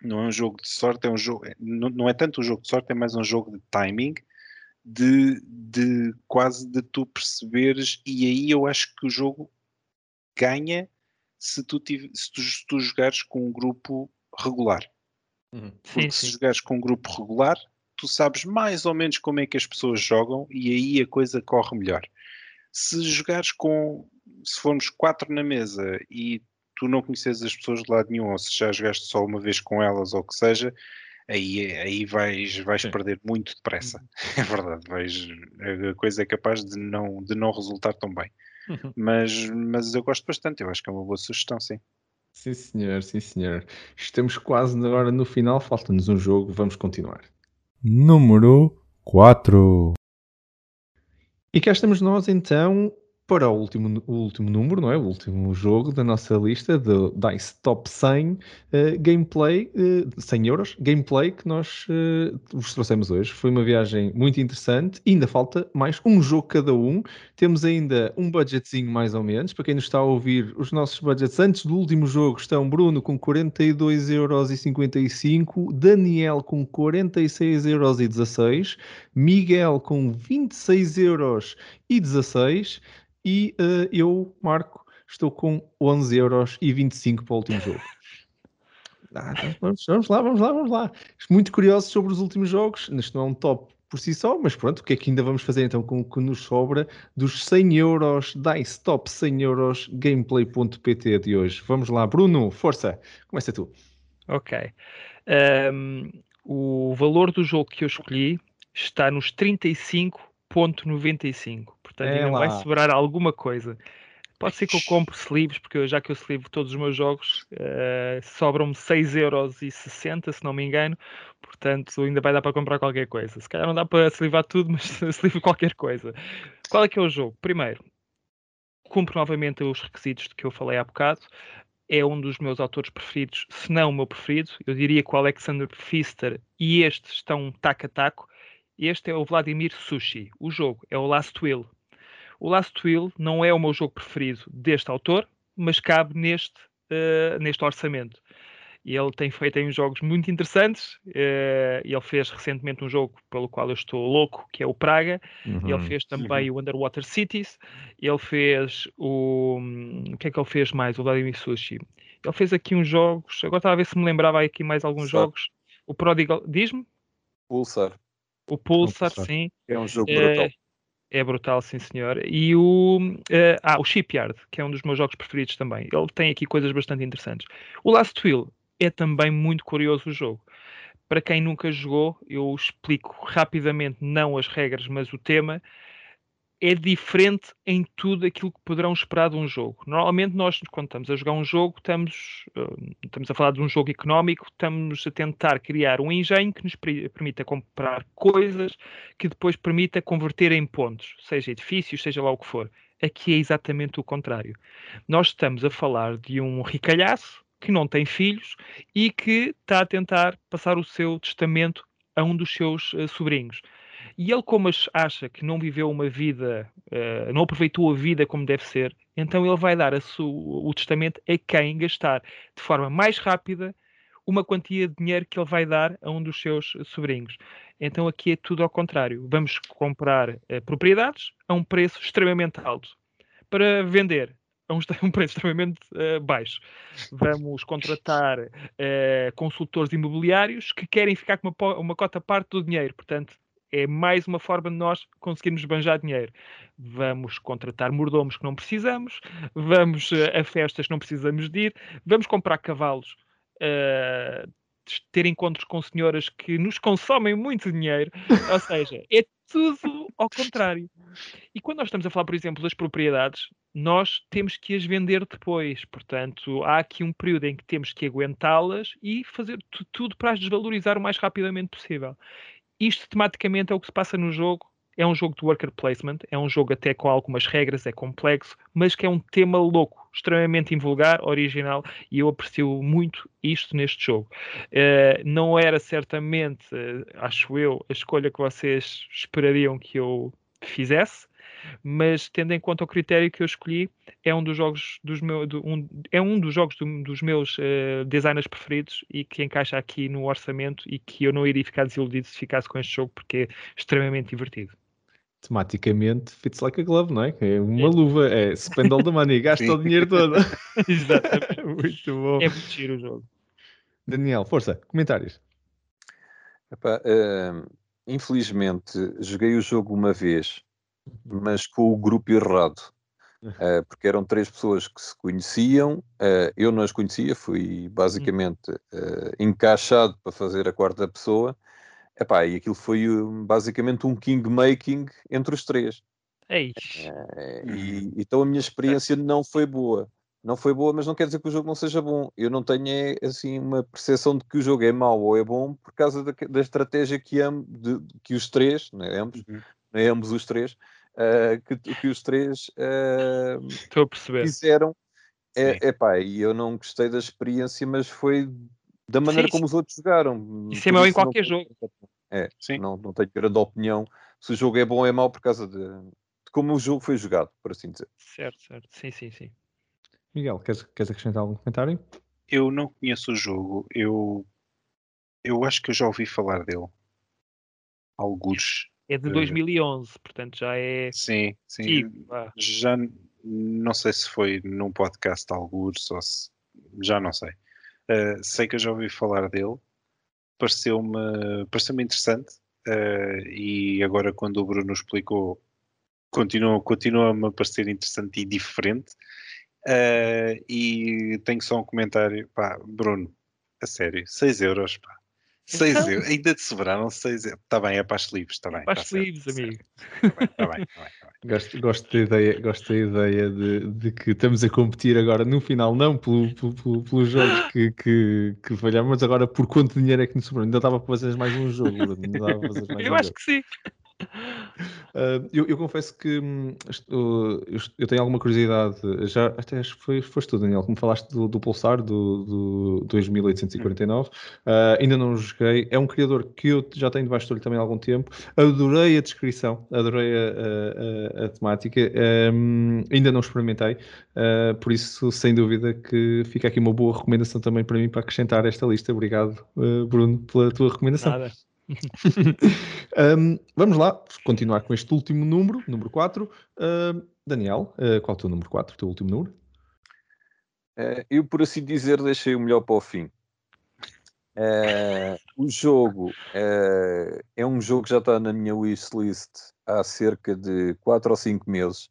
D: não é um jogo de sorte, é um jogo, não, não é tanto um jogo de sorte, é mais um jogo de timing, de, de quase de tu perceberes, e aí eu acho que o jogo ganha se tu, tive, se tu, se tu jogares com um grupo regular. Uhum. Porque sim, se sim. jogares com um grupo regular, tu sabes mais ou menos como é que as pessoas jogam e aí a coisa corre melhor. Se jogares com, se formos quatro na mesa e tu não conheces as pessoas de lado nenhum, ou se já jogaste só uma vez com elas ou o que seja, aí, aí vais, vais perder muito depressa. Uhum. É verdade, vais, a coisa é capaz de não, de não resultar tão bem. Uhum. Mas, mas eu gosto bastante, eu acho que é uma boa sugestão, sim.
A: Sim, senhor, sim, senhor. Estamos quase agora no final, falta-nos um jogo, vamos continuar. Número 4. E cá estamos nós então para o último, o último número, não é? O último jogo da nossa lista do DICE Top 100 uh, Gameplay, uh, 100 euros, Gameplay que nós uh, vos trouxemos hoje. Foi uma viagem muito interessante. ainda falta mais um jogo cada um. Temos ainda um budgetzinho mais ou menos. Para quem nos está a ouvir, os nossos budgets antes do último jogo estão Bruno com 42,55 euros, Daniel com 46,16 euros, Miguel com 26 euros e 16 uh, eu, Marco, estou com 11 euros e 25 para o último jogo. Ah, então vamos, vamos, lá, vamos lá, vamos lá. Muito curioso sobre os últimos jogos. Isto não é um top por si só, mas pronto, o que é que ainda vamos fazer então com o que nos sobra dos 100 euros DICE Top 100 euros Gameplay.pt de hoje? Vamos lá, Bruno, força, começa tu.
B: Ok. Um, o valor do jogo que eu escolhi está nos 35,95 portanto é ainda vai sobrar alguma coisa. Pode ser que eu compre sleeves, porque já que eu sleeve todos os meus jogos, uh, sobram-me 6,60€, se não me engano, portanto ainda vai dar para comprar qualquer coisa. Se calhar não dá para sleevar tudo, mas sleeve qualquer coisa. Qual é que é o jogo? Primeiro, cumpro novamente os requisitos que eu falei há bocado, é um dos meus autores preferidos, se não o meu preferido. Eu diria que o Alexander Pfister e este estão taco a taco. Este é o Vladimir Sushi. O jogo é o Last Will. O Last Will não é o meu jogo preferido deste autor, mas cabe neste, uh, neste orçamento. E ele tem feito aí uns jogos muito interessantes. Uh, ele fez recentemente um jogo pelo qual eu estou louco, que é o Praga. Uhum. Ele fez também uhum. o Underwater Cities. Ele fez o. O que é que ele fez mais? O Vladimir Sushi. Ele fez aqui uns jogos. Agora estava a ver se me lembrava aqui mais alguns jogos. O Prodigal. Diz-me?
C: Pulsar.
B: O Pulsar, sim.
C: É um jogo brutal. Uh,
B: é brutal, sim senhor. E o, uh, ah, o Shipyard, que é um dos meus jogos preferidos também. Ele tem aqui coisas bastante interessantes. O Last Will é também muito curioso o jogo. Para quem nunca jogou, eu explico rapidamente, não as regras, mas o tema é diferente em tudo aquilo que poderão esperar de um jogo. Normalmente nós, quando estamos a jogar um jogo, estamos, uh, estamos a falar de um jogo económico, estamos a tentar criar um engenho que nos permita comprar coisas que depois permita converter em pontos, seja edifícios, seja lá o que for. Aqui é exatamente o contrário. Nós estamos a falar de um ricalhaço que não tem filhos e que está a tentar passar o seu testamento a um dos seus uh, sobrinhos E ele, como acha que não viveu uma vida, uh, não aproveitou a vida como deve ser, então ele vai dar o testamento a quem gastar de forma mais rápida uma quantia de dinheiro que ele vai dar a um dos seus sobrinhos. Então aqui é tudo ao contrário. Vamos comprar uh, propriedades a um preço extremamente alto para vender a um, um preço extremamente uh, baixo. Vamos contratar uh, consultores imobiliários que querem ficar com uma, uma cota parte do dinheiro. Portanto, é mais uma forma de nós conseguirmos banjar dinheiro. Vamos contratar mordomos que não precisamos, vamos uh, a festas que não precisamos de ir, vamos comprar cavalos uh, ter encontros com senhoras que nos consomem muito dinheiro. Ou seja, é tudo ao contrário. E quando nós estamos a falar, por exemplo, das propriedades, nós temos que as vender depois. Portanto, há aqui um período em que temos que aguentá-las e fazer tudo para as desvalorizar o mais rapidamente possível. Isto tematicamente é o que se passa no jogo é um jogo de worker placement, é um jogo até com algumas regras, é complexo, mas que é um tema louco, extremamente invulgar, original, e eu aprecio muito isto neste jogo. Uh, não era certamente, uh, acho eu, a escolha que vocês esperariam que eu fizesse, mas tendo em conta o critério que eu escolhi, é um dos jogos dos meus, um, é um dos jogos do, dos meus uh, designers preferidos e que encaixa aqui no orçamento e que eu não iria ficar desiludido se ficasse com este jogo porque é extremamente divertido
A: tematicamente fits like a glove, não é? É uma é. luva, é spend all the money, gasta o dinheiro todo.
B: Exatamente.
A: muito bom.
B: É muito giro o jogo.
A: Daniel, força, comentários.
C: Epá, uh, infelizmente, joguei o jogo uma vez, mas com o grupo errado. Uh, porque eram três pessoas que se conheciam, uh, eu não as conhecia, fui basicamente encaixado para fazer a quarta pessoa Epá, e aquilo foi basicamente um king making entre os três.
B: É
C: isso. e, então a minha experiência não foi boa. Não foi boa, mas não quer dizer que o jogo não seja bom. Eu não tenho assim uma percepção de que o jogo é mau ou é bom por causa da, da estratégia que, am, de, que os três, né, ambos, uhum. né, ambos os três, uh, que, que, os três uh,
B: Estou a perceber.
C: fizeram. É, epá, e eu não gostei da experiência, mas foi da maneira sim, como os outros jogaram.
B: Isso é mau em qualquer jogo.
C: É, sim. Não, não tenho grande opinião se o jogo é bom ou é mau por causa de, de, como o jogo foi jogado, por assim dizer.
B: Certo, certo. Sim, sim, sim.
A: Miguel, queres, queres acrescentar algum comentário?
D: Eu não conheço o jogo. Eu, eu acho que eu já ouvi falar dele. Alguns.
B: É de 2011, uh, portanto já é.
D: Sim, sim. já não sei se foi num podcast alguns ou se. Já não sei. Uh, sei que eu já ouvi falar dele, pareceu-me pareceu interessante uh, e agora quando o Bruno explicou continua, continua-me a parecer interessante e diferente uh, e tenho só um comentário, pá, Bruno, a sério, 6 euros, pá. 6 então... euros, ainda te sobraram 6 euros. Está bem, é para as livres, está bem.
B: Para as tá livres, amigo.
D: Está bem, está bem.
A: Gosto, gosto, da ideia, gosto da ideia de, de, que estamos a competir agora no final, não pelo, pelo, pelos jogos que, que, que falhamos, mas agora por quanto dinheiro é que nos sobrou. Ainda estava para fazer mais um jogo.
B: Eu acho que sim.
A: Uh, eu, eu, confesso que eu, eu, tenho alguma curiosidade. Já até acho que foi, foste tu, Daniel, me falaste do, do Pulsar do, do 2849. Uh, ah, ainda não joguei. É um criador que eu já tenho debaixo do olho também há algum tempo. Adorei a descrição, adorei a, a, a temática. Um, ainda não experimentei, uh, por isso, sem dúvida, que fica aqui uma boa recomendação também para mim para acrescentar esta lista. Obrigado, Bruno, pela tua recomendação.
B: Nada
A: um, vamos lá, continuar com este último número, número 4. Uh, Daniel, uh, qual é o teu número 4, o teu último número?
C: Uh, eu, por assim dizer, deixei o melhor para o fim. Eh, o jogo é um jogo que já está na minha wishlist há cerca de 4 ou 5 meses.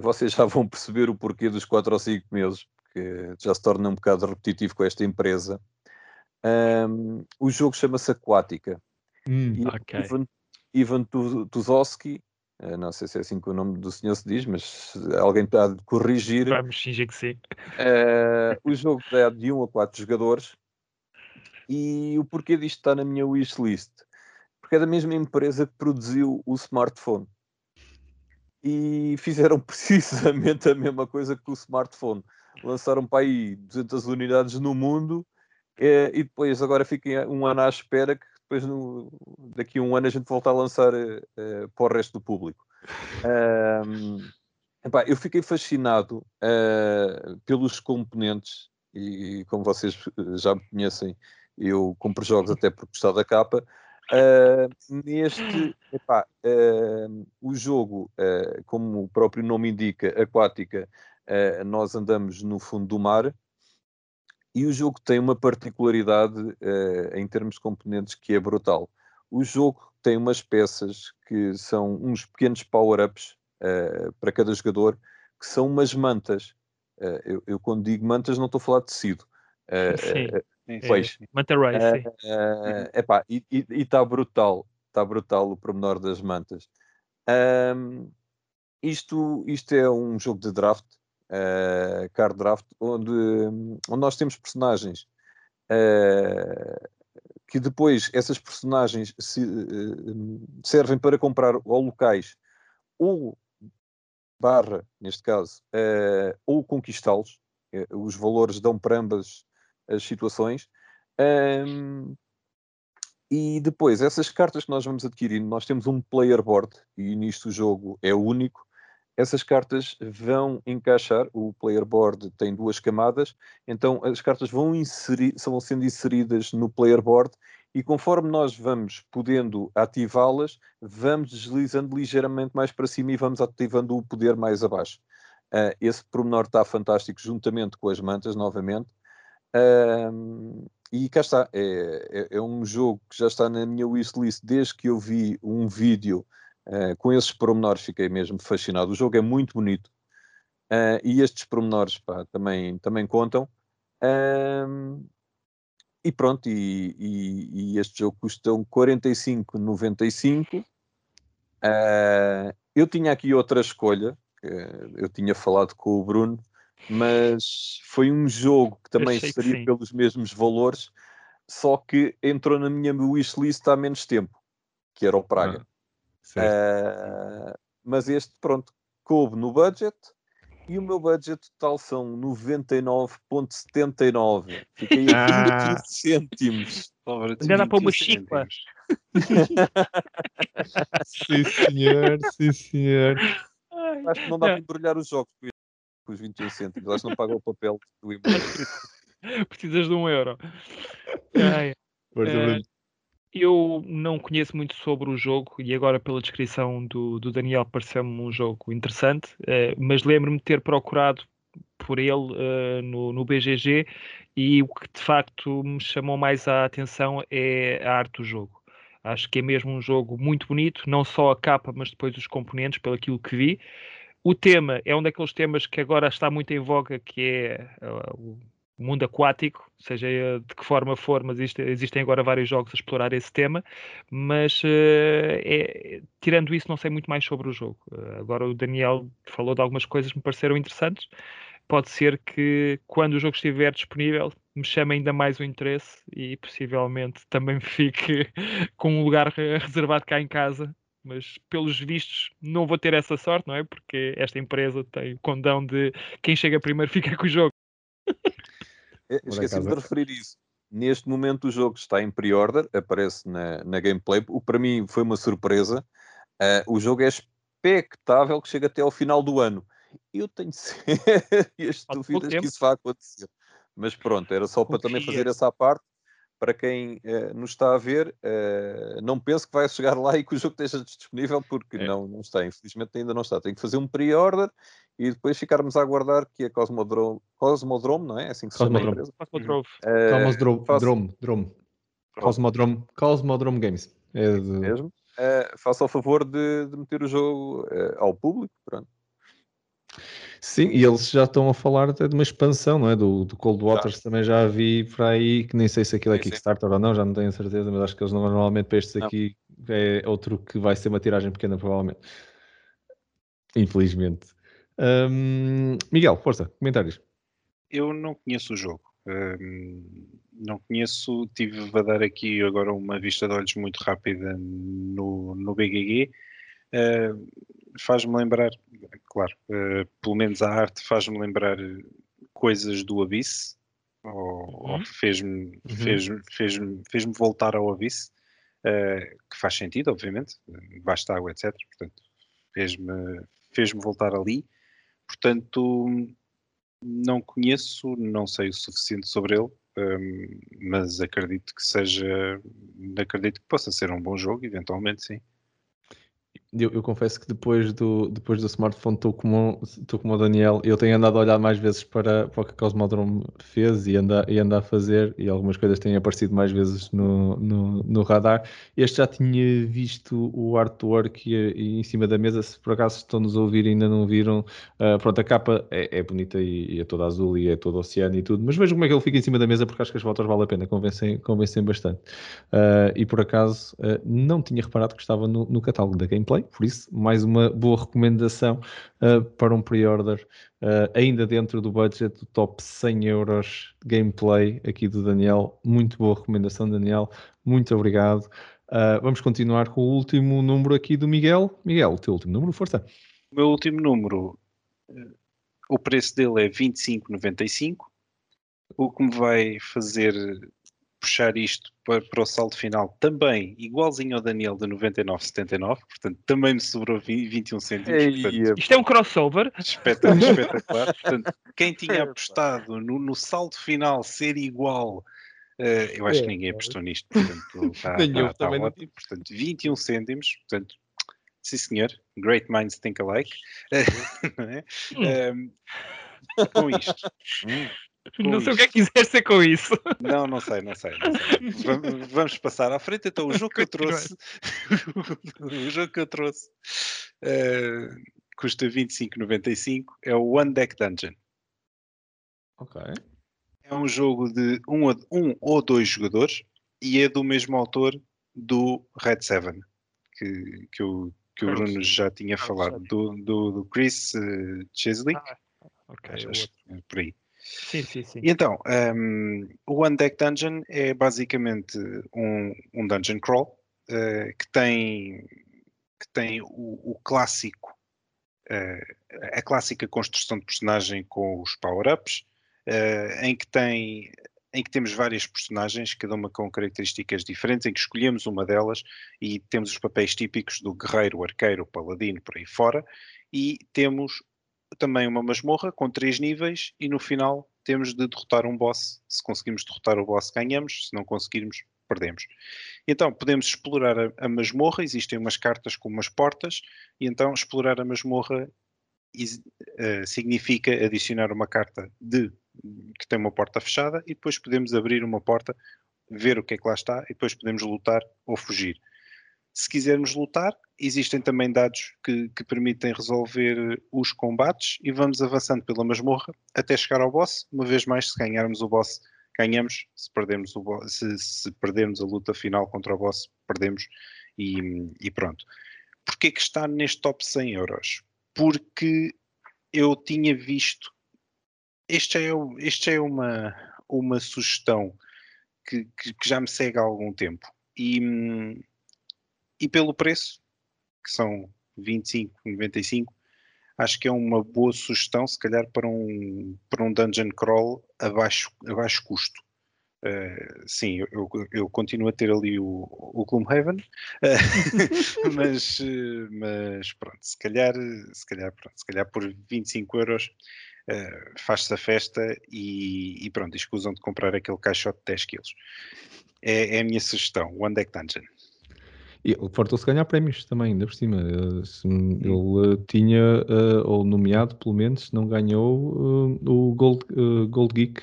C: vocês já vão perceber o porquê dos 4 ou 5 meses, porque já se torna um bocado repetitivo com esta empresa. Um, o jogo chama-se Aquática.
B: Hum, okay.
C: Ivan, Ivan Tuzowski, eh, não sei se é assim que o nome do senhor se diz, mas alguém está a corrigir.
B: Vamos fingir que sim.
C: Uh, o jogo é de 1 a 4 jogadores e o porquê disto está na minha wishlist? Porque é da mesma empresa que produziu o smartphone e fizeram precisamente a mesma coisa que o smartphone. Lançaram para aí 200 unidades no mundo eh, e depois agora fiquem um ano à espera que depois no, daqui a um ano a gente volta a lançar uh, para o resto do público. Um, epá, eu fiquei fascinado uh, pelos componentes e como vocês já me conhecem, eu compro jogos até por gostar da capa. Uh, neste, epá, o jogo, como o próprio nome indica, aquática, nós andamos no fundo do mar e o jogo tem uma particularidade em termos de componentes que é brutal. O jogo tem umas peças que são uns pequenos power-ups para cada jogador, que são umas mantas. Eu, eu, quando digo mantas não estou a falar de tecido.
B: Sim
C: Pois.
B: Manta Ray, sim.
C: Uh, epá, e está brutal, está brutal o pormenor das mantas. Um, isto, isto é um jogo de draft, uh, card draft, onde, onde nós temos personagens uh, que depois essas personagens se, uh, servem para comprar ou locais ou barra, neste caso, ou conquistá-los. os valores dão para ambas as situações. Um, e depois, essas cartas que nós vamos adquirindo, nós temos um player board, e nisto o jogo é único. Essas cartas vão encaixar, o player board tem duas camadas, então as cartas vão, inserir, vão sendo inseridas no player board e conforme nós vamos podendo ativá-las, vamos deslizando ligeiramente mais para cima e vamos ativando o poder mais abaixo. Uh, esse pormenor está fantástico, juntamente com as mantas, novamente. Um, e cá está, é, é, é, um jogo que já está na minha wishlist desde que eu vi um vídeo uh, com esses pormenores, fiquei mesmo fascinado. O jogo é muito bonito uh, e estes pormenores pá, também, também contam. E pronto, e, e, e, este jogo custa 45,95. Uh, eu tinha aqui outra escolha, eu tinha falado com o Bruno, mas foi um jogo que também seria pelos mesmos valores, só que entrou na minha wishlist há menos tempo, que era o Praga. Ah, uh, mas este, pronto, coube no budget e o meu budget total são 99,79. Fiquei a 20 cêntimos.
B: Ainda dá para uma chipa.
A: sim, senhor, sim, senhor.
C: Acho que não dá para embrulhar os jogos com os 21 cêntimos. Elas não pagam o papel do e-mail.
B: Precisas de um euro. Ai, uh, eu não conheço muito sobre o jogo e agora pela descrição do, do Daniel pareceu-me um jogo interessante, uh, mas lembro-me de ter procurado por ele uh, no, no BGG e o que de facto me chamou mais a atenção é a arte do jogo. Acho que é mesmo um jogo muito bonito, não só a capa, mas depois os componentes, pelo aquilo que vi. O tema é um daqueles temas que agora está muito em voga, que é uh, o mundo aquático, seja de que forma for, mas existe, existem agora vários jogos a explorar esse tema, mas uh, é, tirando isso não sei muito mais sobre o jogo. Uh, agora o Daniel falou de algumas coisas que me pareceram interessantes, pode ser que quando o jogo estiver disponível me chame ainda mais o interesse e possivelmente também fique com um lugar reservado cá em casa mas pelos vistos não vou ter essa sorte, não é? Porque esta empresa tem o condão de quem chega primeiro fica com o jogo.
C: Esqueci de referir isso. Neste momento o jogo está em pre-order, aparece na, na gameplay. O para mim foi uma surpresa. Uh, o jogo é expectável que chegue até ao final do ano. Eu tenho sérias dúvidas que isso vá acontecer. Mas pronto, era só para também fazer essa parte para quem uh, nos está a ver, uh, não pense que vai chegar lá e que o jogo esteja disponível, porque é. não, não está, infelizmente ainda não está. Tem que fazer um pre-order e depois ficarmos a aguardar que a Cosmodrome, Cosmodrome não é? é assim que se chama a empresa?
A: Cosmodrome. Uh, Cosmodrome, faça... Drome, Drome. Cosmodrome, Cosmodrome Games.
C: É de... mesmo. Uh, faça o favor de, de meter o jogo ao público, pronto.
A: Sim, e eles já estão a falar até de uma expansão, não é? Do, do Cold Waters também já vi por aí, que nem sei se aquilo é Kickstarter ou não, já não tenho certeza, mas acho que eles normalmente para estes aqui é outro que vai ser uma tiragem pequena, provavelmente. Infelizmente. Um, Miguel, força, comentários.
D: Eu não conheço o jogo. Um, não conheço, tive a dar aqui agora uma vista de olhos muito rápida no, no BGG. Uh, faz-me lembrar, claro, uh, pelo menos a arte faz-me lembrar coisas do Abyss, ou, uhum. fez-me uhum. fez, fez, fez voltar ao Abyss. uh, que faz sentido, obviamente, basta água, etc. Portanto, fez-me fez voltar ali. Portanto, não conheço, não sei o suficiente sobre ele, um, mas acredito que seja, acredito que possa ser um bom jogo, eventualmente sim.
A: Eu, eu, confesso que depois do, depois do smartphone estou como, estou como o Daniel. Eu tenho andado a olhar mais vezes para, para o que a Cosmodrome fez e anda, e anda a fazer, e algumas coisas têm aparecido mais vezes no, no, no radar. Este já tinha visto o artwork e, e, em cima da mesa. Se por acaso estão-nos a ouvir e ainda não viram, uh, pronto, a capa é, é bonita e, e, é toda azul e é todo oceano e tudo, mas vejam como é que ele fica em cima da mesa porque acho que as fotos valem a pena, convencem, convencem bastante. Uh, e por acaso uh, não tinha reparado que estava no, no catálogo da gameplay por isso, mais uma boa recomendação uh, para um pre-order, uh, ainda dentro do budget do top 100 euros gameplay aqui do Daniel. Muito boa recomendação, Daniel. Muito obrigado. Uh, vamos continuar com o último número aqui do Miguel. Miguel, o teu último número, força.
D: O meu último número, o preço dele é 25,95. O que me vai fazer puxar isto para, para, o saldo final também igualzinho ao Daniel de 99,79, portanto também me sobrou 20, 21 cêntimos. Portanto,
B: isto é um crossover.
D: Espetacular, espetacular. portanto, quem tinha apostado no, no saldo final ser igual, uh, eu acho que é, ninguém apostou nisto, portanto está, está, está ótimo. Portanto, 21 cêntimos, portanto, sim senhor, great minds think alike. um, com isto. Hum
B: não sei o que é que quiser ser com isso.
D: Não, não sei, não sei. Não sei. Vamos passar à frente. Então, o jogo que eu trouxe, o jogo que eu trouxe uh, custa 25,95. É o One Deck Dungeon.
A: Ok.
D: É um jogo de um, um ou dois jogadores e é do mesmo autor do Red Seven, que, que, o, que o Bruno já tinha falado, do, do, do Chris uh, Chesley. Ah,
B: ok, é
D: por aí.
B: Sim, sim, sim.
D: E então, um, o One Deck Dungeon é basicamente um, um dungeon crawl uh, que tem, que tem o, o clássico, uh, a clássica construção de personagem com os power-ups, uh, em que tem em que temos várias personagens, cada uma com características diferentes, em que escolhemos uma delas e temos os papéis típicos do guerreiro, arqueiro, paladino, por aí fora, e temos também uma masmorra com três níveis e no final temos de derrotar um boss. Se conseguimos derrotar o boss, ganhamos. Se não conseguirmos, perdemos. Então, podemos explorar a, a masmorra. Existem umas cartas com umas portas. E então, explorar a masmorra uh, significa adicionar uma carta de que tem uma porta fechada e depois podemos abrir uma porta, ver o que é que lá está e depois podemos lutar ou fugir. Se quisermos lutar, existem também dados que, que, permitem resolver os combates e vamos avançando pela masmorra até chegar ao boss. Uma vez mais, se ganharmos o boss, ganhamos. Se perdermos, o boss, se, se perdermos a luta final contra o boss, perdemos e, e pronto. Porquê que está neste top 100 euros? Porque eu tinha visto. Este é, este é uma, uma sugestão que, que, que já me segue há algum tempo. E, hum, e pelo preço, que são 25,95, acho que é uma boa sugestão, se calhar, para um, para um dungeon crawl a baixo, a baixo custo. Uh, sim, eu, eu, continuo a ter ali o, o Gloomhaven, uh, mas, uh, mas pronto, se calhar, se calhar, pronto, se calhar por 25 euros faz-se a festa e, e, pronto, escusam de comprar aquele caixote de 10 quilos. É, é a minha sugestão, One Deck Dungeon.
A: E ele fartou-se ganhar prémios também, ainda por cima. Ele, ele uh, tinha, uh, ou nomeado pelo menos, não ganhou o Gold, Gold Geek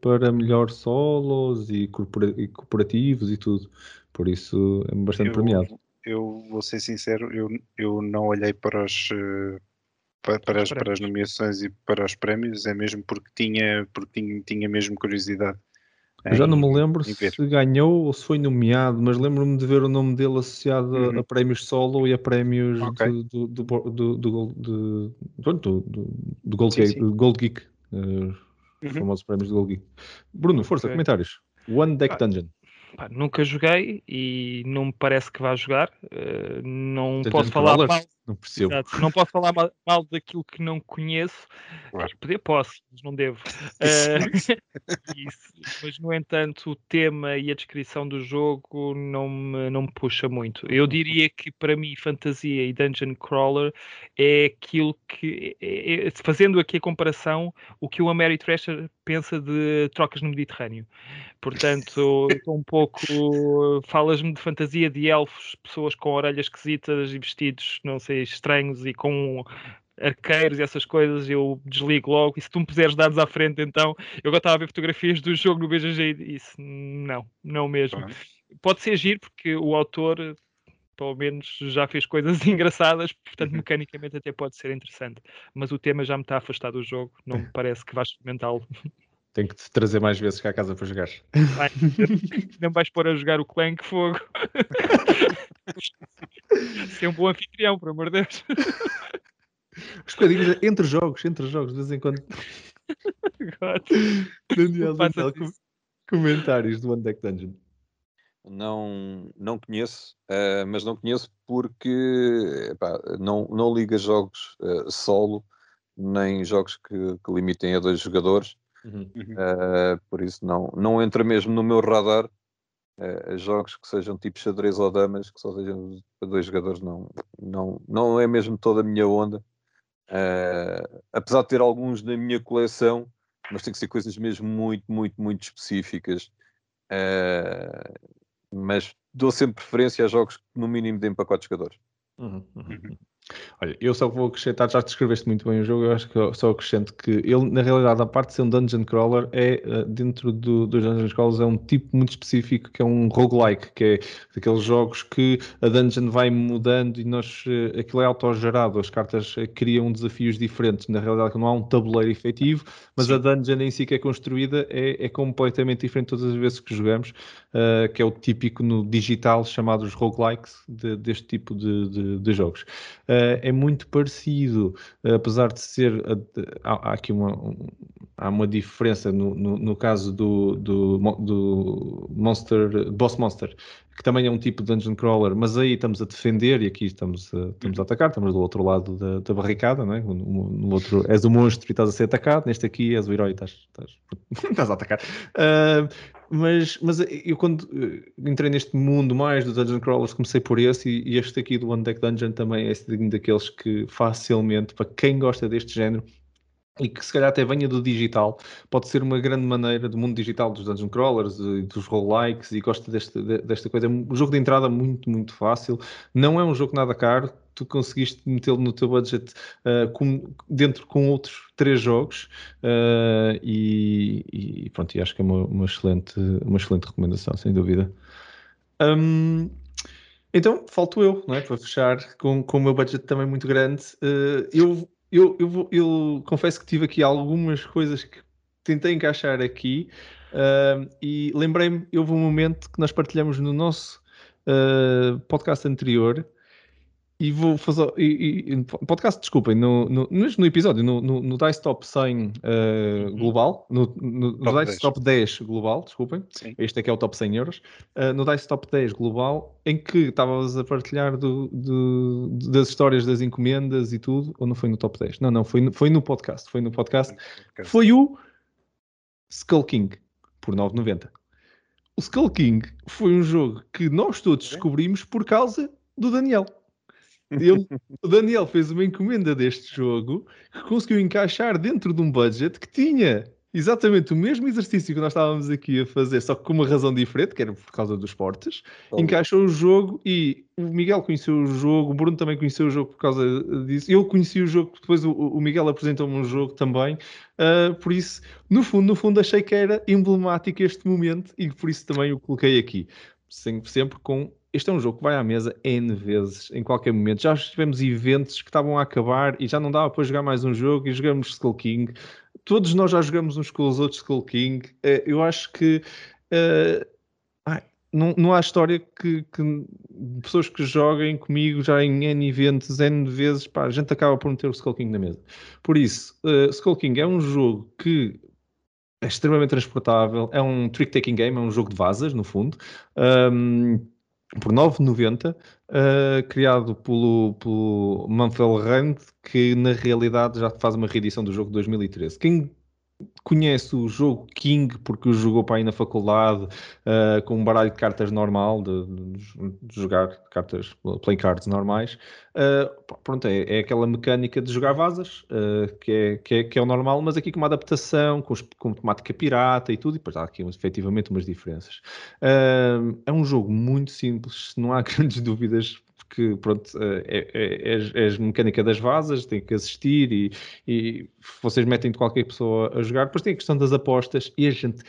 A: para melhor solos e, corpora e corporativos e tudo. Por isso é bastante
D: eu,
A: premiado.
D: Eu vou ser sincero, eu, eu não olhei para os. Para, para, as, para as nomeações e para os prémios, é mesmo porque tinha, porque tinha, tinha mesmo curiosidade
A: eu já não me lembro se ganhou ou se foi nomeado, mas lembro-me de ver o nome dele associado uhum. a, prémios solo e a prémios okay. do, do, do, do, do, Gold, sim, Geek, sim. Gold Geek uh, uhum. os famosos prémios do Gold Geek. Bruno, força, okay. comentários. One Deck ah, Dungeon.
B: Pá, nunca joguei e não me parece que vá jogar. Uh, não posso falar mal.
A: Não percebo. Exato.
B: Não posso falar mal, mal daquilo que não conheço. Claro. Poder posso, mas não devo. Uh, isso. Mas, no entanto, o tema e a descrição do jogo não me, não me puxa muito. Eu diria que, para mim, fantasia e dungeon crawler é aquilo que, é, é, fazendo aqui a comparação, o que o Ameri Thrasher pensa de trocas no Mediterrâneo. Portanto, um pouco. Falas-me de fantasia de elfos, pessoas com orelhas esquisitas e vestidos, não sei, estranhos e com arqueiros e essas coisas, eu desligo logo. E se tu me puseres dados à frente, então eu agora estava a ver fotografias do jogo no BGG e disse: não, não mesmo. Pode ser agir, porque o autor pelo menos já fez coisas engraçadas, portanto, uhum. mecanicamente até pode ser interessante. Mas o tema já me está a afastar do jogo, não me parece que vais experimentá-lo.
A: Tenho que te trazer mais vezes cá a casa para jogar.
B: Vai, não vais pôr a jogar o Clank Fogo. Ser um bom anfitrião, por amor de Deus.
A: Os bocadinhos entre jogos, entre jogos, de vez em quando. Daniel, Daniel com, comentários do One Deck Dungeon.
C: Não, não conheço, uh, mas não conheço porque epá, não, não liga jogos uh, solo, nem jogos que, que, limitem a dois jogadores. Uhum. Uh, por isso não, não entra mesmo no meu radar uh, jogos que sejam tipo xadrez ou damas, que só sejam para dois jogadores, não, não, não é mesmo toda a minha onda. Uh, apesar de ter alguns na minha coleção, mas tem que ser coisas mesmo muito, muito, muito específicas. Uh, mas dou sempre preferência a jogos que no mínimo deem para quatro jogadores.
A: Uhum, uhum. Olha, eu só vou acrescentar, já descreveste muito bem o jogo, eu acho que só acrescento que ele, na realidade, a parte de ser um dungeon crawler, é eh, dentro do, dos dungeon crawlers, é um tipo muito específico que é um roguelike, que é daqueles jogos que a dungeon vai mudando e nós, eh, aquilo é autogerado, as cartas eh, criam desafios diferentes, na realidade não há um tabuleiro efetivo, mas Sim. a dungeon em si que é construída é, é completamente diferente todas as vezes que jogamos, uh, que é o típico no digital chamados roguelikes de, deste tipo de, de, de jogos. Uh, uh, é muito parecido, uh, apesar de ser. Uh, há, há, aqui uma, um, há uma diferença no, no, no caso do, do, do, Monster, Boss Monster, que também é um tipo de dungeon crawler, mas aí estamos a defender e aqui estamos a, estamos a atacar, estamos do outro lado da, da barricada, não é? no, no, outro és o monstro e estás a ser atacado, neste aqui és o herói e estás, estás, estás a atacar. Mas, mas eu quando eh, entrei neste mundo mais dos Dungeon Crawlers comecei por esse e, e este aqui do One Deck Dungeon também é um daqueles que facilmente, para quem gosta deste género, e que se calhar até venha do digital, pode ser uma grande maneira do mundo digital dos dungeon crawlers e dos roguelikes e gosta deste, desta coisa. É um jogo de entrada muito, muito fácil. Não é um jogo nada caro. Tu conseguiste metê-lo no teu budget uh, com, dentro com outros três jogos uh, e, e, pronto, e acho que é uma, uma, excelente, uma excelente recomendação, sem dúvida. Um, então, falto eu, não é? Para fechar com, com o meu budget também muito grande. Uh, eu eu, eu, vou, eu confesso que tive aqui algumas coisas que tentei encaixar aqui e lembrei-me, houve um momento que nós partilhamos no nosso podcast anterior e vou fazer. E, e, podcast, desculpem, no, no, no episódio, no, no, no Dice Top 100 uh, uhum. global, no, no, no Dice 10. Top 10 global, desculpem, Sim. este aqui é o Top 100 euros, uh, no Dice Top 10 global, em que estavas a partilhar do, do, das histórias das encomendas e tudo, ou não foi no Top 10? Não, não, foi no, foi no podcast. Foi no podcast. Foi o Skull King, por 9,90. O Skull King foi um jogo que nós todos descobrimos por causa do Daniel. Ele, o Daniel fez uma encomenda deste jogo que conseguiu encaixar dentro de um budget que tinha exatamente o mesmo exercício que nós estávamos aqui a fazer, só que com uma razão diferente, que era por causa dos portes. Oh. Encaixou o jogo e o Miguel conheceu o jogo, o Bruno também conheceu o jogo por causa disso. Eu conheci o jogo, depois o, o Miguel apresentou-me um jogo também. Uh, por isso, no fundo, no fundo, achei que era emblemático este momento e por isso também o coloquei aqui. Sempre com este é um jogo que vai à mesa N vezes, em qualquer momento. Já tivemos eventos que estavam a acabar e já não dava para jogar mais um jogo e jogamos Skull King. Todos nós já jogamos uns com os outros Skull King. Uh, eu acho que uh, não, não há história que, que, pessoas que joguem comigo já em N eventos, N vezes, pá, a gente acaba por meter o Skull King na mesa. Por isso, uh, Skull King é um jogo que é extremamente transportável, é um trick-taking game, é um jogo de vasas, no fundo. Um, por 9,90, uh, criado pelo, pelo Manfred Rand, que na realidade já faz uma reedição do jogo de 2013. Quem conhece o jogo King porque o jogou para aí na faculdade uh, com um baralho de cartas normal de, de, jogar cartas play cards normais. Uh, pronto, é, é, aquela mecânica de jogar vasas uh, que, é, que, é, que é o normal, mas aqui com uma adaptação com, com temática pirata e tudo e depois há aqui efetivamente umas diferenças. É um jogo muito simples, não há grandes dúvidas porque pronto, eh, é, é, é, mecânica das vasas, tem que assistir e, e vocês metem de qualquer pessoa a jogar. Depois tem a questão das apostas e a gente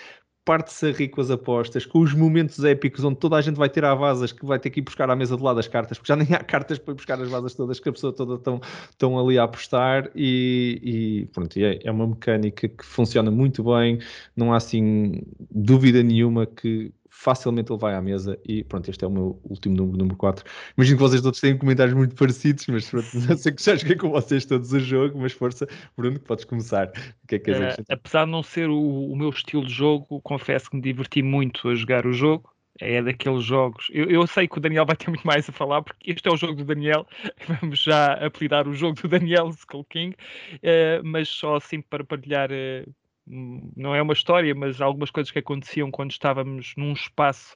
A: parte-se a rir com as apostas, com os momentos épicos onde toda a gente vai tirar vasas que vai ter que ir buscar à mesa de lado as cartas, porque já nem há cartas para ir buscar as vasas todas que a pessoa toda estão, estão ali a apostar e, e pronto, é, é uma mecânica que funciona muito bem, não há assim dúvida nenhuma que facilmente ele vai à mesa e pronto, este é o meu último número, número 4. Imagino que vocês todos têm comentários muito parecidos, mas pronto, não sei que já joguei com vocês todos o jogo, mas força, Bruno, que podes começar. O que é que
B: uh, Apesar de não ser o, o, meu estilo de jogo, confesso que me diverti muito a jogar o jogo. É daqueles jogos. Eu, eu sei que o Daniel vai ter muito mais a falar, porque este é o jogo do Daniel. Vamos já apelidar o jogo do Daniel Skull King, uh, mas só assim para partilhar uh, não é uma história, mas algumas coisas que aconteciam quando estávamos num espaço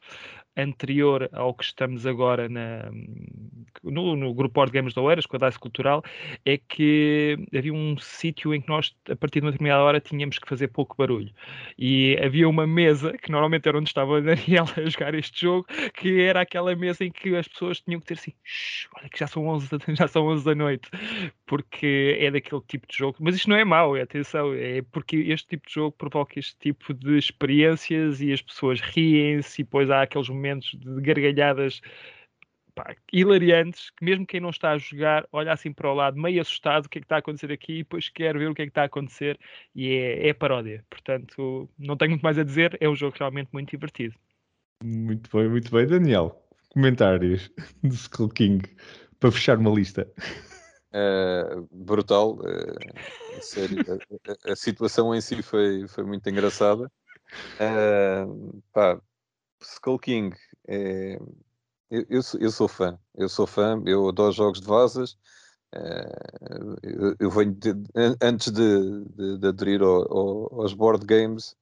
B: anterior ao que estamos agora na, no, no grupo Board Games da Oeiras, com a DICE Cultural, é que havia um sítio em que nós, a partir de uma determinada hora, tínhamos que fazer pouco barulho. E havia uma mesa, que normalmente era onde estava a Daniel a jogar este jogo, que era aquela mesa em que as pessoas tinham que ter assim, olha que já são 11, já são 11 da noite, porque é daquele tipo de jogo. Mas isto não é mau, é, atenção, é porque este tipo de jogo provoca este tipo de experiências e as pessoas riem-se e depois há aqueles momentos momentos de gargalhadas pá, hilariantes, que mesmo quem não está a jogar olha assim para o lado, meio assustado, o que é que está a acontecer aqui, e depois quer ver o que é que está a acontecer, e é, é paródia. Portanto, não tenho muito mais a dizer, é um jogo realmente muito divertido.
A: Muito bem, muito bem. Daniel, comentários de Skull King para fechar uma lista.
C: Uh, brutal, uh, sério, a, a, a, situação em si foi, foi muito engraçada. Uh, pá, Skull King, é, eu, eu, sou, eu, sou fã, eu sou fã, eu adoro jogos de vasas. Uh, eu, eu, venho de, antes de, de, de aderir ao, ao, aos board games,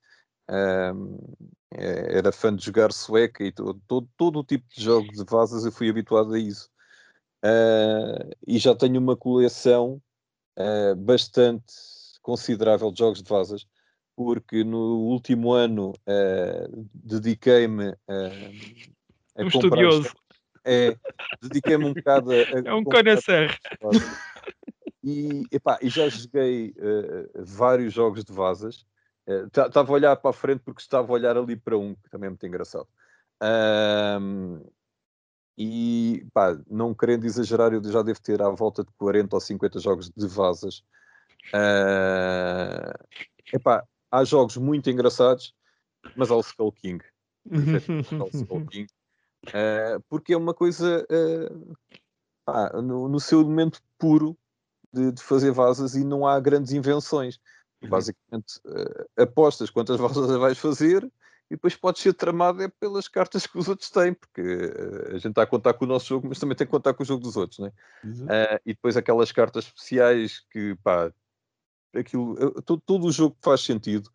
C: uh, era fã de jogar sueca e todo, todo, todo, o tipo de jogos de vasas eu fui habituado a isso. Uh, e já tenho uma coleção bastante considerável de jogos de vasas porque no último ano uh, dediquei-me uh,
B: a um estudioso.
C: É, dediquei-me um bocado a. a
B: é um conhecer.
C: E, epá, e já joguei uh, vários jogos de vasas. Estava a olhar para a frente porque estava a olhar ali para um, que também é muito engraçado. Um, e pá, não querendo exagerar, eu já devo ter à volta de 40 ou 50 jogos de vasas. Uh, epá, há jogos muito engraçados, mas há o Skull King. há o Skull King. Uh, porque é uma coisa uh, ah, no, no, seu elemento puro de, de, fazer vasas e não há grandes invenções. Uhum. Basicamente, uh, apostas quantas vasas vais fazer e depois podes ser tramado é pelas cartas que os outros têm, porque a gente está a contar com o nosso jogo, mas também tem que contar com o jogo dos outros, né? Uhum. e depois aquelas cartas especiais que, pá, aquilo, todo, todo o jogo faz sentido.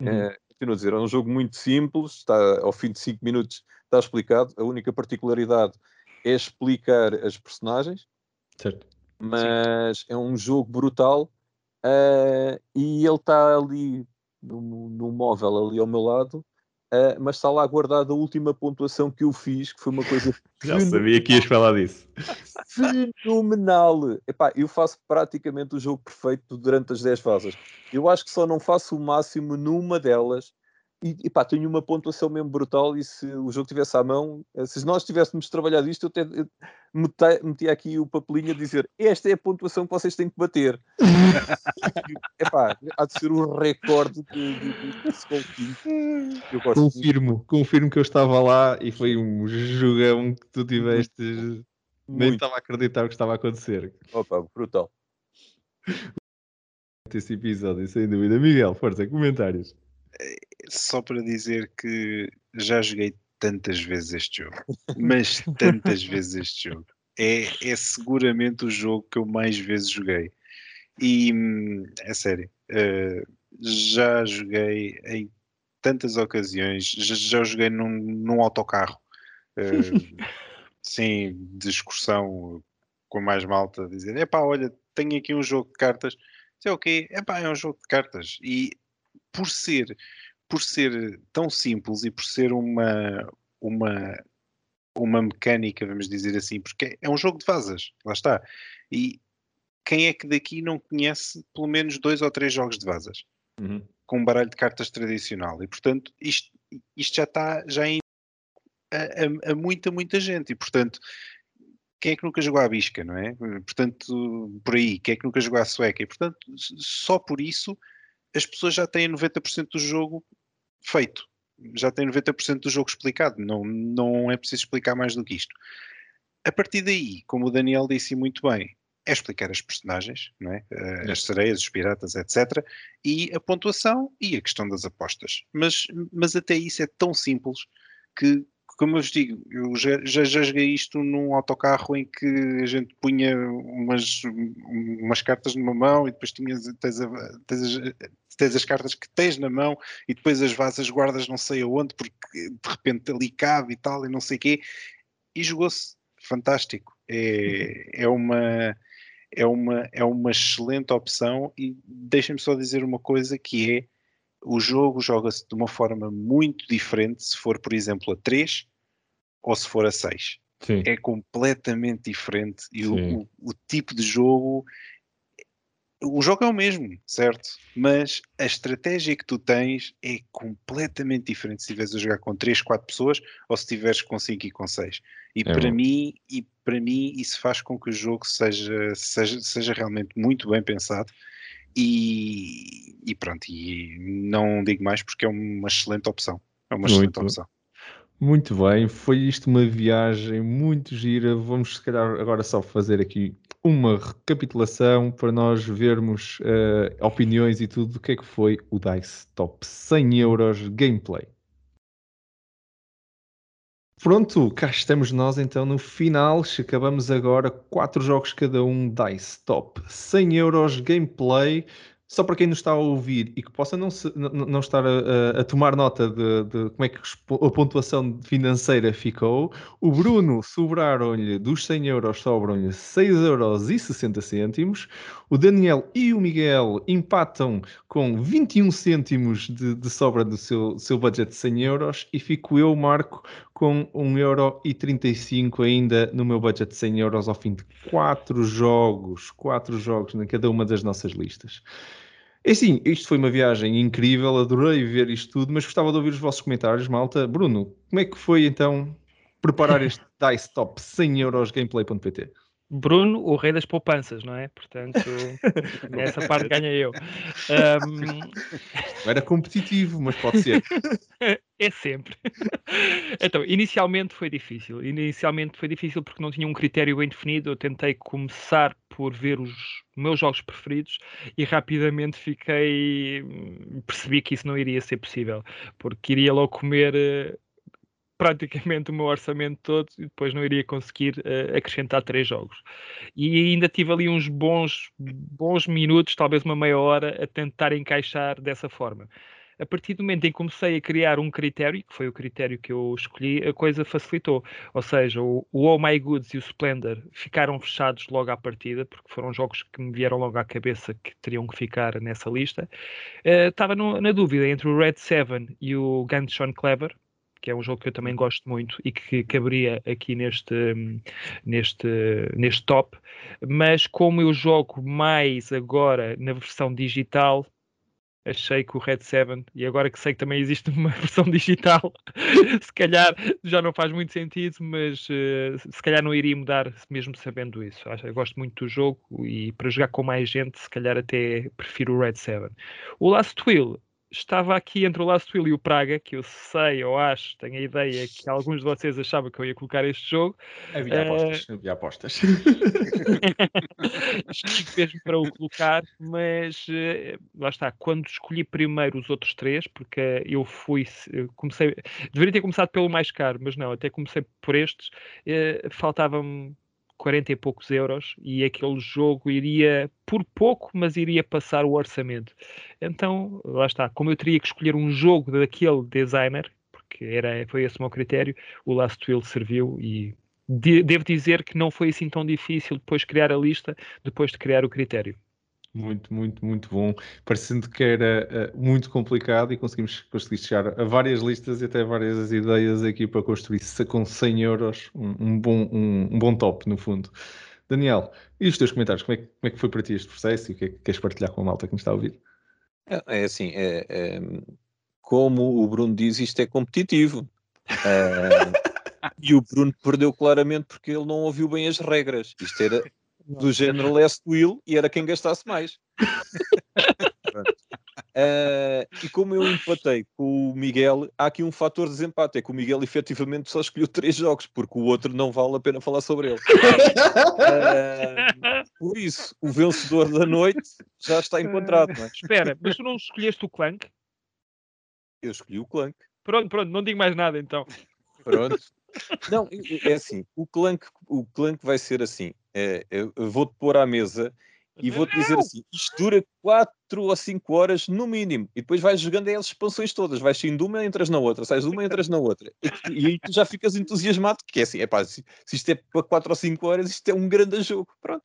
C: Uhum. É, continuo a dizer, é um jogo muito simples, está ao fim de 5 minutos está explicado. A única particularidade é explicar as personagens,
A: certo.
C: mas Sim. é um jogo brutal uh, e ele está ali no, no móvel ali ao meu lado Uh, mas está lá guardada a última pontuação que eu fiz, que foi uma coisa.
A: Já sabia que ias falar disso.
C: Fenomenal! Epá, eu faço praticamente o jogo perfeito durante as 10 fases. Eu acho que só não faço o máximo numa delas, e, e pá, tenho uma pontuação mesmo brutal e se o jogo tivesse à mão, eh, se nós tivéssemos trabalhado isto, eu até meti, meti aqui o papelinho a dizer esta é a pontuação que vocês têm que bater. Epá, há de ser o recorde de, de,
A: de confirmo, confirmo que eu estava lá e foi um jogão que tu tiveste. Muito. Nem estava a acreditar o que estava a acontecer.
C: Opa, brutal.
A: Esse episódio, sem dúvida. Miguel, força, comentários
D: só para dizer que já joguei tantas vezes este jogo, mas tantas vezes este jogo. É, é seguramente o jogo que eu mais vezes joguei. E é sério, uh, já joguei em tantas ocasiões, já, já joguei num, num autocarro, uh, sim, de excursão com mais malta, dizer: epá, olha, tenho aqui um jogo de cartas. Sei o quê? Epá, é um jogo de cartas. E por ser, por ser tão simples e por ser uma, uma, uma mecânica, vamos dizer assim, porque é um jogo de vasas, lá está. E quem é que daqui não conhece pelo menos dois ou três jogos de vasas? Uhum. Com um baralho de cartas tradicional. E portanto, isto, isto já está já em, a, a, a, muita, muita gente. E portanto, quem é que nunca jogou à bisca, não é? Portanto, por aí, quem é que nunca jogou à sueca? E portanto, só por isso as pessoas já têm 90% do jogo feito. Já têm 90% do jogo explicado. Não, não é preciso explicar mais do que isto. A partir daí, como o Daniel disse muito bem, é explicar as personagens, não é? Eh, as sereias, os piratas, etc. E a pontuação e a questão das apostas. Mas, mas até isso é tão simples que, como eu vos digo, eu já, já, já, joguei isto num autocarro em que a gente punha umas, umas cartas numa mão e depois tinhas, tens, a, tens, as, tens, as, cartas que tens na mão e depois as vasas guardas não sei aonde porque de repente ali cabe e tal e não sei o quê. E jogou-se fantástico. É, é uma é uma, é uma excelente opção e deixem-me só dizer uma coisa que é o jogo joga-se de uma forma muito diferente se for, por exemplo, a 3 ou se for a 6. Sim. É completamente diferente e o, o, o, tipo de jogo o jogo é o mesmo, certo? Mas a estratégia que tu tens é completamente diferente se estiveres a jogar com 3, 4 pessoas ou se estiveres com 5 e com 6. E é para bom. mim, e para mim isso faz com que o jogo seja, seja, seja realmente muito bem pensado. E, e pronto, e não digo mais porque é uma excelente opção. É uma excelente muito. opção.
A: Muito bem, foi isto uma viagem muito gira. Vamos, se calhar, agora só fazer aqui uma recapitulação para nós vermos uh, opiniões e tudo do que é que foi o DICE Top 100 euros gameplay. Pronto, cá estamos nós então no final. Acabamos agora quatro jogos cada um DICE Top 100 euros gameplay. Só para quem nos está a ouvir e que possa não, se, não, não estar a, a, tomar nota de, de, como é que a pontuação financeira ficou, o Bruno sobraram-lhe dos 100 euros, sobram-lhe 6 euros 60 cêntimos, o Daniel e o Miguel empatam com 21 cêntimos de, de sobra do seu, seu budget de 100 euros e fico eu, Marco, com 1 euro e 35 ainda no meu budget de 100 euros ao fim de 4 jogos, 4 jogos em cada uma das nossas listas. É sim, isto foi uma viagem incrível, adorei ver isto tudo, mas gostava de ouvir os vossos comentários, malta. Bruno, como é que foi então preparar este Dice Top 100 euros gameplay.pt?
B: Bruno, o rei das poupanças, não é? Portanto, nessa parte ganha eu. Um...
A: Era competitivo, mas pode ser.
B: é sempre. Então, inicialmente foi difícil. Inicialmente foi difícil porque não tinha um critério bem definido. Eu tentei começar por ver os meus jogos preferidos e rapidamente fiquei. percebi que isso não iria ser possível, porque iria logo comer eh, praticamente o meu orçamento todo e depois não iria conseguir uh, acrescentar três jogos. E ainda tive ali uns bons, bons minutos, talvez uma meia hora, a tentar encaixar dessa forma. A partir do momento em que comecei a criar um critério, que foi o critério que eu escolhi, a coisa facilitou. Ou seja, o, o Oh My Goods e o Splendor ficaram fechados logo à partida, porque foram jogos que me vieram logo à cabeça que teriam que ficar nessa lista. Uh, estava na dúvida entre o Red 7 e o Gunshot Clever, que é um jogo que eu também gosto muito e que caberia aqui neste, neste, neste top, mas como eu jogo mais agora na versão digital, achei que o Red 7, e agora que sei que também existe uma versão digital, se calhar já não faz muito sentido, mas uh, se calhar não iria mudar mesmo sabendo isso. Eu gosto muito do jogo e para jogar com mais gente, se calhar até prefiro o Red 7. O Last Will estava aqui entre o Last Will e o Praga, que eu sei, ou acho, tenho a ideia que alguns de vocês achavam que eu ia colocar este jogo.
A: Havia uh... apostas, havia apostas.
B: Escolhi mesmo para o colocar, mas uh, lá está, quando escolhi primeiro os outros três, porque eu fui, comecei, deveria ter começado pelo mais caro, mas não, até comecei por estes, uh, faltava-me 40 e poucos euros e aquele jogo iria, por pouco, mas iria passar o orçamento. Então, lá está, como eu teria que escolher um jogo daquele designer, porque era, foi esse o meu critério, o Last Will serviu e de, devo dizer que não foi assim tão difícil depois criar a lista, depois de criar o critério.
A: Muito, muito, muito bom. Parecendo que era uh, muito complicado e conseguimos conseguir chegar a várias listas e até várias ideias aqui para construir com 100 euros um, um bom, um, um, bom top, no fundo. Daniel, e os teus comentários? Como é, como é que foi para ti este processo e o que é que queres partilhar com a malta que nos está a ouvir?
C: É, é assim, é, é, como o Bruno diz, isto é competitivo. Uh, e o Bruno perdeu claramente porque ele não ouviu bem as regras. Isto era do género last will e era quem gastasse mais. Uh, e como eu empatei com o Miguel, há aqui um fator de desempate: é que o Miguel efetivamente só escolheu três jogos, porque o outro não vale a pena falar sobre ele. Uh, por isso, o vencedor da noite já está encontrado. Não é?
B: Espera, mas tu não escolheste o Clank?
C: Eu escolhi o Clank.
B: Pronto, pronto, não digo mais nada então.
C: Pronto. Não, é assim, o Clank, o Clank vai ser assim. É, eu vou-te pôr à mesa e vou-te dizer assim: isto dura 4 ou 5 horas no mínimo, e depois vais jogando as expansões todas, vais saindo de uma, entras na outra, sais de uma, entras na outra, e, aí tu já ficas entusiasmado, que é assim: é pá, se, se isto é para 4 ou 5 horas, isto é um grande jogo. Pronto.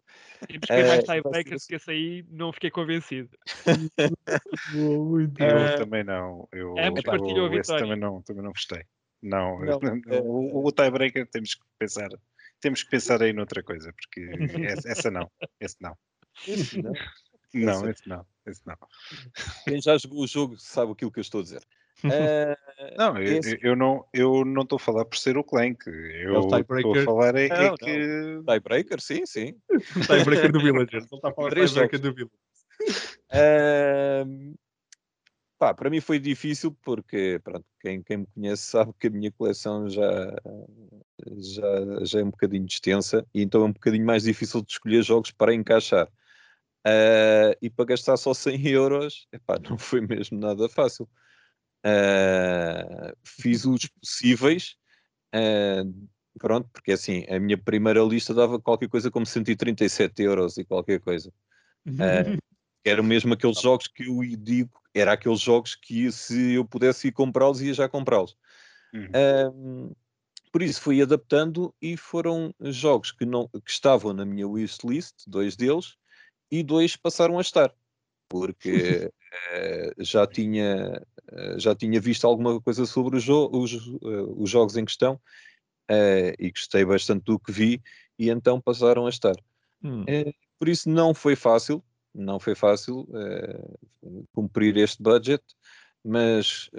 B: E busquei é, mais tiebreakers, que esse aí não fiquei convencido.
D: eu é, também não. Eu, é, mas partilhou a vitória. Também não, também não gostei. Não, não é, o, o tiebreaker temos que pensar temos que pensar aí noutra coisa, porque essa não, esse não. Esse não? Não, esse não, esse não.
C: Quem já jogou o jogo sabe aquilo que eu estou a dizer. Uh,
D: não, esse... eu, eu, não eu não estou a falar por ser o Clank. Eu é estou a falar é, é que.
C: Tiebreaker, sim, sim.
A: tiebreaker do Villagers. Ele está a falar tiebreaker do Villagers.
C: Uh, pá, para mim foi difícil porque pronto, quem, quem me conhece sabe que a minha coleção já, já, já é um bocadinho extensa e então é um bocadinho mais difícil de escolher jogos para encaixar. Uh, e para gastar só 100 euros, epá, não foi mesmo nada fácil. Uh, fiz os possíveis, uh, pronto, porque assim, a minha primeira lista dava qualquer coisa como 137 euros e qualquer coisa. Eram mesmo aqueles jogos que eu digo, era aqueles jogos que se eu pudesse ir comprá-los, ia já comprá-los. Uhum. por isso fui adaptando e foram jogos que, não, que estavam na minha wishlist, dois deles, e dois passaram a estar, porque uh, já, tinha, uh, já tinha visto alguma coisa sobre jo os, uh, os jogos em questão e gostei bastante do que vi, e então passaram a estar. Hum. por isso não foi fácil, não foi fácil cumprir este budget, mas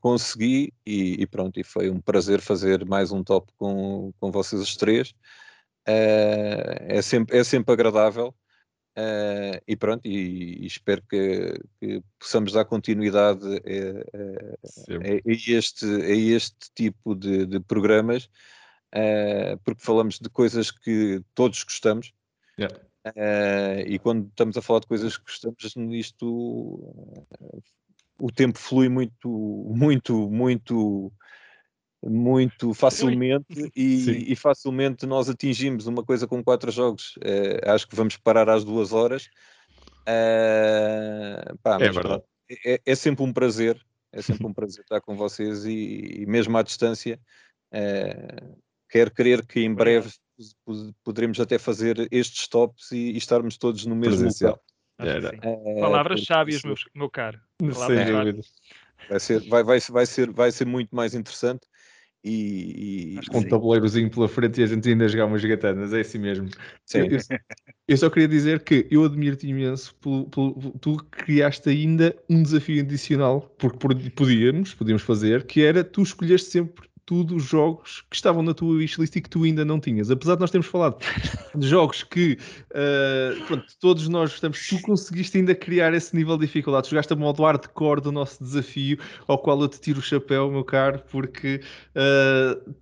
C: consegui e, e, pronto, e foi um prazer fazer mais um top com, com vocês os três. é, sempre, é sempre agradável Uh, e pronto, e, e espero que, que, possamos dar continuidade a, a, a, este, a este tipo de, de programas, uh, porque falamos de coisas que todos gostamos. Yeah. Uh, e quando estamos a falar de coisas que gostamos, isto o tempo flui muito, muito, muito muito facilmente e, e, facilmente nós atingimos uma coisa com quatro jogos. Uh, acho que vamos parar às duas horas. Uh, pá, é verdade. É, é, sempre um prazer, é sempre um prazer estar com vocês e, e mesmo à distância. Quero crer que em breve poderemos até fazer estes stops e, e estarmos todos no mesmo local.
B: Palavras sábias, meu, meu caro. Palavras Sem dúvida.
C: Vai ser, vai, vai, vai, ser, vai ser muito mais interessante e,
A: e com um tabuleirozinho pela frente e a gente ainda jogar umas gatanas, é assim mesmo. Eu, eu, só queria dizer que eu admiro-te imenso, pelo, pelo, tu criaste ainda um desafio adicional, porque podíamos, podíamos fazer, que era tu escolheste sempre tudo jogos que estavam na tua wishlist e que tu ainda não tinhas. Apesar de nós termos falado de jogos que uh, pronto, todos nós gostamos, tu conseguiste ainda criar esse nível de dificuldade. Jogaste a modo hardcore do nosso desafio, ao qual eu te tiro o chapéu, meu caro, porque uh,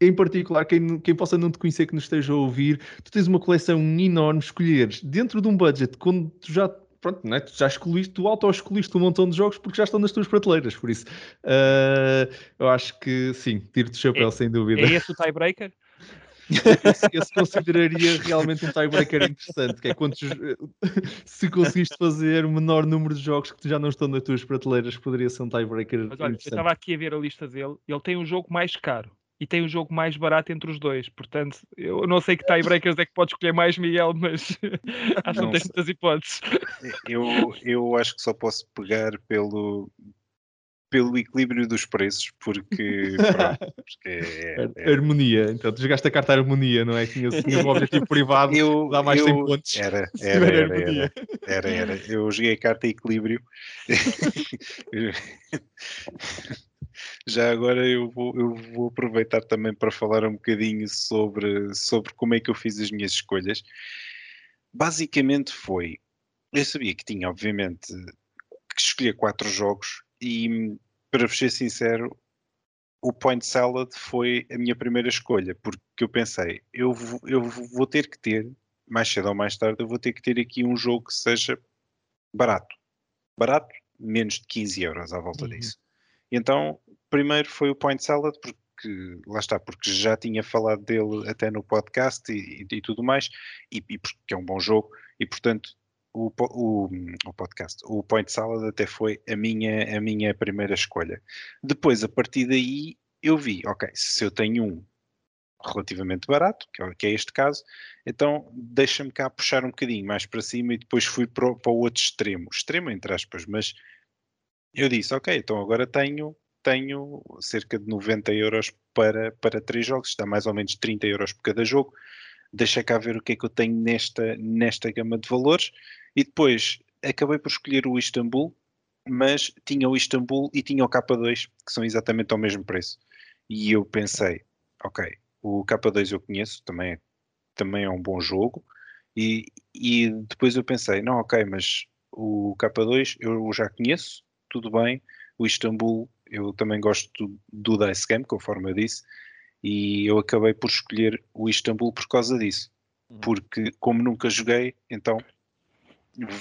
A: em particular, quem, quem possa não te conhecer que nos esteja a ouvir, tu tens uma coleção enorme, escolheres dentro de um budget, quando tu já pronto, né? tu já escolhiste, tu auto-escolhiste um montão de jogos porque já estão nas tuas prateleiras, por isso uh, eu acho que sim, tiro-te o chapéu,
B: é,
A: sem dúvida.
B: É esse o tiebreaker?
A: esse, esse, consideraria realmente um tiebreaker interessante, que é quantos, se conseguiste fazer o menor número de jogos que já não estão nas tuas prateleiras, poderia ser um tiebreaker
B: Mas olha, eu estava aqui a ver a lista dele, ele tem um jogo mais caro e tem o jogo mais barato entre os dois. Portanto, eu não sei que tiebreakers é que pode escolher mais, Miguel, mas acho que não tens muitas hipóteses.
D: Eu, eu acho que só posso pegar pelo, pelo equilíbrio dos preços, porque, pronto, porque
A: é, é... Harmonia, então tu jogaste a carta harmonia, não é? Tinha, tinha um objetivo privado, eu, dá mais eu, 100 pontos.
D: Era, era, era, era, era, era, Eu joguei a carta equilíbrio. Já agora eu vou, eu vou aproveitar também para falar um bocadinho sobre, sobre como é que eu fiz as minhas escolhas. Basicamente foi, eu sabia que tinha, obviamente, que escolher quatro jogos e, para ser sincero, o Point Salad foi a minha primeira escolha, porque eu pensei, eu, eu vou ter que ter, mais cedo ou mais tarde, eu vou ter que ter aqui um jogo que seja barato. Barato, menos de 15 euros à volta uhum. disso. Então, primeiro foi o Point Salad, porque lá está, porque já tinha falado dele até no podcast e, e, e tudo mais, e, e, porque é um bom jogo, e portanto o, o, o, podcast, o Point Salad até foi a minha, a minha primeira escolha. Depois, a partir daí, eu vi, ok, se eu tenho um relativamente barato, que é, é este caso, então deixa-me cá puxar um bocadinho mais para cima e depois fui para para o outro extremo, extremo entre aspas, mas eu disse, ok, então agora tenho, tenho cerca de 90 euros para, para três jogos, está mais ou menos 30 euros por cada jogo. Deixa cá ver o que é que eu tenho nesta, nesta gama de valores. E depois acabei por escolher o Istanbul, mas tinha o Istanbul e tinha o K2, que são exatamente ao mesmo preço. E eu pensei, ok, o K2 eu conheço, também é, também é um bom jogo. E, e depois eu pensei, não, ok, mas o K2 eu já conheço, tudo bem. O Istambul, eu também gosto do, do Dice Game, conforme eu disse, e eu acabei por escolher o Istambul por causa disso. Uhum. Porque, como nunca joguei, então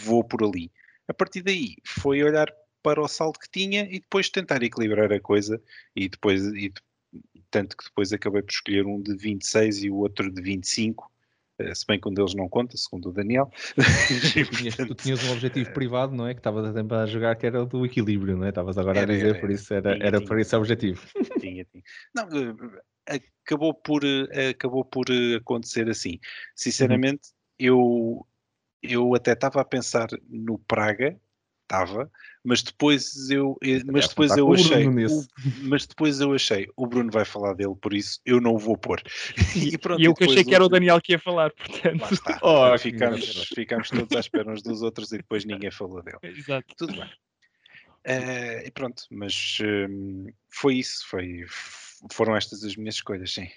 D: vou por ali. A partir daí, foi olhar para o saldo que tinha e depois tentar equilibrar a coisa. E depois, e, tanto que depois acabei por escolher um de 26 e o outro de 25 eh, se bem que um deles não conta, segundo o Daniel.
A: tu, tinhas, tu tinhas um objetivo privado, não é? Que estavas a tentar a jogar, que era o do equilíbrio, não é? Estavas agora era, a dizer, era, por isso era, tinha, era tinha, para esse objetivo.
D: Tinha, tinha. Não, eh, acabou por, eh, acabou por acontecer assim. Sinceramente, uhum. eu, eu até estava a pensar no Praga, estava, mas depois eu, mas depois eu achei, o, mas depois eu achei, o Bruno vai falar dele, por isso eu não o vou pôr.
B: E, pronto, e eu que achei que era o Daniel que ia falar, portanto.
D: Oh, ficamos, ficamos todos à espera uns dos outros e depois ninguém falou dele.
B: Exato.
D: Tudo bem. Uh, e pronto, mas um, foi isso, foi, foram estas as minhas escolhas, sim.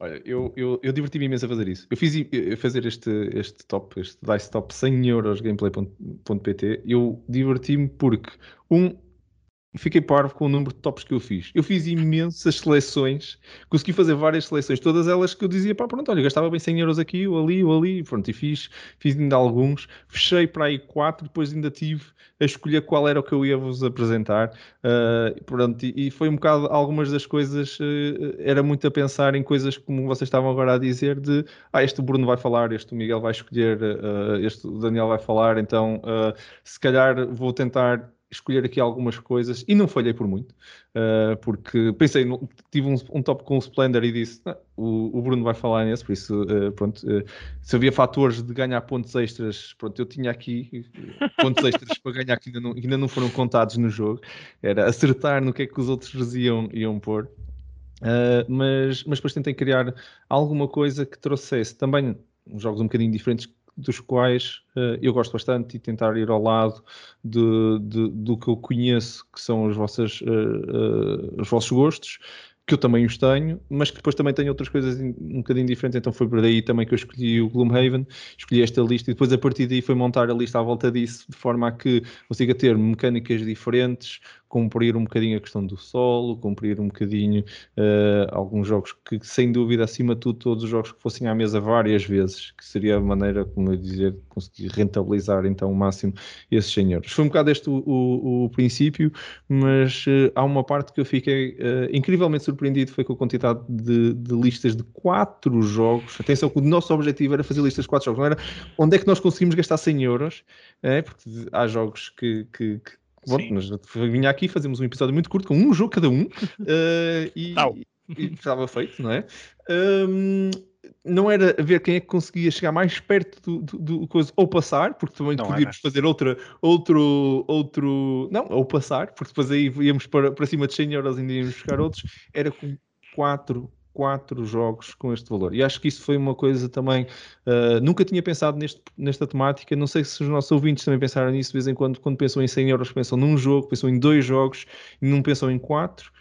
A: Olha, eu, eu, eu diverti-me imenso a fazer isso. Eu fiz a fazer este, este top, este Dice Top 100 euros gameplay.pt. Eu diverti-me porque, um, fiquei parvo com o número de tops que eu fiz. Eu fiz imensas seleções, consegui fazer várias seleções, todas elas que eu dizia, pá, pronto, olha, gastava bem 100 euros aqui, ou ali, ou ali, pronto, e fiz, fiz ainda alguns, fechei para aí quatro, depois ainda tive a escolher qual era o que eu ia vos apresentar, uh, pronto, e, e, foi um bocado, algumas das coisas, uh, era muito a pensar em coisas como vocês estavam agora a dizer, de, ah, este Bruno vai falar, este Miguel vai escolher, uh, este Daniel vai falar, então, se calhar vou tentar escolher aqui algumas coisas e não falhei por muito, uh, porque pensei, tive um, um, top com o Splendor e disse, o, o, Bruno vai falar nesse, por isso, uh, pronto, uh, se havia fatores de ganhar pontos extras, pronto, eu tinha aqui pontos extras para ganhar que ainda não, ainda não foram contados no jogo, era acertar no que é que os outros iam, iam pôr. mas, mas depois tentei criar alguma coisa que trouxesse também jogos um bocadinho diferentes dos quais uh, eu gosto bastante e tentar ir ao lado de, de, do que eu conheço, que são as vossas, uh, uh, os vossos gostos, que eu também os tenho, mas que depois também tenho outras coisas um bocadinho diferentes, então foi por daí também que eu escolhi o Gloomhaven, escolhi esta lista e depois a partir daí foi montar a lista à volta disso, de forma a que consiga ter mecânicas diferentes, cumprir um bocadinho a questão do solo, cumprir um bocadinho uh, alguns jogos que, sem dúvida, acima de tudo, todos os jogos que fossem à mesa várias vezes, que seria a maneira, como eu dizer, conseguir rentabilizar então o máximo esses 100 euros. Foi um bocado este o, o, o princípio, mas uh, há uma parte que eu fiquei uh, incrivelmente surpreendido, foi com a quantidade de, de, listas de quatro jogos. Atenção que o nosso objetivo era fazer listas de quatro jogos, não era onde é que nós conseguimos gastar 100 euros, é? porque há jogos que, que, que Bom, nós vinha aqui, fazemos um episódio muito curto com um jogo cada um uh, e, e, estava feito, não é? Um, não era ver quem é que conseguia chegar mais perto do, do, do coisa, ou passar, porque também não podíamos era. fazer outra, outro, outro, não, ou passar, porque depois aí íamos para, para cima de 100 euros e ainda íamos buscar outros, era com quatro quatro jogos com este valor. E acho que isso foi uma coisa também. Uh, nunca tinha pensado neste, nesta temática. Não sei se os nossos ouvintes também pensaram nisso de vez em quando. Quando pensam em 100 euros, pensam num jogo, pensam em dois jogos e não pensam em quatro.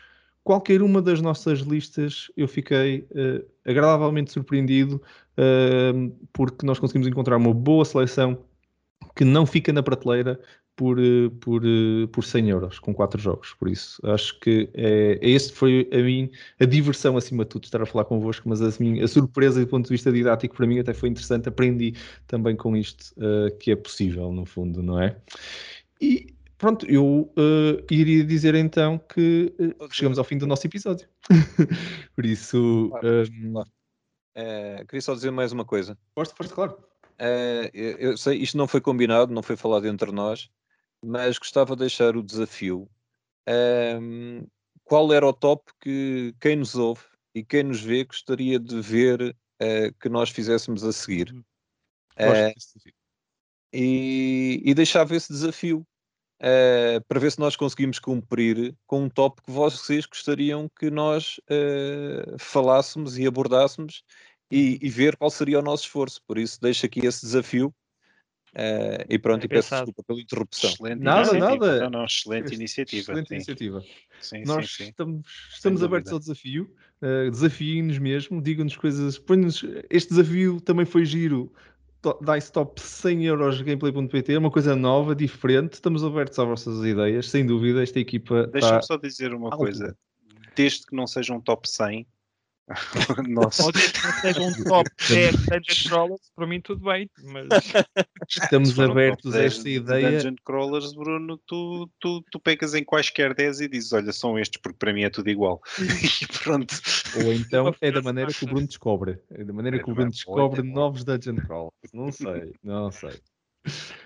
A: Qualquer uma das nossas listas eu fiquei uh, agradavelmente surpreendido uh, porque nós conseguimos encontrar uma boa seleção que não fica na prateleira por, por, por 100 euros com quatro jogos. Por isso, acho que é, é esse foi a mim a diversão acima de tudo estar a falar convosco, mas a, minha, a surpresa do ponto de vista didático para mim até foi interessante. Aprendi também com isto uh, que é possível, no fundo, não é? E pronto, eu uh, iria dizer então que uh, chegamos ao fim do nosso episódio. por isso. Claro, claro.
C: queria só dizer mais uma coisa.
A: Força, força, claro.
C: eu sei, isto não foi combinado, não foi falado entre nós, mas gostava de deixar o desafio. Um, qual era o top que quem nos ouve e quem nos vê gostaria de ver uh, que nós fizéssemos a seguir? Uh, e, e deixava esse desafio uh, para ver se nós conseguimos cumprir com um top que vocês gostariam que nós falássemos e abordássemos e, e, ver qual seria o nosso esforço. Por isso, deixo aqui esse desafio Uh, e pronto, é e peço desculpa pela interrupção.
A: Excelente nada, iniciativa. nada.
D: Não, não, excelente iniciativa.
A: Excelente sim. iniciativa. Sim, Nós sim, estamos, estamos abertos ao desafio, uh, desafiem-nos mesmo, digam-nos coisas, põe-nos. Este desafio também foi giro. Dice Top 100 euros gameplay.pt, é uma coisa nova, diferente. Estamos abertos às vossas ideias, sem dúvida. Esta equipa.
D: Deixa-me tá... só dizer uma coisa: desde que não seja um top 100,
B: Nossa. Ou desde que seja um top 10 Dungeon Crawlers, para mim tudo bem. Mas...
A: Estamos abertos a esta ideia.
D: Dungeon Crawlers, Bruno, tu, tu, tu pegas em quaisquer 10 e dizes: Olha, são estes, porque para mim é tudo igual. e pronto.
A: Ou então é da maneira que o Bruno descobre. É da maneira é que o Bruno descobre novos Dungeon Crawlers. Não sei, não sei.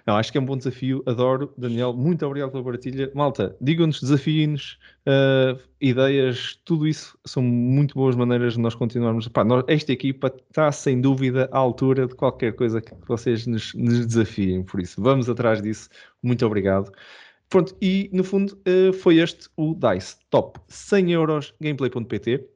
A: Não, acho que é um bom desafio, adoro. Daniel, muito obrigado pela partilha. Malta, digam-nos, desafiem-nos, uh, ideias, tudo isso são muito boas maneiras de nós continuarmos. Pá, nós, esta equipa está sem dúvida à altura de qualquer coisa que vocês nos, nos desafiem, por isso vamos atrás disso. Muito obrigado. Pronto, e no fundo uh, foi este o DICE Top 100 euros gameplay.pt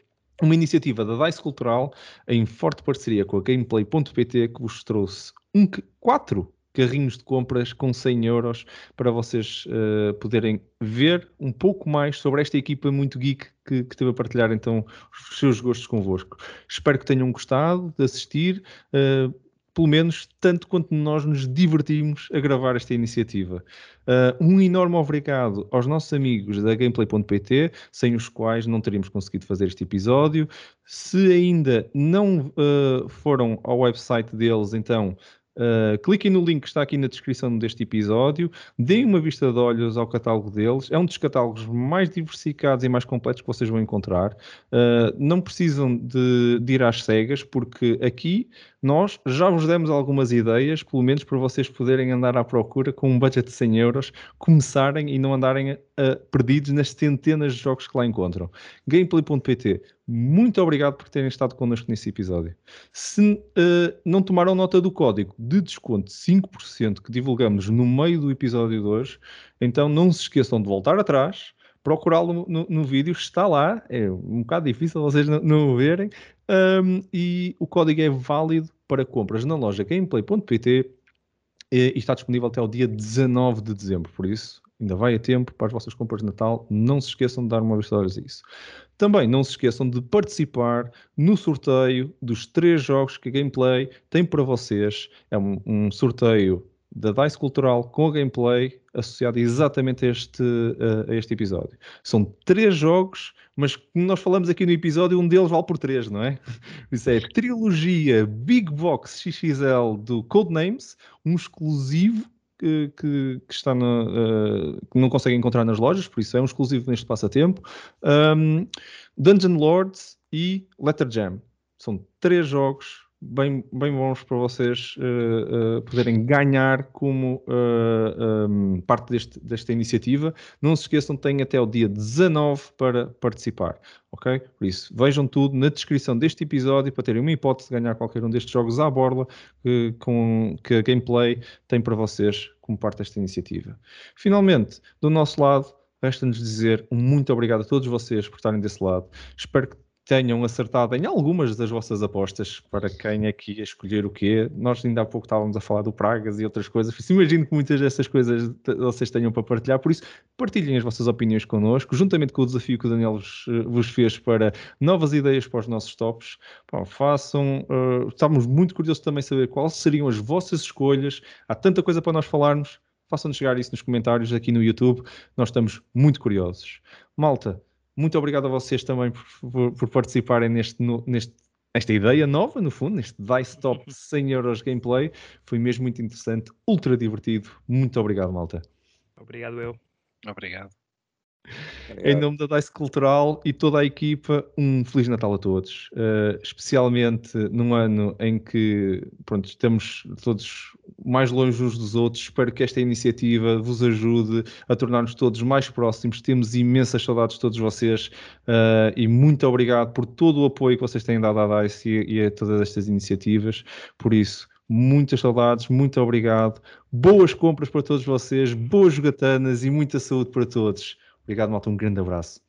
A: uma iniciativa da DICE Cultural em forte parceria com a Gameplay.pt que vos trouxe um, quatro carrinhos de compras com 100 euros para vocês uh, poderem ver um pouco mais sobre esta equipa muito geek que, que teve a partilhar então os seus gostos convosco. Espero que tenham gostado de assistir. Uh, pelo menos tanto quanto nós nos divertimos a gravar esta iniciativa. Uh, um enorme obrigado aos nossos amigos da Gameplay.pt, sem os quais não teríamos conseguido fazer este episódio. Se ainda não uh, foram ao website deles, então Uh, cliquem no link que está aqui na descrição deste episódio, deem uma vista de olhos ao catálogo deles. É um dos catálogos mais diversificados e mais completos que vocês vão encontrar. Uh, não precisam de, de, ir às cegas, porque aqui nós já vos demos algumas ideias, pelo menos para vocês poderem andar à procura com um budget de 100 euros, começarem e não andarem uh, perdidos nas centenas de jogos que lá encontram. Gameplay.pt, muito obrigado por terem estado connosco nesse episódio. Se uh, não tomaram nota do código de desconto de 5% que divulgamos no meio do episódio de hoje, então não se esqueçam de voltar atrás, procurá-lo no, no, vídeo, está lá, é um bocado difícil vocês não, não o verem, um, e o código é válido para compras na loja gameplay.pt e está disponível até o dia 19 de dezembro, por isso ainda vai a tempo para as vossas compras de Natal. Não se esqueçam de dar uma olhos a isso. Também não se esqueçam de participar no sorteio dos três jogos que a Gameplay tem para vocês. É um, um sorteio da DICE Cultural com a gameplay associado exatamente a este, a este episódio. São três jogos, mas como nós falamos aqui no episódio, um deles vale por três, não é? Isso é a trilogia Big Box XXL do Codenames, um exclusivo que, que, está na, uh, que não consegue encontrar nas lojas, por isso é um exclusivo neste passatempo. Um, Dungeon Lords e Letter Jam. São três jogos bem, bem bons para vocês uh, uh, poderem ganhar como uh, um, parte deste, desta iniciativa. Não se esqueçam, têm até o dia 19 para participar, ok? Por isso, vejam tudo na descrição deste episódio para terem uma hipótese de ganhar qualquer um destes jogos à borla com, que a gameplay tem para vocês como parte desta iniciativa. Finalmente, do nosso lado, resta-nos dizer um muito obrigado a todos vocês por estarem desse lado. Espero que tenham acertado em algumas das vossas apostas para quem é que ia escolher o quê. Nós ainda há pouco estávamos a falar do Pragas e outras coisas. Imagino que muitas dessas coisas vocês tenham para partilhar, por isso partilhem as vossas opiniões connosco, juntamente com o desafio que o Daniel vos, eh, vos fez para novas ideias para os nossos tops. Bom, façam. Uh, estamos muito curiosos também saber quais seriam as vossas escolhas. Há tanta coisa para nós falarmos. Façam-nos chegar isso nos comentários aqui no YouTube. Nós estamos muito curiosos. Malta, muito obrigado a vocês também por, por, por participarem neste, no, neste, esta ideia nova, no fundo, neste Dice Top 100 euros gameplay. Foi mesmo muito interessante, ultra divertido. Muito obrigado, malta.
B: Obrigado eu.
D: Obrigado.
A: Obrigado. Em nome da DICE Cultural e toda a equipa, um Feliz Natal a todos. Uh, especialmente num ano em que pronto, estamos todos mais longe uns dos outros. Espero que esta iniciativa vos ajude a tornar-nos todos mais próximos. Temos imensas saudades de todos vocês uh, e muito obrigado por todo o apoio que vocês têm dado à DICE e, e a todas estas iniciativas. Por isso, muitas saudades, muito obrigado. Boas compras para todos vocês, boas jogatanas e muita saúde para todos. Obrigado, malta. Um grande abraço.